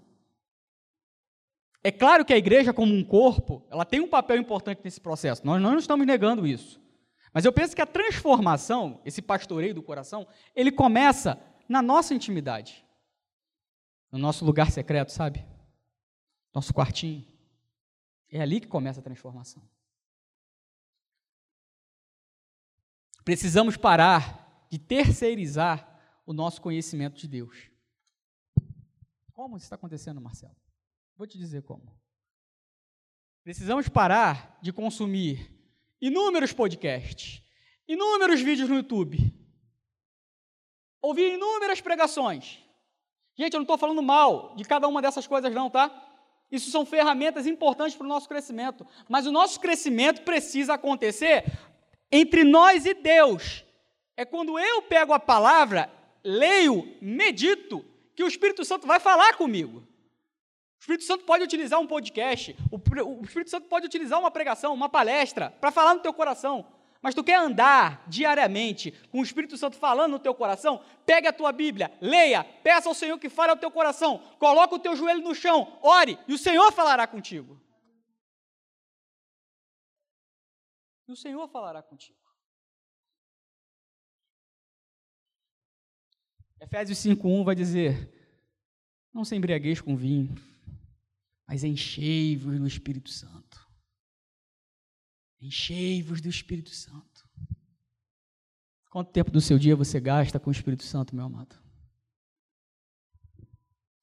[SPEAKER 1] É claro que a igreja, como um corpo, ela tem um papel importante nesse processo. Nós não estamos negando isso. Mas eu penso que a transformação, esse pastoreio do coração, ele começa na nossa intimidade. No nosso lugar secreto, sabe? Nosso quartinho. É ali que começa a transformação. Precisamos parar de terceirizar o nosso conhecimento de Deus. Como isso está acontecendo, Marcelo? Vou te dizer como. Precisamos parar de consumir inúmeros podcasts, inúmeros vídeos no YouTube, ouvir inúmeras pregações. Gente, eu não estou falando mal de cada uma dessas coisas, não, tá? Isso são ferramentas importantes para o nosso crescimento. Mas o nosso crescimento precisa acontecer entre nós e Deus. É quando eu pego a palavra, leio, medito que o Espírito Santo vai falar comigo. O Espírito Santo pode utilizar um podcast, o Espírito Santo pode utilizar uma pregação, uma palestra, para falar no teu coração. Mas tu quer andar diariamente com o Espírito Santo falando no teu coração? Pegue a tua Bíblia, leia, peça ao Senhor que fale ao teu coração, coloca o teu joelho no chão, ore, e o Senhor falará contigo. E o Senhor falará contigo. Efésios 5:1 vai dizer: Não se embriagueis com vinho, mas enchei-vos do Espírito Santo. Enchei-vos do Espírito Santo. Quanto tempo do seu dia você gasta com o Espírito Santo, meu amado?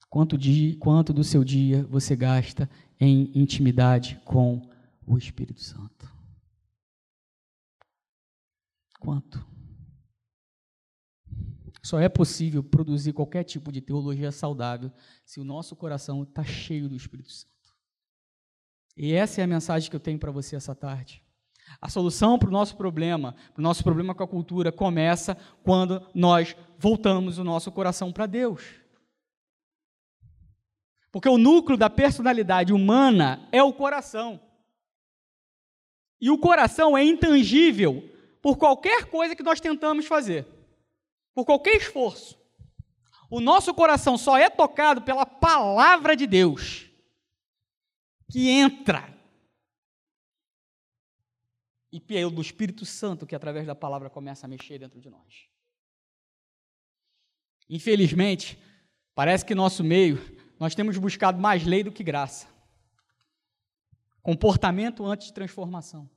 [SPEAKER 1] Quanto, dia, quanto do seu dia você gasta em intimidade com o Espírito Santo? Quanto? Só é possível produzir qualquer tipo de teologia saudável se o nosso coração está cheio do Espírito Santo. E essa é a mensagem que eu tenho para você essa tarde. A solução para o nosso problema, para o nosso problema com a cultura, começa quando nós voltamos o nosso coração para Deus. Porque o núcleo da personalidade humana é o coração. E o coração é intangível por qualquer coisa que nós tentamos fazer por qualquer esforço. O nosso coração só é tocado pela palavra de Deus, que entra. E pelo Espírito Santo, que através da palavra começa a mexer dentro de nós. Infelizmente, parece que nosso meio, nós temos buscado mais lei do que graça. Comportamento antes de transformação.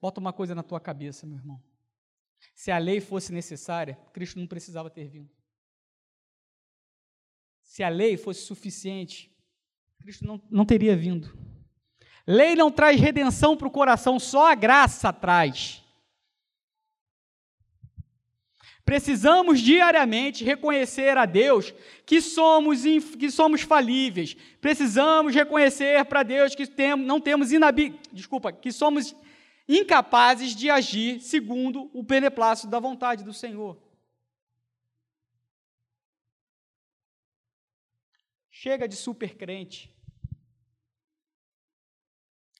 [SPEAKER 1] Bota uma coisa na tua cabeça, meu irmão. Se a lei fosse necessária, Cristo não precisava ter vindo. Se a lei fosse suficiente, Cristo não, não teria vindo. Lei não traz redenção para o coração, só a graça traz. Precisamos diariamente reconhecer a Deus que somos, que somos falíveis. Precisamos reconhecer para Deus que tem, não temos inabi, desculpa, que somos incapazes de agir segundo o beneplácito da vontade do Senhor. Chega de supercrente.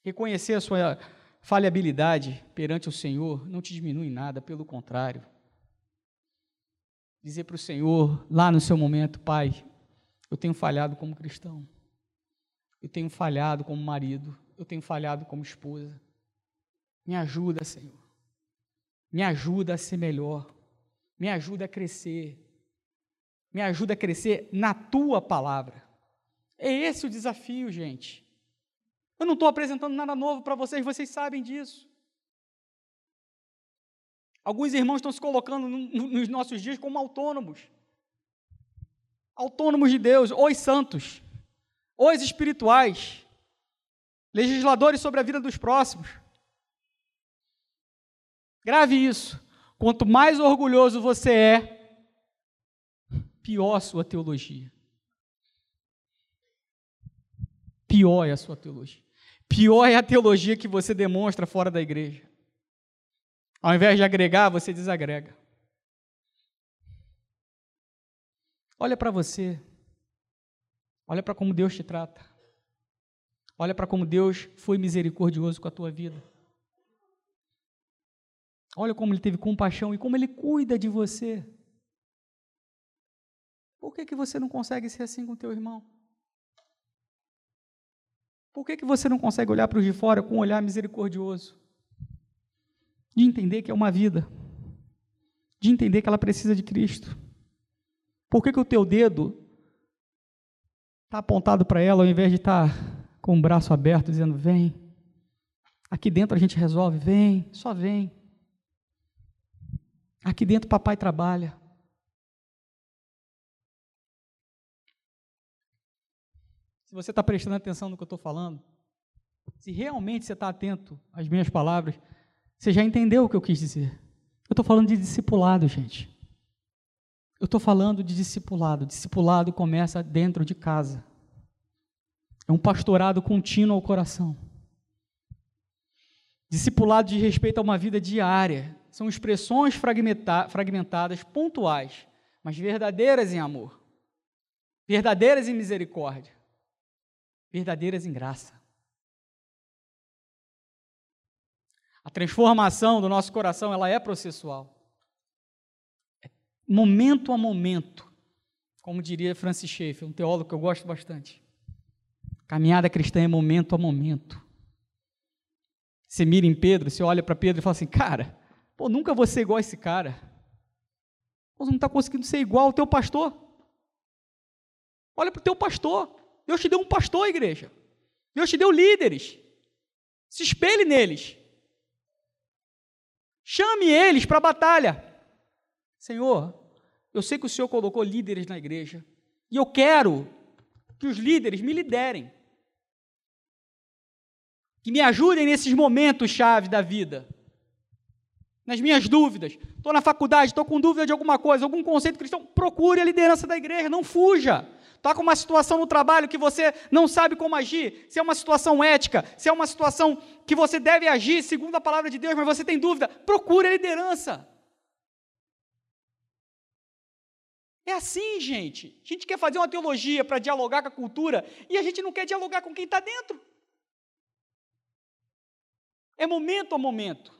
[SPEAKER 1] Reconhecer a sua falhabilidade perante o Senhor não te diminui nada, pelo contrário dizer para o Senhor, lá no seu momento, Pai, eu tenho falhado como cristão, eu tenho falhado como marido, eu tenho falhado como esposa. Me ajuda, Senhor. Me ajuda a ser melhor. Me ajuda a crescer. Me ajuda a crescer na tua palavra. É esse o desafio, gente. Eu não estou apresentando nada novo para vocês, vocês sabem disso. Alguns irmãos estão se colocando nos nossos dias como autônomos. Autônomos de Deus, os santos, os espirituais, legisladores sobre a vida dos próximos. Grave isso. Quanto mais orgulhoso você é, pior a sua teologia. Pior é a sua teologia. Pior é a teologia que você demonstra fora da igreja. Ao invés de agregar, você desagrega. Olha para você. Olha para como Deus te trata. Olha para como Deus foi misericordioso com a tua vida. Olha como Ele teve compaixão e como Ele cuida de você. Por que, que você não consegue ser assim com teu irmão? Por que, que você não consegue olhar para os de fora com um olhar misericordioso? de entender que é uma vida, de entender que ela precisa de Cristo. Por que, que o teu dedo está apontado para ela ao invés de estar tá com o braço aberto dizendo: vem, aqui dentro a gente resolve, vem, só vem. Aqui dentro papai trabalha. Se você está prestando atenção no que eu estou falando, se realmente você está atento às minhas palavras, você já entendeu o que eu quis dizer? Eu estou falando de discipulado, gente. Eu estou falando de discipulado. Discipulado começa dentro de casa. É um pastorado contínuo ao coração. Discipulado de respeito a uma vida diária. São expressões fragmentadas, pontuais, mas verdadeiras em amor, verdadeiras em misericórdia, verdadeiras em graça. A transformação do nosso coração, ela é processual. É momento a momento, como diria Francis Schaeffer, um teólogo que eu gosto bastante. Caminhada cristã é momento a momento. Você mira em Pedro, você olha para Pedro e fala assim, cara, pô, nunca vou ser igual a esse cara. Pô, você não está conseguindo ser igual ao teu pastor. Olha para o teu pastor. Deus te deu um pastor, igreja. Deus te deu líderes. Se espelhe neles. Chame eles para a batalha. Senhor, eu sei que o Senhor colocou líderes na igreja e eu quero que os líderes me liderem. Que me ajudem nesses momentos chave da vida. Nas minhas dúvidas. Estou na faculdade, estou com dúvida de alguma coisa, algum conceito cristão. Procure a liderança da igreja, não fuja. Está com uma situação no trabalho que você não sabe como agir, se é uma situação ética, se é uma situação que você deve agir segundo a palavra de Deus, mas você tem dúvida, procure a liderança. É assim, gente. A gente quer fazer uma teologia para dialogar com a cultura e a gente não quer dialogar com quem está dentro. É momento a momento.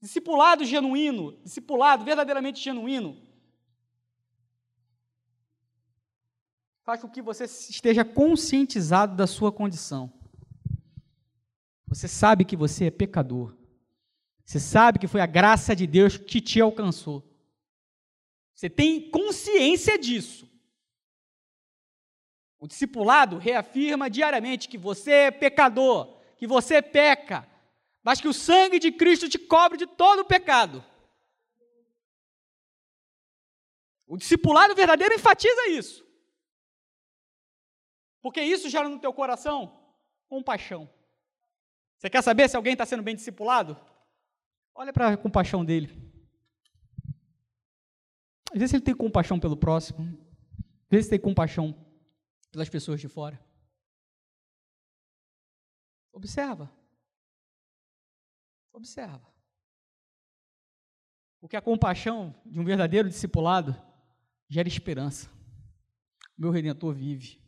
[SPEAKER 1] Discipulado genuíno, discipulado verdadeiramente genuíno, faz com que você esteja conscientizado da sua condição. Você sabe que você é pecador. Você sabe que foi a graça de Deus que te alcançou. Você tem consciência disso. O discipulado reafirma diariamente que você é pecador, que você peca, mas que o sangue de Cristo te cobre de todo o pecado. O discipulado verdadeiro enfatiza isso. Porque isso gera no teu coração compaixão. Você quer saber se alguém está sendo bem discipulado? Olha para a compaixão dele. Às vezes ele tem compaixão pelo próximo. Às vezes tem compaixão pelas pessoas de fora. Observa. Observa. Porque a compaixão de um verdadeiro discipulado gera esperança. Meu redentor vive.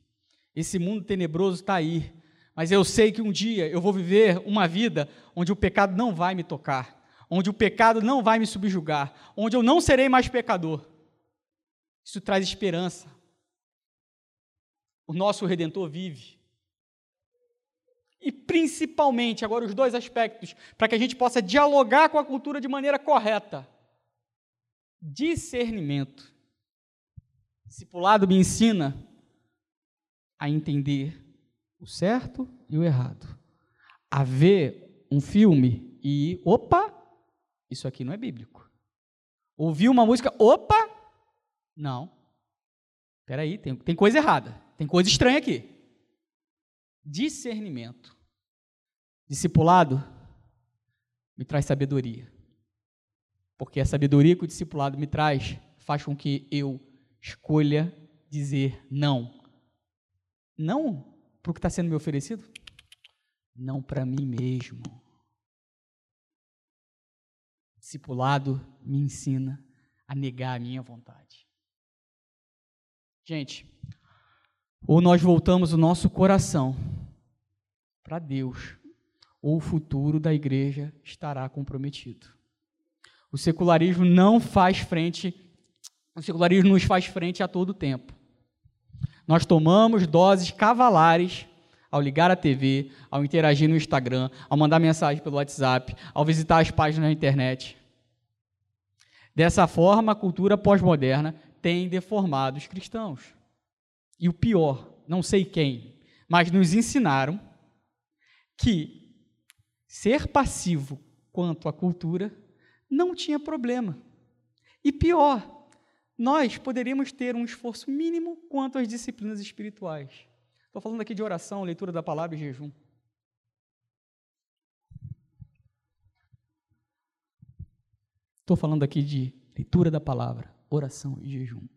[SPEAKER 1] Esse mundo tenebroso está aí, mas eu sei que um dia eu vou viver uma vida onde o pecado não vai me tocar, onde o pecado não vai me subjugar, onde eu não serei mais pecador. Isso traz esperança. O nosso redentor vive. E principalmente, agora os dois aspectos, para que a gente possa dialogar com a cultura de maneira correta. Discernimento. Discipulado me ensina a entender o certo e o errado. A ver um filme e, opa, isso aqui não é bíblico. Ouvir uma música, opa, não. Espera aí, tem, tem coisa errada, tem coisa estranha aqui. Discernimento. Discipulado me traz sabedoria. Porque a sabedoria que o discipulado me traz faz com que eu escolha dizer não. Não para o que está sendo me oferecido? Não para mim mesmo. Discipulado me ensina a negar a minha vontade. Gente, ou nós voltamos o nosso coração para Deus, ou o futuro da igreja estará comprometido. O secularismo não faz frente, o secularismo nos faz frente a todo tempo. Nós tomamos doses cavalares ao ligar a TV, ao interagir no Instagram, ao mandar mensagem pelo WhatsApp, ao visitar as páginas na internet. Dessa forma, a cultura pós-moderna tem deformado os cristãos. E o pior, não sei quem, mas nos ensinaram que ser passivo quanto à cultura não tinha problema. E pior, nós poderíamos ter um esforço mínimo quanto às disciplinas espirituais. Estou falando aqui de oração, leitura da palavra e jejum. Estou falando aqui de leitura da palavra, oração e jejum.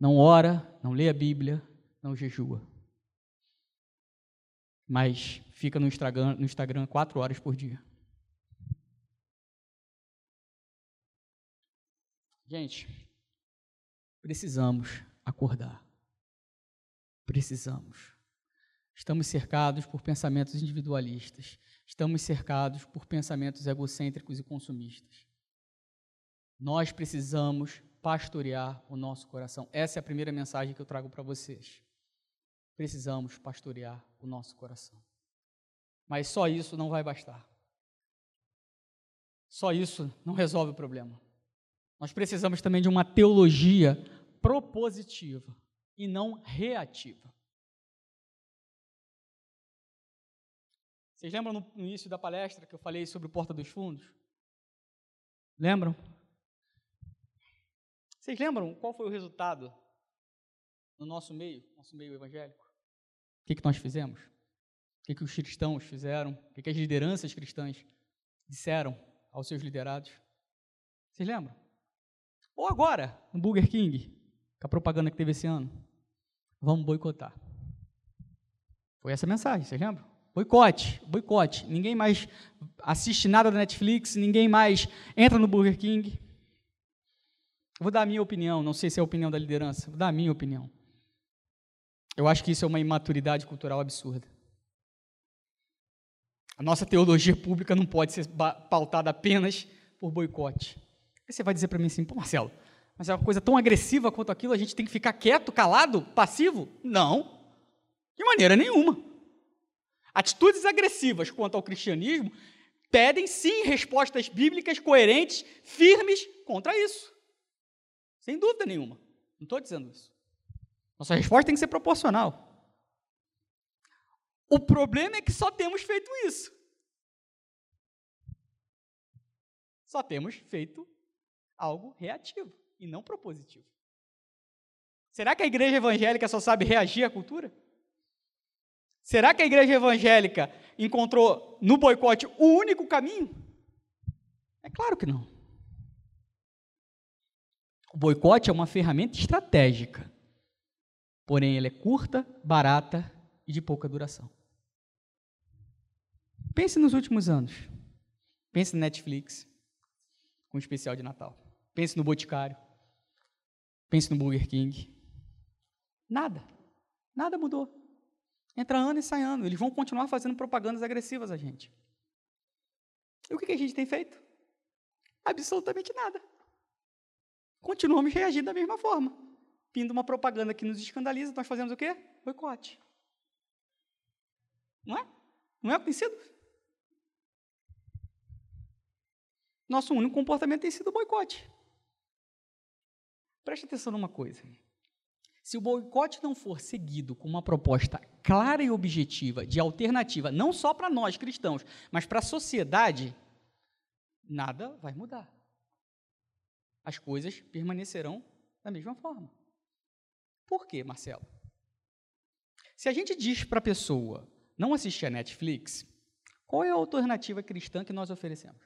[SPEAKER 1] Não ora, não lê a Bíblia, não jejua. Mas fica no Instagram, no Instagram quatro horas por dia. Gente, Precisamos acordar. Precisamos. Estamos cercados por pensamentos individualistas. Estamos cercados por pensamentos egocêntricos e consumistas. Nós precisamos pastorear o nosso coração. Essa é a primeira mensagem que eu trago para vocês. Precisamos pastorear o nosso coração. Mas só isso não vai bastar. Só isso não resolve o problema. Nós precisamos também de uma teologia propositiva e não reativa. Vocês lembram no início da palestra que eu falei sobre o Porta dos Fundos? Lembram? Vocês lembram qual foi o resultado no nosso meio, nosso meio evangélico? O que, que nós fizemos? O que, que os cristãos fizeram? O que, que as lideranças cristãs disseram aos seus liderados? Vocês lembram? Ou agora, no Burger King, com a propaganda que teve esse ano. Vamos boicotar. Foi essa a mensagem, vocês lembram? Boicote, boicote. Ninguém mais assiste nada da Netflix, ninguém mais entra no Burger King. Vou dar a minha opinião, não sei se é a opinião da liderança, vou dar a minha opinião. Eu acho que isso é uma imaturidade cultural absurda. A nossa teologia pública não pode ser pautada apenas por boicote. Aí você vai dizer para mim assim, pô, Marcelo, mas é uma coisa tão agressiva quanto aquilo, a gente tem que ficar quieto, calado, passivo? Não, de maneira nenhuma. Atitudes agressivas quanto ao cristianismo pedem sim respostas bíblicas coerentes, firmes contra isso. Sem dúvida nenhuma. Não estou dizendo isso. Nossa resposta tem que ser proporcional. O problema é que só temos feito isso. Só temos feito algo reativo e não propositivo. Será que a igreja evangélica só sabe reagir à cultura? Será que a igreja evangélica encontrou no boicote o único caminho? É claro que não. O boicote é uma ferramenta estratégica, porém ela é curta, barata e de pouca duração. Pense nos últimos anos. Pense no Netflix, com um especial de Natal. Pense no Boticário. Pense no Burger King. Nada. Nada mudou. Entra ano e sai ano. Eles vão continuar fazendo propagandas agressivas a gente. E o que a gente tem feito? Absolutamente nada. Continuamos reagindo da mesma forma. Vindo uma propaganda que nos escandaliza, nós fazemos o quê? Boicote. Não é? Não é conhecido? Nosso único comportamento tem sido boicote. Preste atenção numa coisa. Se o boicote não for seguido com uma proposta clara e objetiva de alternativa, não só para nós cristãos, mas para a sociedade, nada vai mudar. As coisas permanecerão da mesma forma. Por quê, Marcelo? Se a gente diz para a pessoa não assistir a Netflix, qual é a alternativa cristã que nós oferecemos?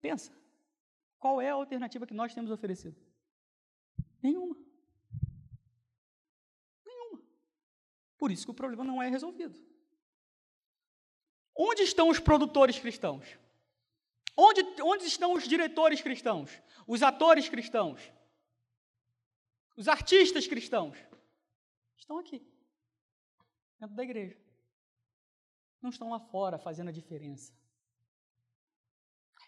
[SPEAKER 1] Pensa. Qual é a alternativa que nós temos oferecido? Nenhuma. Nenhuma. Por isso que o problema não é resolvido. Onde estão os produtores cristãos? Onde, onde estão os diretores cristãos? Os atores cristãos? Os artistas cristãos? Estão aqui, dentro da igreja. Não estão lá fora fazendo a diferença.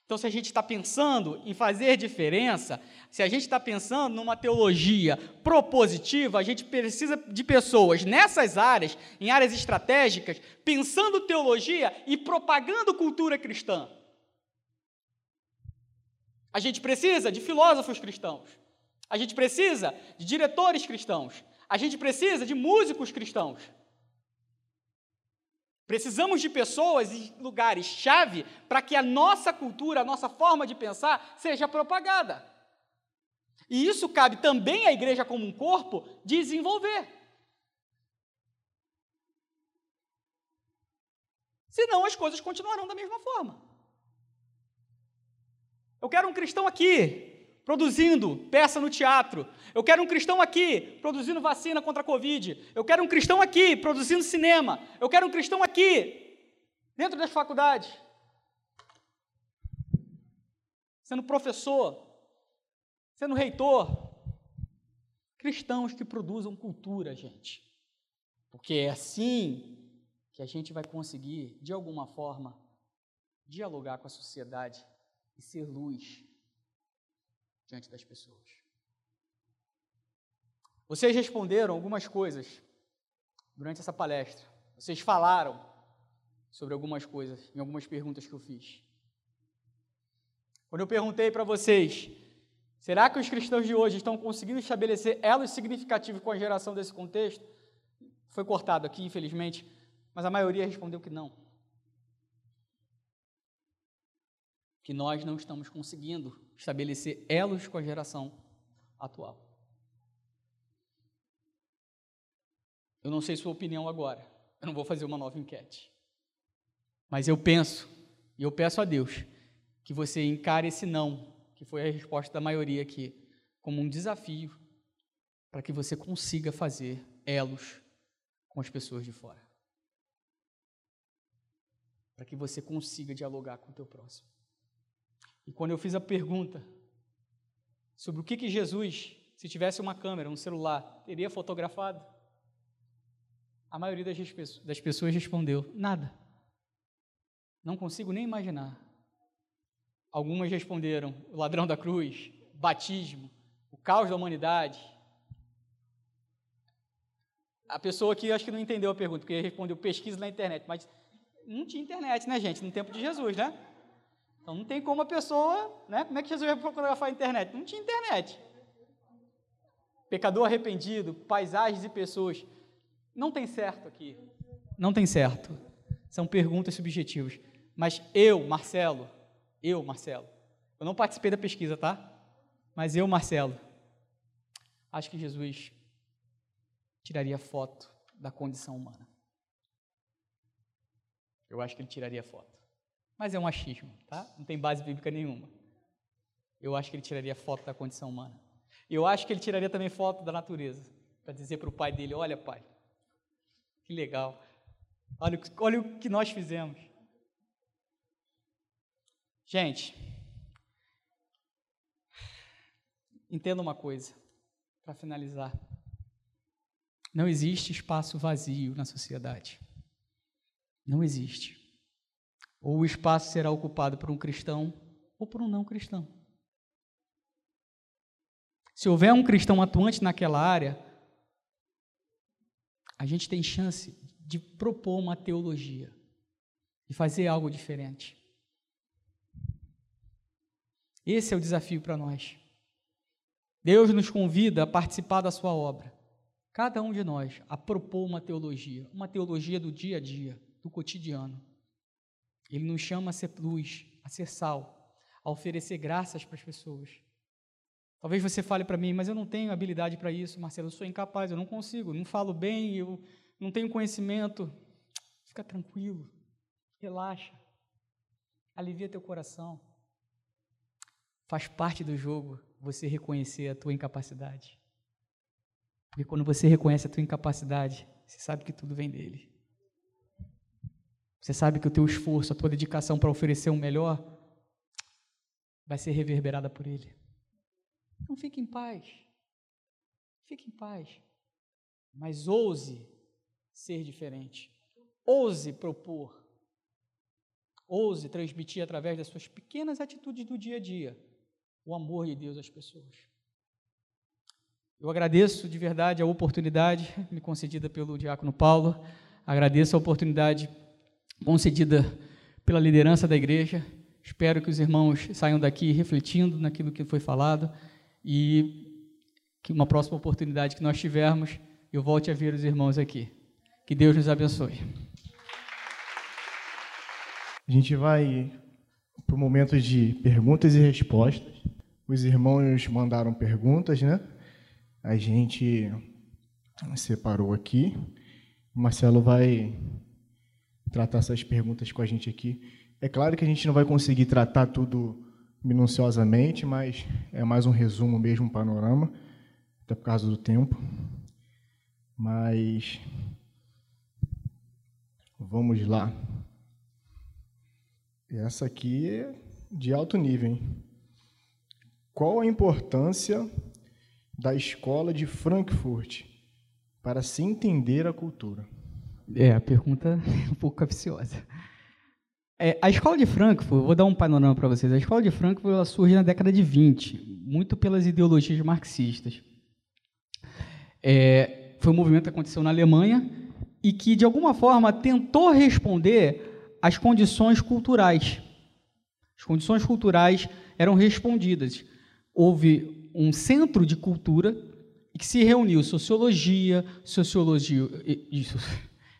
[SPEAKER 1] Então, se a gente está pensando em fazer diferença, se a gente está pensando numa teologia propositiva, a gente precisa de pessoas nessas áreas, em áreas estratégicas, pensando teologia e propagando cultura cristã. A gente precisa de filósofos cristãos. A gente precisa de diretores cristãos. A gente precisa de músicos cristãos. Precisamos de pessoas e lugares-chave para que a nossa cultura, a nossa forma de pensar seja propagada. E isso cabe também à igreja como um corpo desenvolver. Senão as coisas continuarão da mesma forma. Eu quero um cristão aqui, produzindo peça no teatro. Eu quero um cristão aqui produzindo vacina contra a Covid. Eu quero um cristão aqui produzindo cinema. Eu quero um cristão aqui dentro das faculdades. Sendo professor, sendo reitor. Cristãos que produzam cultura, gente. Porque é assim que a gente vai conseguir, de alguma forma, dialogar com a sociedade e ser luz diante das pessoas. Vocês responderam algumas coisas durante essa palestra. Vocês falaram sobre algumas coisas, em algumas perguntas que eu fiz. Quando eu perguntei para vocês, será que os cristãos de hoje estão conseguindo estabelecer elos significativos com a geração desse contexto? Foi cortado aqui, infelizmente, mas a maioria respondeu que não. Que nós não estamos conseguindo estabelecer elos com a geração atual. Eu não sei sua opinião agora, eu não vou fazer uma nova enquete. Mas eu penso, e eu peço a Deus, que você encare esse não, que foi a resposta da maioria aqui, como um desafio para que você consiga fazer elos com as pessoas de fora. Para que você consiga dialogar com o teu próximo. E quando eu fiz a pergunta sobre o que, que Jesus, se tivesse uma câmera, um celular, teria fotografado, a maioria das, pessoas respondeu: nada. Não consigo nem imaginar. Algumas responderam: o ladrão da cruz, batismo, o caos da humanidade. A pessoa aqui acho que não entendeu a pergunta, porque respondeu pesquisa na internet, mas não tinha internet, né, gente, no tempo de Jesus, né? Então não tem como a pessoa, né? Como é que Jesus vai fotografar a internet? Não tinha internet. Pecador arrependido, paisagens e pessoas. Não tem certo aqui. Não tem certo. São perguntas subjetivas. Mas eu, Marcelo, eu, Marcelo, eu não participei da pesquisa, tá? Mas eu, Marcelo, acho que Jesus tiraria foto da condição humana. Eu acho que ele tiraria foto. Mas é um achismo, tá? Não tem base bíblica nenhuma. Eu acho que ele tiraria foto da condição humana. Eu acho que ele tiraria também foto da natureza, para dizer para o pai dele: Olha, pai, que legal. Olha, olha o que nós fizemos. Gente, entenda uma coisa, para finalizar. Não existe espaço vazio na sociedade. Não existe. Ou o espaço será ocupado por um cristão ou por um não cristão. Se houver um cristão atuante naquela área, a gente tem chance de propor uma teologia, de fazer algo diferente. Esse é o desafio para nós. Deus nos convida a participar da sua obra. Cada um de nós a propor uma teologia, uma teologia do dia a dia, do cotidiano. Ele nos chama a ser luz, a ser sal, a oferecer graças para as pessoas. Talvez você fale para mim, mas eu não tenho habilidade para isso, Marcelo, eu sou incapaz, eu não consigo, não falo bem, eu não tenho conhecimento. Fica tranquilo, relaxa, alivia teu coração. Faz parte do jogo você reconhecer a tua incapacidade. Porque quando você reconhece a tua incapacidade, você sabe que tudo vem dele. Você sabe que o teu esforço, a tua dedicação para oferecer o melhor vai ser reverberada por ele. Então fique em paz. Fique em paz. Mas ouse ser diferente. Ouse propor. Ouse transmitir através das suas pequenas atitudes do dia a dia o amor de Deus às pessoas. Eu agradeço de verdade a oportunidade me concedida pelo diácono Paulo, agradeço a oportunidade concedida pela liderança da igreja. Espero que os irmãos saiam daqui refletindo naquilo que foi falado e que uma próxima oportunidade que nós tivermos, eu volte a ver os irmãos aqui. Que Deus nos abençoe.
[SPEAKER 2] A gente vai para o momento de perguntas e respostas. Os irmãos mandaram perguntas, né? A gente separou aqui. O Marcelo vai tratar essas perguntas com a gente aqui. É claro que a gente não vai conseguir tratar tudo minuciosamente, mas é mais um resumo mesmo, um panorama, até por causa do tempo. Mas vamos lá. Essa aqui é de alto nível, hein? Qual a importância da escola de Frankfurt para se entender a cultura?
[SPEAKER 1] É, a pergunta (laughs) é um pouco capciosa. É, a escola de Frankfurt, vou dar um panorama para vocês. A escola de Frankfurt surge na década de 20, muito pelas ideologias marxistas. É, foi um movimento que aconteceu na Alemanha e que, de alguma forma, tentou responder às condições culturais. As condições culturais eram respondidas houve um centro de cultura que se reuniu sociologia, sociologia,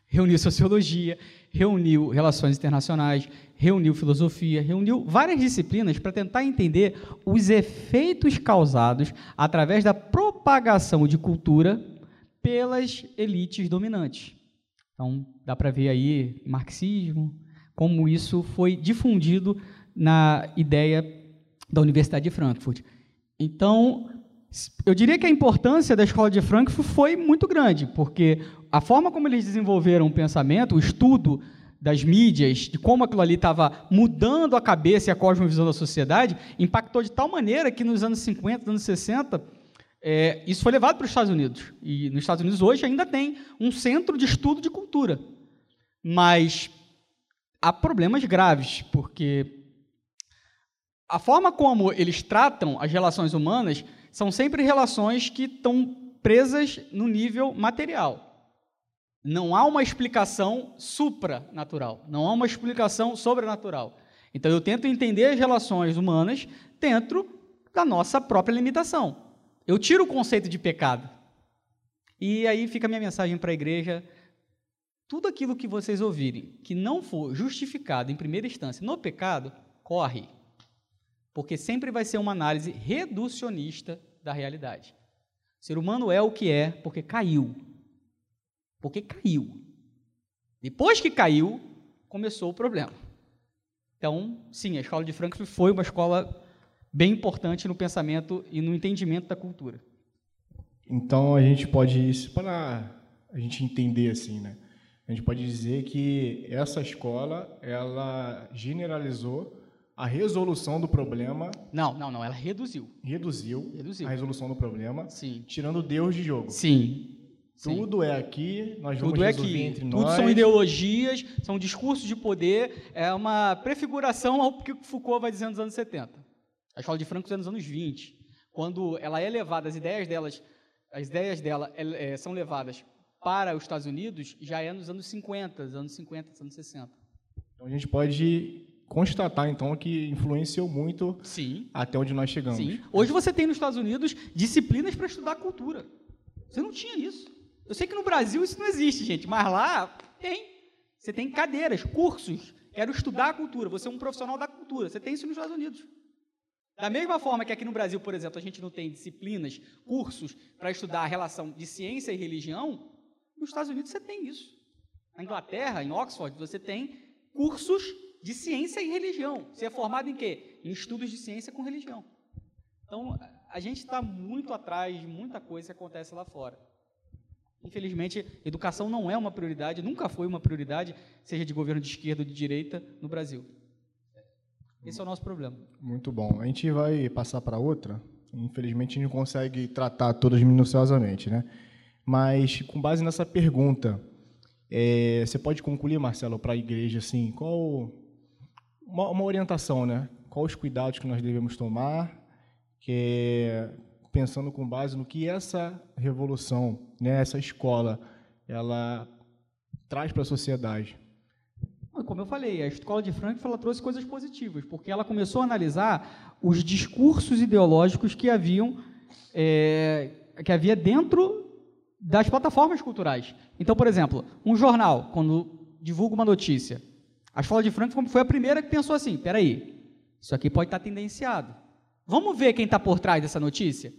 [SPEAKER 1] reuniu sociologia, reuniu relações internacionais, reuniu filosofia, reuniu várias disciplinas para tentar entender os efeitos causados através da propagação de cultura pelas elites dominantes. Então, dá para ver aí marxismo, como isso foi difundido na ideia da Universidade de Frankfurt. Então, eu diria que a importância da escola de Frankfurt foi muito grande, porque a forma como eles desenvolveram o pensamento, o estudo das mídias, de como aquilo ali estava mudando a cabeça e a cosmovisão da sociedade, impactou de tal maneira que nos anos 50, anos 60, é, isso foi levado para os Estados Unidos. E nos Estados Unidos hoje ainda tem um centro de estudo de cultura. Mas há problemas graves, porque a forma como eles tratam as relações humanas são sempre relações que estão presas no nível material. Não há uma explicação supranatural, não há uma explicação sobrenatural. Então eu tento entender as relações humanas dentro da nossa própria limitação. Eu tiro o conceito de pecado. E aí fica a minha mensagem para a igreja: tudo aquilo que vocês ouvirem que não for justificado em primeira instância no pecado, corre porque sempre vai ser uma análise reducionista da realidade. O ser humano é o que é porque caiu. Porque caiu. Depois que caiu, começou o problema. Então, sim, a escola de Frankfurt foi uma escola bem importante no pensamento e no entendimento da cultura.
[SPEAKER 2] Então, a gente pode, para a gente entender assim, né? A gente pode dizer que essa escola, ela generalizou a resolução do problema.
[SPEAKER 1] Não, não, não, ela reduziu.
[SPEAKER 2] Reduziu,
[SPEAKER 1] reduziu.
[SPEAKER 2] a resolução do problema,
[SPEAKER 1] Sim.
[SPEAKER 2] tirando Deus de jogo.
[SPEAKER 1] Sim.
[SPEAKER 2] Tudo é aqui, nós vamos
[SPEAKER 1] Tudo é aqui.
[SPEAKER 2] entre
[SPEAKER 1] Tudo
[SPEAKER 2] nós.
[SPEAKER 1] são ideologias, são discursos de poder, é uma prefiguração ao que Foucault vai dizer nos anos 70. A escola de Frankfurt é nos anos 20, quando ela é levada, as ideias delas, as ideias dela é, é, são levadas para os Estados Unidos, já é nos anos 50, anos 50, anos 60.
[SPEAKER 2] Então a gente pode constatar então que influenciou muito
[SPEAKER 1] Sim.
[SPEAKER 2] até onde nós chegamos.
[SPEAKER 1] Sim. Hoje você tem nos Estados Unidos disciplinas para estudar cultura. Você não tinha isso. Eu sei que no Brasil isso não existe, gente, mas lá tem. Você tem cadeiras, cursos. Quero estudar a cultura. Você é um profissional da cultura. Você tem isso nos Estados Unidos. Da mesma forma que aqui no Brasil, por exemplo, a gente não tem disciplinas, cursos para estudar a relação de ciência e religião, nos Estados Unidos você tem isso. Na Inglaterra, em Oxford, você tem cursos de ciência e religião. Você é formado em quê? Em estudos de ciência com religião. Então, a gente está muito atrás de muita coisa que acontece lá fora. Infelizmente, educação não é uma prioridade, nunca foi uma prioridade, seja de governo de esquerda ou de direita, no Brasil. Esse é o nosso problema.
[SPEAKER 2] Muito bom. A gente vai passar para outra. Infelizmente, a gente não consegue tratar todas minuciosamente, né? Mas, com base nessa pergunta, é, você pode concluir, Marcelo, para a igreja, assim, qual uma, uma, orientação, né? Quais os cuidados que nós devemos tomar, que pensando com base no que essa revolução, né, essa escola, ela traz para a sociedade.
[SPEAKER 1] Como eu falei, a escola de Frankfurt ela trouxe coisas positivas, porque ela começou a analisar os discursos ideológicos que haviam é, que havia dentro das plataformas culturais. Então, por exemplo, um jornal, quando divulga uma notícia, a escola de Frankfurt foi a primeira que pensou assim: peraí, isso aqui pode estar tendenciado. Vamos ver quem está por trás dessa notícia?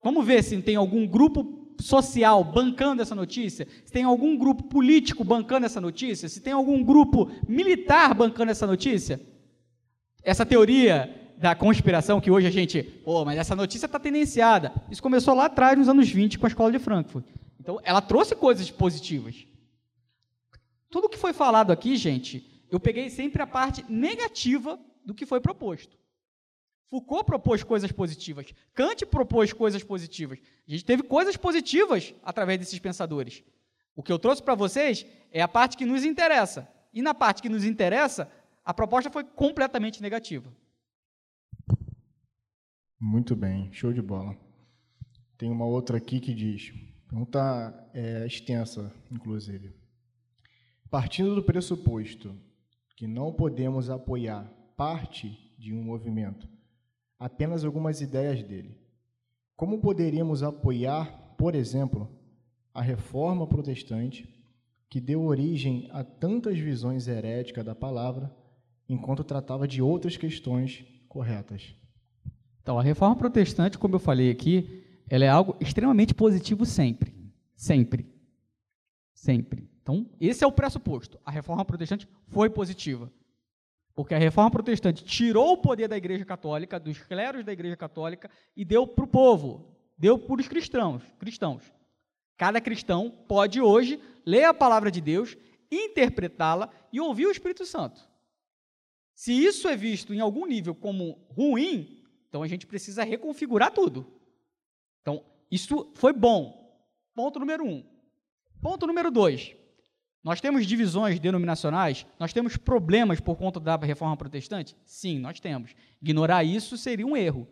[SPEAKER 1] Vamos ver se tem algum grupo social bancando essa notícia, se tem algum grupo político bancando essa notícia, se tem algum grupo militar bancando essa notícia. Essa teoria da conspiração que hoje a gente, pô, mas essa notícia está tendenciada. Isso começou lá atrás, nos anos 20, com a escola de Frankfurt. Então, ela trouxe coisas positivas. Tudo que foi falado aqui, gente, eu peguei sempre a parte negativa do que foi proposto. Foucault propôs coisas positivas. Kant propôs coisas positivas. A gente teve coisas positivas através desses pensadores. O que eu trouxe para vocês é a parte que nos interessa. E na parte que nos interessa, a proposta foi completamente negativa.
[SPEAKER 2] Muito bem, show de bola. Tem uma outra aqui que diz, pergunta é, extensa, inclusive. Partindo do pressuposto que não podemos apoiar parte de um movimento, apenas algumas ideias dele, como poderíamos apoiar, por exemplo, a reforma protestante, que deu origem a tantas visões heréticas da palavra, enquanto tratava de outras questões corretas?
[SPEAKER 1] Então, a reforma protestante, como eu falei aqui, ela é algo extremamente positivo sempre. Sempre. Sempre. Então, esse é o pressuposto. A reforma protestante foi positiva. Porque a reforma protestante tirou o poder da Igreja Católica, dos clérigos da Igreja Católica, e deu para o povo, deu para os cristãos, cristãos. Cada cristão pode hoje ler a palavra de Deus, interpretá-la e ouvir o Espírito Santo. Se isso é visto em algum nível como ruim, então a gente precisa reconfigurar tudo. Então, isso foi bom. Ponto número um. Ponto número dois. Nós temos divisões denominacionais? Nós temos problemas por conta da reforma protestante? Sim, nós temos. Ignorar isso seria um erro.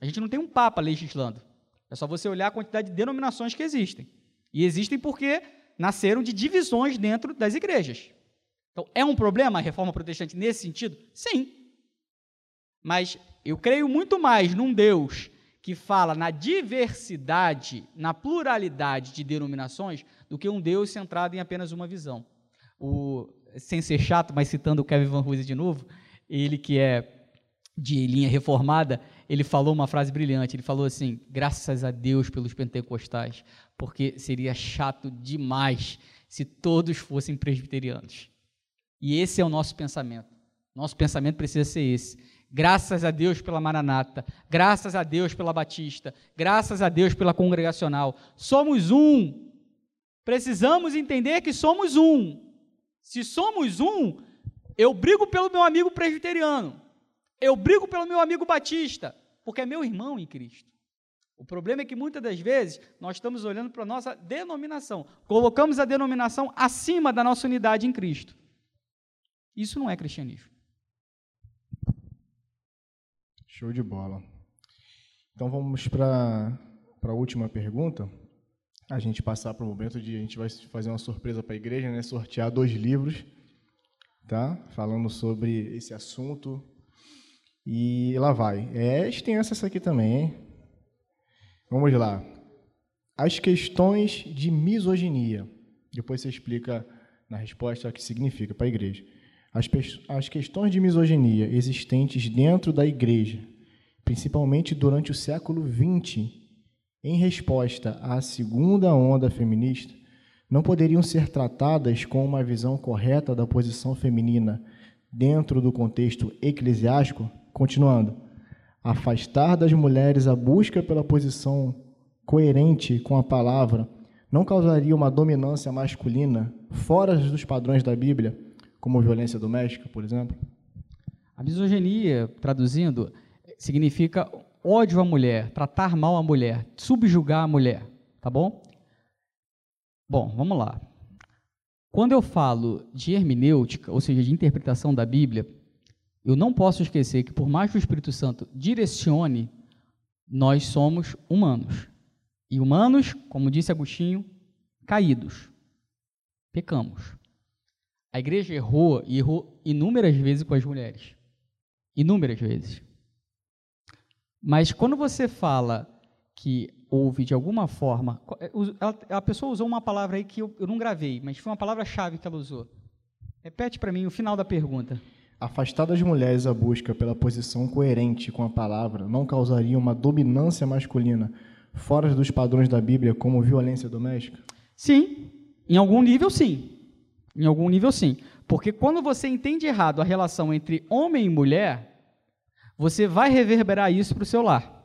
[SPEAKER 1] A gente não tem um papa legislando. É só você olhar a quantidade de denominações que existem. E existem porque nasceram de divisões dentro das igrejas. Então, é um problema a reforma protestante nesse sentido? Sim. Mas eu creio muito mais num Deus que fala na diversidade, na pluralidade de denominações, do que um Deus centrado em apenas uma visão. O, sem ser chato, mas citando o Kevin Van Hooser de novo, ele que é de linha reformada, ele falou uma frase brilhante. Ele falou assim: graças a Deus pelos pentecostais, porque seria chato demais se todos fossem presbiterianos. E esse é o nosso pensamento. Nosso pensamento precisa ser esse. Graças a Deus pela Maranata, graças a Deus pela Batista, graças a Deus pela Congregacional. Somos um. Precisamos entender que somos um. Se somos um, eu brigo pelo meu amigo presbiteriano. Eu brigo pelo meu amigo batista, porque é meu irmão em Cristo. O problema é que muitas das vezes nós estamos olhando para a nossa denominação, colocamos a denominação acima da nossa unidade em Cristo. Isso não é cristianismo.
[SPEAKER 2] Show de bola. Então vamos para a última pergunta. A gente passar para o momento de a gente vai fazer uma surpresa para a igreja, né? Sortear dois livros, tá? Falando sobre esse assunto e lá vai. É extensa essa aqui também, hein? Vamos lá. As questões de misoginia. Depois você explica na resposta o que significa para a igreja. As, as questões de misoginia existentes dentro da igreja, principalmente durante o século XX, em resposta à segunda onda feminista, não poderiam ser tratadas com uma visão correta da posição feminina dentro do contexto eclesiástico? Continuando, afastar das mulheres a busca pela posição coerente com a palavra não causaria uma dominância masculina fora dos padrões da Bíblia, como violência doméstica, por exemplo?
[SPEAKER 1] A misoginia, traduzindo, significa ódio à mulher, tratar mal a mulher, subjugar a mulher, tá bom? Bom, vamos lá. Quando eu falo de hermenêutica, ou seja, de interpretação da Bíblia, eu não posso esquecer que, por mais que o Espírito Santo direcione, nós somos humanos. E humanos, como disse Agostinho, caídos. Pecamos. A igreja errou e errou inúmeras vezes com as mulheres. Inúmeras vezes. Mas quando você fala que houve de alguma forma. É, a pessoa usou uma palavra aí que eu, eu não gravei, mas foi uma palavra-chave que ela usou. Repete para mim o final da pergunta.
[SPEAKER 2] Afastar das mulheres a busca pela posição coerente com a palavra não causaria uma dominância masculina fora dos padrões da Bíblia, como violência doméstica?
[SPEAKER 1] Sim, em algum nível sim. Em algum nível sim. Porque quando você entende errado a relação entre homem e mulher, você vai reverberar isso para o seu lar.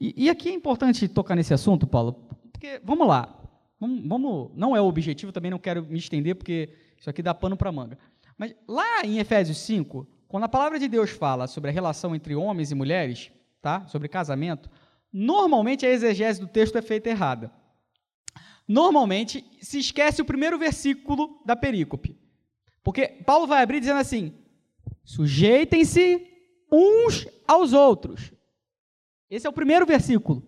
[SPEAKER 1] E, e, aqui é importante tocar nesse assunto, Paulo, porque, vamos lá, vamos, vamos, não é o objetivo, também não quero me estender, porque isso aqui dá pano para manga. Mas lá em Efésios 5, quando a palavra de Deus fala sobre a relação entre homens e mulheres, tá? sobre casamento, normalmente a exegese do texto é feita errada. Normalmente se esquece o primeiro versículo da perícope. Porque Paulo vai abrir dizendo assim: sujeitem-se uns aos outros. Esse é o primeiro versículo.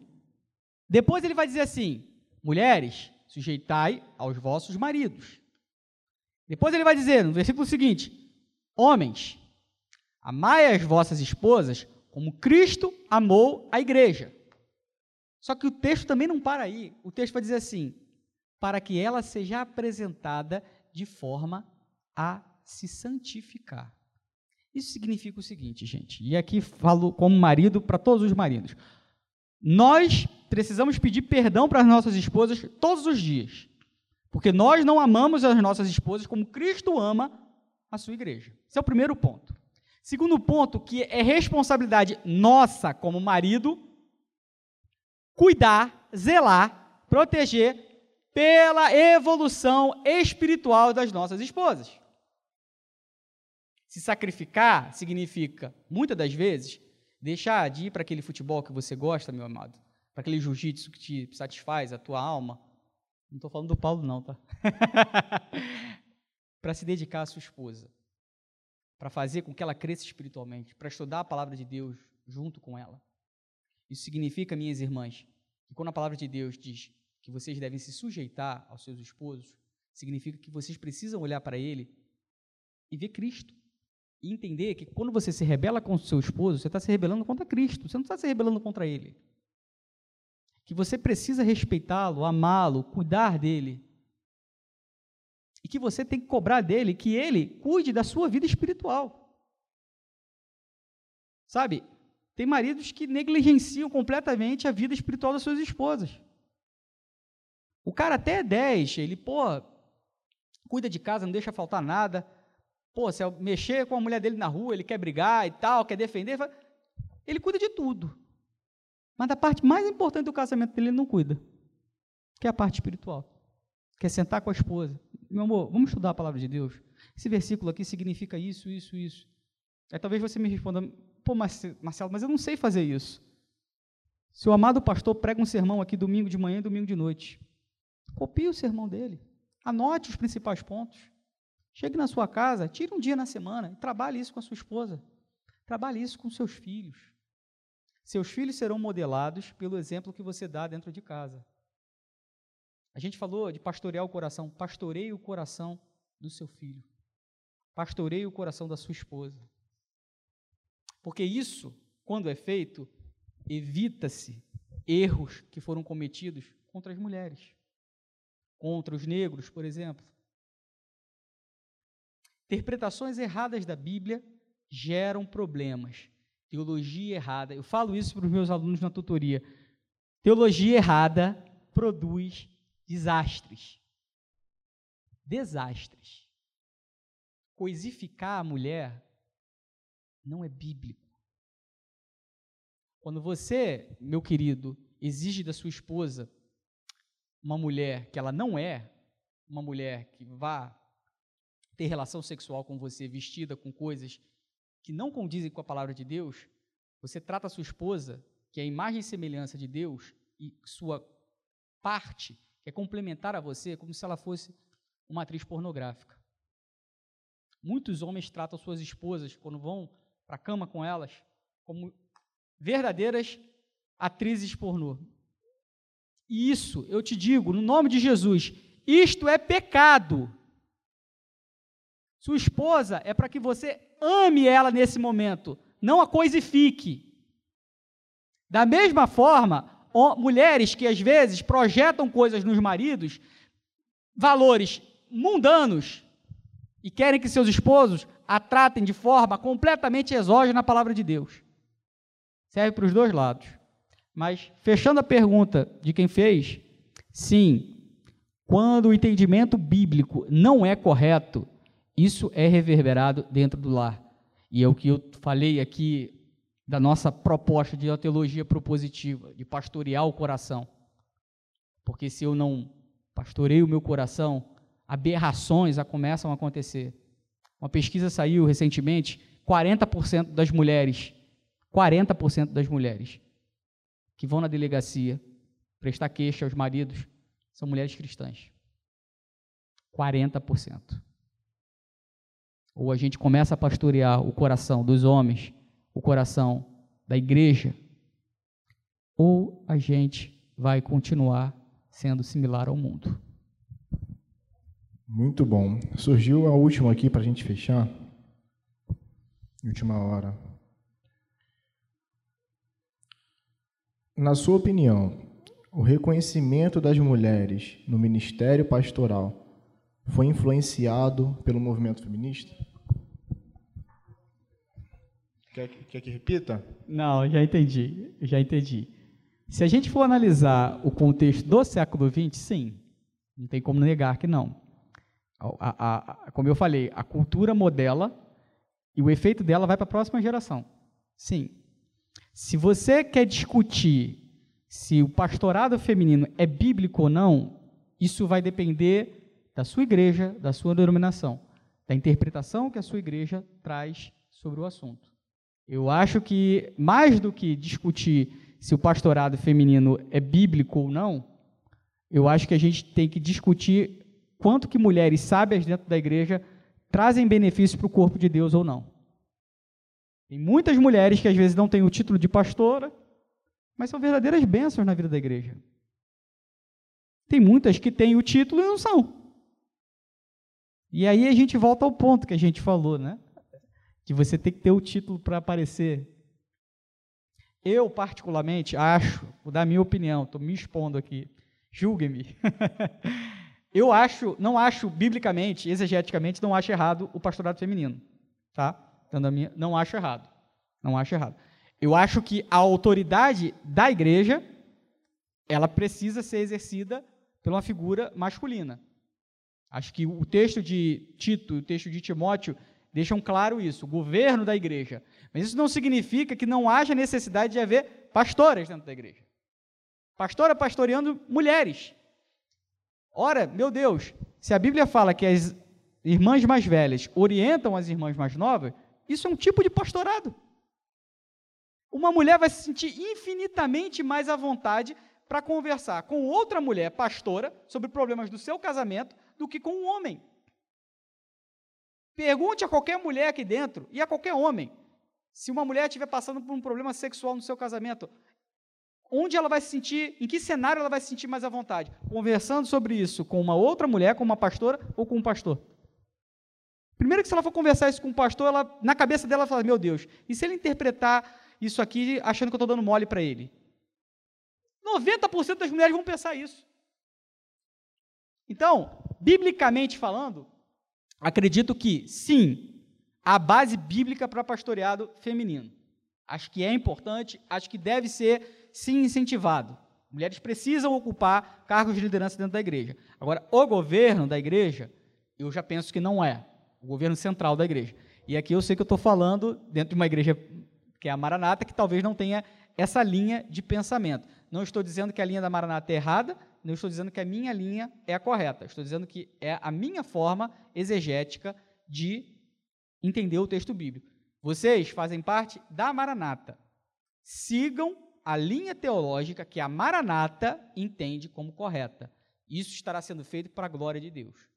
[SPEAKER 1] Depois ele vai dizer assim: mulheres, sujeitai aos vossos maridos. Depois ele vai dizer, no versículo seguinte: Homens, amai as vossas esposas como Cristo amou a igreja. Só que o texto também não para aí. O texto vai dizer assim: para que ela seja apresentada de forma a se santificar. Isso significa o seguinte, gente, e aqui falo como marido para todos os maridos. Nós precisamos pedir perdão para as nossas esposas todos os dias. Porque nós não amamos as nossas esposas como Cristo ama a sua igreja. Esse é o primeiro ponto. Segundo ponto, que é responsabilidade nossa como marido cuidar, zelar, proteger pela evolução espiritual das nossas esposas. Se sacrificar significa, muitas das vezes, deixar de ir para aquele futebol que você gosta, meu amado, para aquele jiu-jitsu que te satisfaz a tua alma, não estou falando do Paulo, não, tá? (laughs) para se dedicar à sua esposa. Para fazer com que ela cresça espiritualmente. Para estudar a palavra de Deus junto com ela. Isso significa, minhas irmãs, que quando a palavra de Deus diz que vocês devem se sujeitar aos seus esposos, significa que vocês precisam olhar para ele e ver Cristo. E entender que quando você se rebela contra o seu esposo, você está se rebelando contra Cristo, você não está se rebelando contra ele que você precisa respeitá-lo, amá-lo, cuidar dele. E que você tem que cobrar dele que ele cuide da sua vida espiritual. Sabe? Tem maridos que negligenciam completamente a vida espiritual das suas esposas. O cara até é 10, ele, pô, cuida de casa, não deixa faltar nada. Pô, se mexer com a mulher dele na rua, ele quer brigar e tal, quer defender, ele cuida de tudo. Mas da parte mais importante do casamento dele, ele não cuida, que é a parte espiritual. Quer sentar com a esposa. Meu amor, vamos estudar a palavra de Deus? Esse versículo aqui significa isso, isso, isso. Aí talvez você me responda, pô, Marcelo, mas eu não sei fazer isso. Se o amado pastor prega um sermão aqui domingo de manhã e domingo de noite, copie o sermão dele. Anote os principais pontos. Chegue na sua casa, tire um dia na semana e trabalhe isso com a sua esposa. Trabalhe isso com seus filhos. Seus filhos serão modelados pelo exemplo que você dá dentro de casa. A gente falou de pastorear o coração. Pastoreie o coração do seu filho. Pastoreie o coração da sua esposa. Porque isso, quando é feito, evita-se erros que foram cometidos contra as mulheres, contra os negros, por exemplo. Interpretações erradas da Bíblia geram problemas. Teologia errada. Eu falo isso para os meus alunos na tutoria. Teologia errada produz desastres. Desastres. Coisificar a mulher não é bíblico. Quando você, meu querido, exige da sua esposa uma mulher que ela não é, uma mulher que vá ter relação sexual com você vestida com coisas que não condizem com a palavra de Deus, você trata a sua esposa, que é a imagem e semelhança de Deus, e sua parte, que é complementar a você, como se ela fosse uma atriz pornográfica. Muitos homens tratam suas esposas, quando vão para a cama com elas como verdadeiras atrizes pornô. E isso, eu te digo, no nome de Jesus, isto é pecado. Sua esposa é para que você ame ela nesse momento, não a coisifique. Da mesma forma, mulheres que às vezes projetam coisas nos maridos, valores mundanos, e querem que seus esposos a tratem de forma completamente exógena na palavra de Deus. Serve para os dois lados. Mas, fechando a pergunta de quem fez, sim, quando o entendimento bíblico não é correto, isso é reverberado dentro do lar. E é o que eu falei aqui da nossa proposta de teologia propositiva, de pastorear o coração. Porque se eu não pastoreio o meu coração, aberrações começam a acontecer. Uma pesquisa saiu recentemente, 40% das mulheres, 40% das mulheres que vão na delegacia prestar queixa aos maridos são mulheres cristãs. 40%. Ou a gente começa a pastorear o coração dos homens, o coração da igreja, ou a gente vai continuar sendo similar ao mundo.
[SPEAKER 2] Muito bom. Surgiu a última aqui para a gente fechar. Última hora. Na sua opinião, o reconhecimento das mulheres no ministério pastoral foi influenciado pelo movimento feminista? Quer, quer que repita?
[SPEAKER 1] Não, já entendi, já entendi. Se a gente for analisar o contexto do século XX, sim, não tem como negar que não. A, a, a, como eu falei, a cultura modela e o efeito dela vai para a próxima geração. Sim. Se você quer discutir se o pastorado feminino é bíblico ou não, isso vai depender da sua igreja, da sua denominação, da interpretação que a sua igreja traz sobre o assunto. Eu acho que, mais do que discutir se o pastorado feminino é bíblico ou não, eu acho que a gente tem que discutir quanto que mulheres sábias dentro da igreja trazem benefícios para o corpo de Deus ou não. Tem muitas mulheres que às vezes não têm o título de pastora, mas são verdadeiras bênçãos na vida da igreja. Tem muitas que têm o título e não são. E aí a gente volta ao ponto que a gente falou, né? Que você tem que ter o título para aparecer. Eu, particularmente, acho, vou dar minha opinião, estou me expondo aqui, julguem-me. (laughs) Eu acho, não acho biblicamente, exegeticamente, não acho errado o pastorado feminino, tá? Então, minha, não acho errado. Não acho errado. Eu acho que a autoridade da igreja ela precisa ser exercida por uma figura masculina. Acho que o texto de Tito, o texto de Timóteo deixam claro isso, o governo da igreja. Mas isso não significa que não haja necessidade de haver pastoras dentro da igreja. Pastora pastoreando mulheres. Ora, meu Deus, se a Bíblia fala que as irmãs mais velhas orientam as irmãs mais novas, isso é um tipo de pastorado. Uma mulher vai se sentir infinitamente mais à vontade para conversar com outra mulher pastora sobre problemas do seu casamento do que com um homem. Pergunte a qualquer mulher aqui dentro e a qualquer homem se uma mulher estiver passando por um problema sexual no seu casamento, onde ela vai se sentir, em que cenário ela vai se sentir mais à vontade? Conversando sobre isso com uma outra mulher, com uma pastora ou com um pastor? Primeiro que se ela for conversar isso com um pastor, ela, na cabeça dela ela fala, meu Deus, e se ele interpretar isso aqui achando que eu estou dando mole para ele? 90% das mulheres vão pensar isso. Então, biblicamente falando, acredito que sim, há base bíblica para pastoreado feminino. Acho que é importante, acho que deve ser sim incentivado. Mulheres precisam ocupar cargos de liderança dentro da igreja. Agora, o governo da igreja, eu já penso que não é. O governo central da igreja. E aqui eu sei que eu estou falando dentro de uma igreja que é a Maranata, que talvez não tenha essa linha de pensamento. Não estou dizendo que a linha da Maranata é errada, não estou dizendo que a minha linha é a correta. Estou dizendo que é a minha forma exegética de entender o texto bíblico. Vocês fazem parte da Maranata. Sigam a linha teológica que a Maranata entende como correta. Isso estará sendo feito para a glória de Deus.